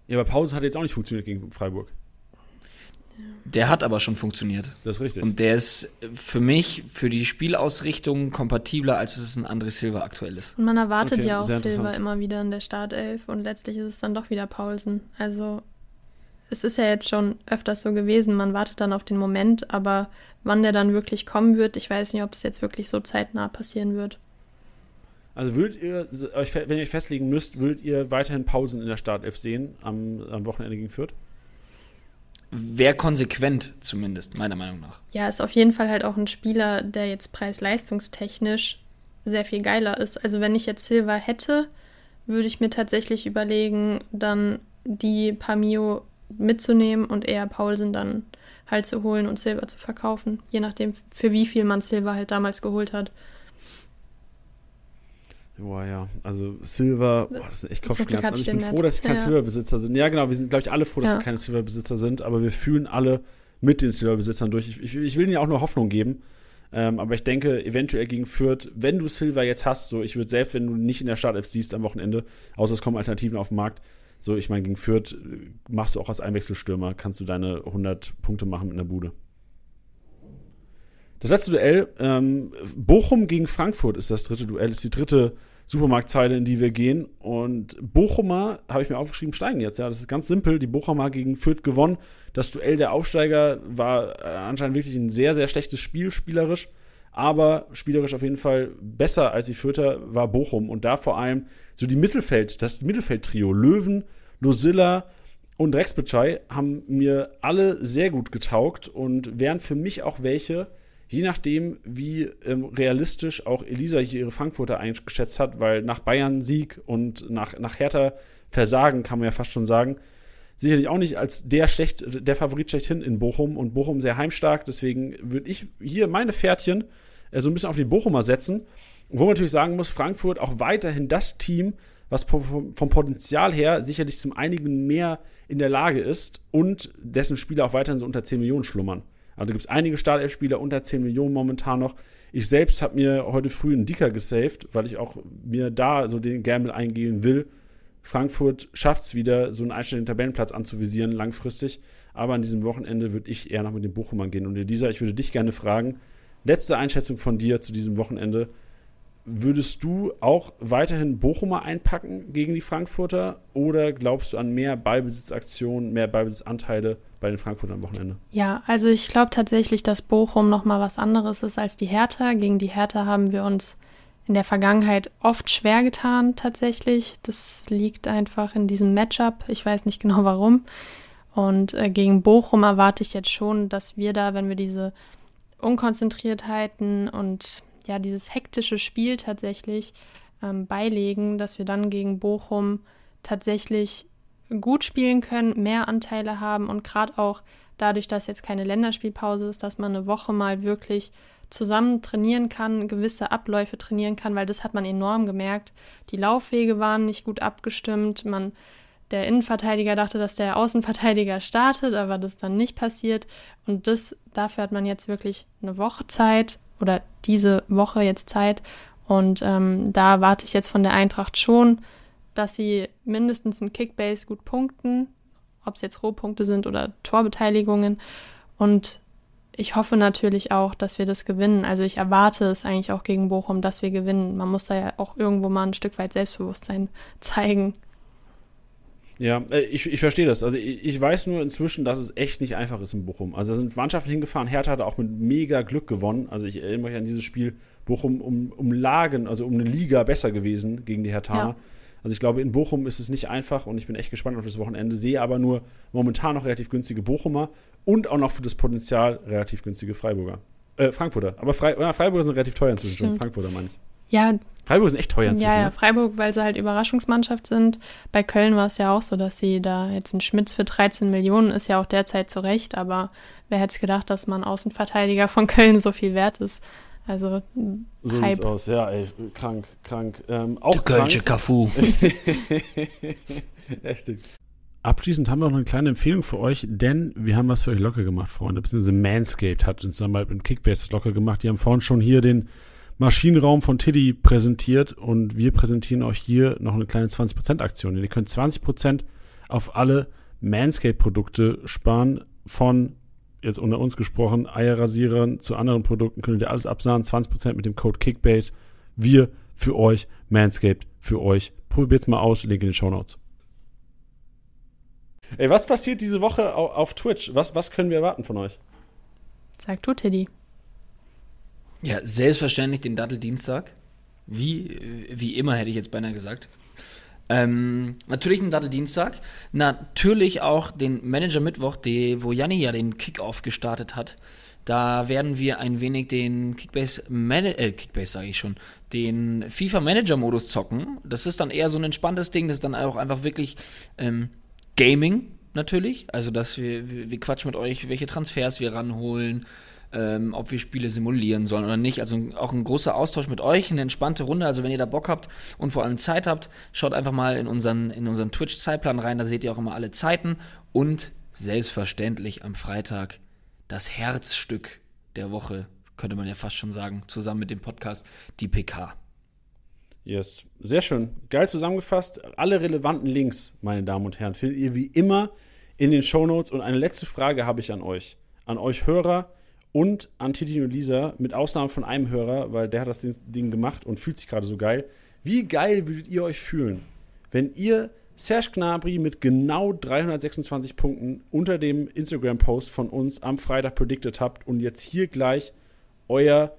Ja, aber Pause hat jetzt auch nicht funktioniert gegen Freiburg. Der hat aber schon funktioniert. Das ist richtig. Und der ist für mich, für die Spielausrichtung kompatibler, als es ein André Silva aktuell ist. Und man erwartet okay, ja auch Silva immer wieder in der Startelf und letztlich ist es dann doch wieder Paulsen. Also es ist ja jetzt schon öfters so gewesen, man wartet dann auf den Moment, aber wann der dann wirklich kommen wird, ich weiß nicht, ob es jetzt wirklich so zeitnah passieren wird. Also würdet ihr euch, wenn ihr euch festlegen müsst, würdet ihr weiterhin Pausen in der Startelf sehen am, am Wochenende gegen Fürth? Wäre konsequent zumindest, meiner Meinung nach. Ja, ist auf jeden Fall halt auch ein Spieler, der jetzt preis-leistungstechnisch sehr viel geiler ist. Also wenn ich jetzt Silva hätte, würde ich mir tatsächlich überlegen, dann die Pamio mitzunehmen und eher Paulsen dann halt zu holen und Silva zu verkaufen. Je nachdem, für wie viel man Silva halt damals geholt hat. Boah, ja. Also Silver, boah, das sind echt Kopfschmerzen. Also ich bin froh, dass ich kein ja. Silverbesitzer bin. Ja, genau, wir sind, glaube ich, alle froh, dass ja. wir keine Silverbesitzer sind, aber wir fühlen alle mit den Silverbesitzern durch. Ich, ich, ich will ihnen ja auch nur Hoffnung geben. Ähm, aber ich denke, eventuell gegen Fürth, wenn du Silver jetzt hast, so ich würde selbst, wenn du nicht in der Startelf siehst am Wochenende, außer es kommen Alternativen auf den Markt, so ich meine, gegen Fürth äh, machst du auch als Einwechselstürmer, kannst du deine 100 Punkte machen mit einer Bude. Das letzte Duell, ähm, Bochum gegen Frankfurt ist das dritte Duell, ist die dritte Supermarktzeile, in die wir gehen. Und Bochumer, habe ich mir aufgeschrieben, steigen jetzt. Ja, das ist ganz simpel. Die Bochumer gegen Fürth gewonnen. Das Duell der Aufsteiger war äh, anscheinend wirklich ein sehr, sehr schlechtes Spiel, spielerisch. aber spielerisch auf jeden Fall besser als die Fürther war Bochum und da vor allem so die Mittelfeld, das Mittelfeldtrio Löwen, Losilla und Rex Bitschei haben mir alle sehr gut getaugt und wären für mich auch welche, je nachdem, wie ähm, realistisch auch Elisa hier ihre Frankfurter eingeschätzt hat, weil nach Bayern-Sieg und nach, nach Hertha Versagen, kann man ja fast schon sagen, sicherlich auch nicht als der, schlecht, der Favorit schlechthin in Bochum und Bochum sehr heimstark. Deswegen würde ich hier meine Pferdchen äh, so ein bisschen auf die Bochumer setzen. Wo man natürlich sagen muss, Frankfurt auch weiterhin das Team, was vom, Potenzial her sicherlich zum einigen mehr in der Lage ist und dessen Spieler auch weiterhin so unter 10 Millionen schlummern. Also da gibt es einige Startelf-Spieler unter 10 Millionen momentan noch. Ich selbst habe mir heute früh einen Dicker gesaved, weil ich auch mir da so den Gamble eingehen will. Frankfurt schafft es wieder, so einen einstelligen Tabellenplatz anzuvisieren, langfristig. Aber an diesem Wochenende würde ich eher noch mit den Bochumern gehen. Und Elisa, ich würde dich gerne fragen, letzte Einschätzung von dir zu diesem Wochenende würdest du auch weiterhin Bochumer einpacken gegen die Frankfurter oder glaubst du an mehr Ballbesitzaktionen, mehr Ballbesitzanteile bei den Frankfurtern am Wochenende? Ja, also ich glaube tatsächlich, dass Bochum nochmal was anderes ist als die Hertha. Gegen die Hertha haben wir uns in der Vergangenheit oft schwer getan tatsächlich. Das liegt einfach in diesem Matchup. Ich weiß nicht genau warum. Und äh, gegen Bochum erwarte ich jetzt schon, dass wir da, wenn wir diese Unkonzentriertheiten und ja dieses hektische Spiel tatsächlich ähm, beilegen, dass wir dann gegen Bochum tatsächlich gut spielen können, mehr Anteile haben und gerade auch dadurch, dass jetzt keine Länderspielpause ist, dass man eine Woche mal wirklich zusammen trainieren kann, gewisse Abläufe trainieren kann, weil das hat man enorm gemerkt. Die Laufwege waren nicht gut abgestimmt. Man, der Innenverteidiger dachte, dass der Außenverteidiger startet, aber das dann nicht passiert. Und das, dafür hat man jetzt wirklich eine Woche Zeit, oder diese Woche jetzt Zeit. Und ähm, da erwarte ich jetzt von der Eintracht schon, dass sie mindestens in Kickbase gut punkten, ob es jetzt Rohpunkte sind oder Torbeteiligungen. Und ich hoffe natürlich auch, dass wir das gewinnen. Also ich erwarte es eigentlich auch gegen Bochum, dass wir gewinnen. Man muss da ja auch irgendwo mal ein Stück weit Selbstbewusstsein zeigen. Ja, äh, ich, ich verstehe das. Also ich, ich, weiß nur inzwischen, dass es echt nicht einfach ist in Bochum. Also da sind Mannschaften hingefahren. Hertha hat auch mit mega Glück gewonnen. Also ich erinnere mich an dieses Spiel. Bochum um, um Lagen, also um eine Liga besser gewesen gegen die Hertha. Ja. Also ich glaube, in Bochum ist es nicht einfach und ich bin echt gespannt auf das Wochenende. Sehe aber nur momentan noch relativ günstige Bochumer und auch noch für das Potenzial relativ günstige Freiburger. Äh, Frankfurter. Aber Frei Freiburger sind relativ teuer inzwischen. Frankfurter meine ich. Ja. Freiburg ist echt teuer inzwischen. Ja, ja, ne? Freiburg, weil sie halt Überraschungsmannschaft sind. Bei Köln war es ja auch so, dass sie da jetzt ein Schmitz für 13 Millionen ist ja auch derzeit zurecht, aber wer hätte es gedacht, dass man Außenverteidiger von Köln so viel wert ist? Also so Hype. sieht's aus, ja, ey, krank, krank. Ähm, auch Der Kölsche Cafu. Echt. Abschließend haben wir noch eine kleine Empfehlung für euch, denn wir haben was für euch locker gemacht, Freunde. Beziehungsweise Manscaped hat uns dann mal mit Kickbase locker gemacht. Die haben vorhin schon hier den Maschinenraum von Tiddy präsentiert und wir präsentieren euch hier noch eine kleine 20% Aktion. Ihr könnt 20% auf alle Manscaped-Produkte sparen, von jetzt unter uns gesprochen, Eierrasierern zu anderen Produkten könnt ihr alles absahen, 20% mit dem Code Kickbase. Wir für euch, Manscaped für euch. Probiert's mal aus, Link in den Show Notes. Ey, was passiert diese Woche auf Twitch? Was, was können wir erwarten von euch? Sag du, Tiddy. Ja, selbstverständlich den Datteldienstag. Wie, wie immer hätte ich jetzt beinahe gesagt. Ähm, natürlich den Datteldienstag. Natürlich auch den Manager Mittwoch, die, wo Janni ja den Kickoff gestartet hat. Da werden wir ein wenig den Kickbase, äh, Kickbase sage ich schon, den FIFA Manager Modus zocken. Das ist dann eher so ein entspanntes Ding. Das ist dann auch einfach wirklich ähm, Gaming natürlich. Also, dass wir, wir, wir quatschen mit euch, welche Transfers wir ranholen, ähm, ob wir Spiele simulieren sollen oder nicht. Also auch ein großer Austausch mit euch, eine entspannte Runde. Also wenn ihr da Bock habt und vor allem Zeit habt, schaut einfach mal in unseren, in unseren Twitch-Zeitplan rein. Da seht ihr auch immer alle Zeiten. Und selbstverständlich am Freitag das Herzstück der Woche, könnte man ja fast schon sagen, zusammen mit dem Podcast, die PK. Yes, sehr schön. Geil zusammengefasst. Alle relevanten Links, meine Damen und Herren, findet ihr wie immer in den Show Notes. Und eine letzte Frage habe ich an euch. An euch Hörer und an Titi und Lisa, mit Ausnahme von einem Hörer, weil der hat das Ding gemacht und fühlt sich gerade so geil. Wie geil würdet ihr euch fühlen, wenn ihr Serge Gnabry mit genau 326 Punkten unter dem Instagram-Post von uns am Freitag predicted habt und jetzt hier gleich euer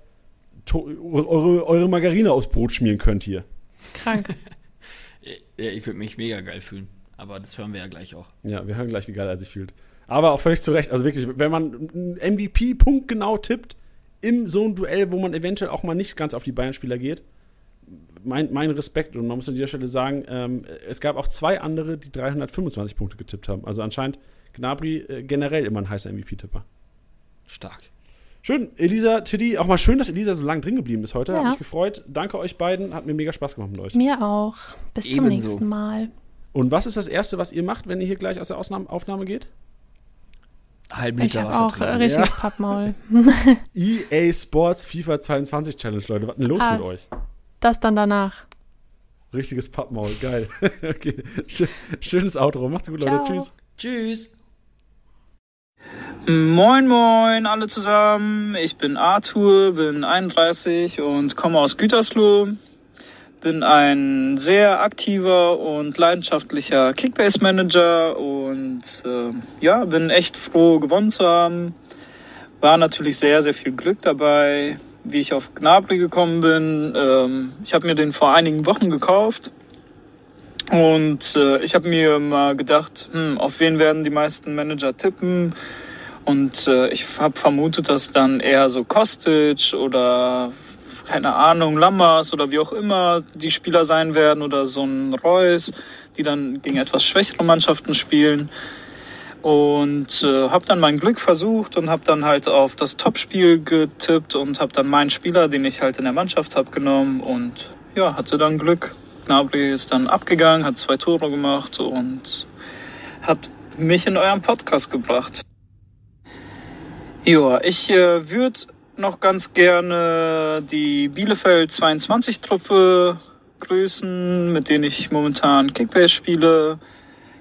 eure, eure Margarine aufs Brot schmieren könnt hier. Krank. ja, ich würde mich mega geil fühlen. Aber das hören wir ja gleich auch. Ja, wir hören gleich, wie geil er sich fühlt. Aber auch völlig zu Recht. Also wirklich, wenn man einen MVP punktgenau tippt, im so ein Duell, wo man eventuell auch mal nicht ganz auf die Bayern-Spieler geht, mein, mein Respekt. Und man muss an dieser Stelle sagen, ähm, es gab auch zwei andere, die 325 Punkte getippt haben. Also anscheinend Gnabry äh, generell immer ein heißer MVP-Tipper. Stark. Schön, Elisa, Tiddy, auch mal schön, dass Elisa so lange drin geblieben ist heute. Ja. Hat mich gefreut. Danke euch beiden. Hat mir mega Spaß gemacht mit euch. Mir auch. Bis zum Ebenso. nächsten Mal. Und was ist das Erste, was ihr macht, wenn ihr hier gleich aus der Ausnahme, Aufnahme geht? Halben Ich Liter habe Wasser auch äh, trinken. richtiges Pappmaul. EA Sports FIFA 22 Challenge, Leute. Was ist denn los Ah. mit euch? Das dann danach. Richtiges Pappmaul, geil. okay. Schö- Schönes Outro. Macht's gut, Leute. Ciao. Tschüss. Tschüss. Moin Moin alle zusammen, ich bin Arthur, bin 31 und komme aus Gütersloh. Bin ein sehr aktiver und leidenschaftlicher Kickbase-Manager und äh, ja, bin echt froh gewonnen zu haben. War natürlich sehr, sehr viel Glück dabei, wie ich auf Gnabry gekommen bin. Ähm, ich habe mir den vor einigen Wochen gekauft und äh, ich habe mir mal gedacht, hm, auf wen werden die meisten Manager tippen? Und äh, ich habe vermutet, dass dann eher so Kostic oder keine Ahnung, Lammers oder wie auch immer die Spieler sein werden oder so ein Reus, die dann gegen etwas schwächere Mannschaften spielen. Und äh, habe dann mein Glück versucht und habe dann halt auf das Topspiel getippt und habe dann meinen Spieler, den ich halt in der Mannschaft habe, genommen und ja, hatte dann Glück. Gnabry ist dann abgegangen, hat zwei Tore gemacht und hat mich in euren Podcast gebracht. Ja, ich äh, würde noch ganz gerne die Bielefeld 22 Truppe grüßen, mit denen ich momentan Kickbase spiele.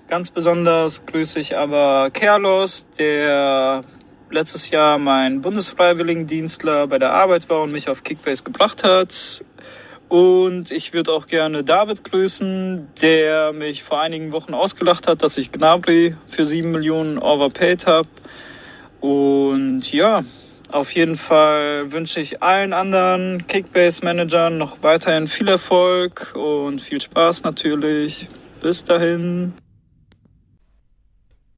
Ganz besonders grüße ich aber Kerlos, der letztes Jahr mein Bundesfreiwilligendienstler bei der Arbeit war und mich auf Kickbase gebracht hat. Und ich würde auch gerne David grüßen, der mich vor einigen Wochen ausgelacht hat, dass ich Gnabry für 7 Millionen overpaid habe. Und ja, auf jeden Fall wünsche ich allen anderen Kickbase-Managern noch weiterhin viel Erfolg und viel Spaß natürlich. Bis dahin.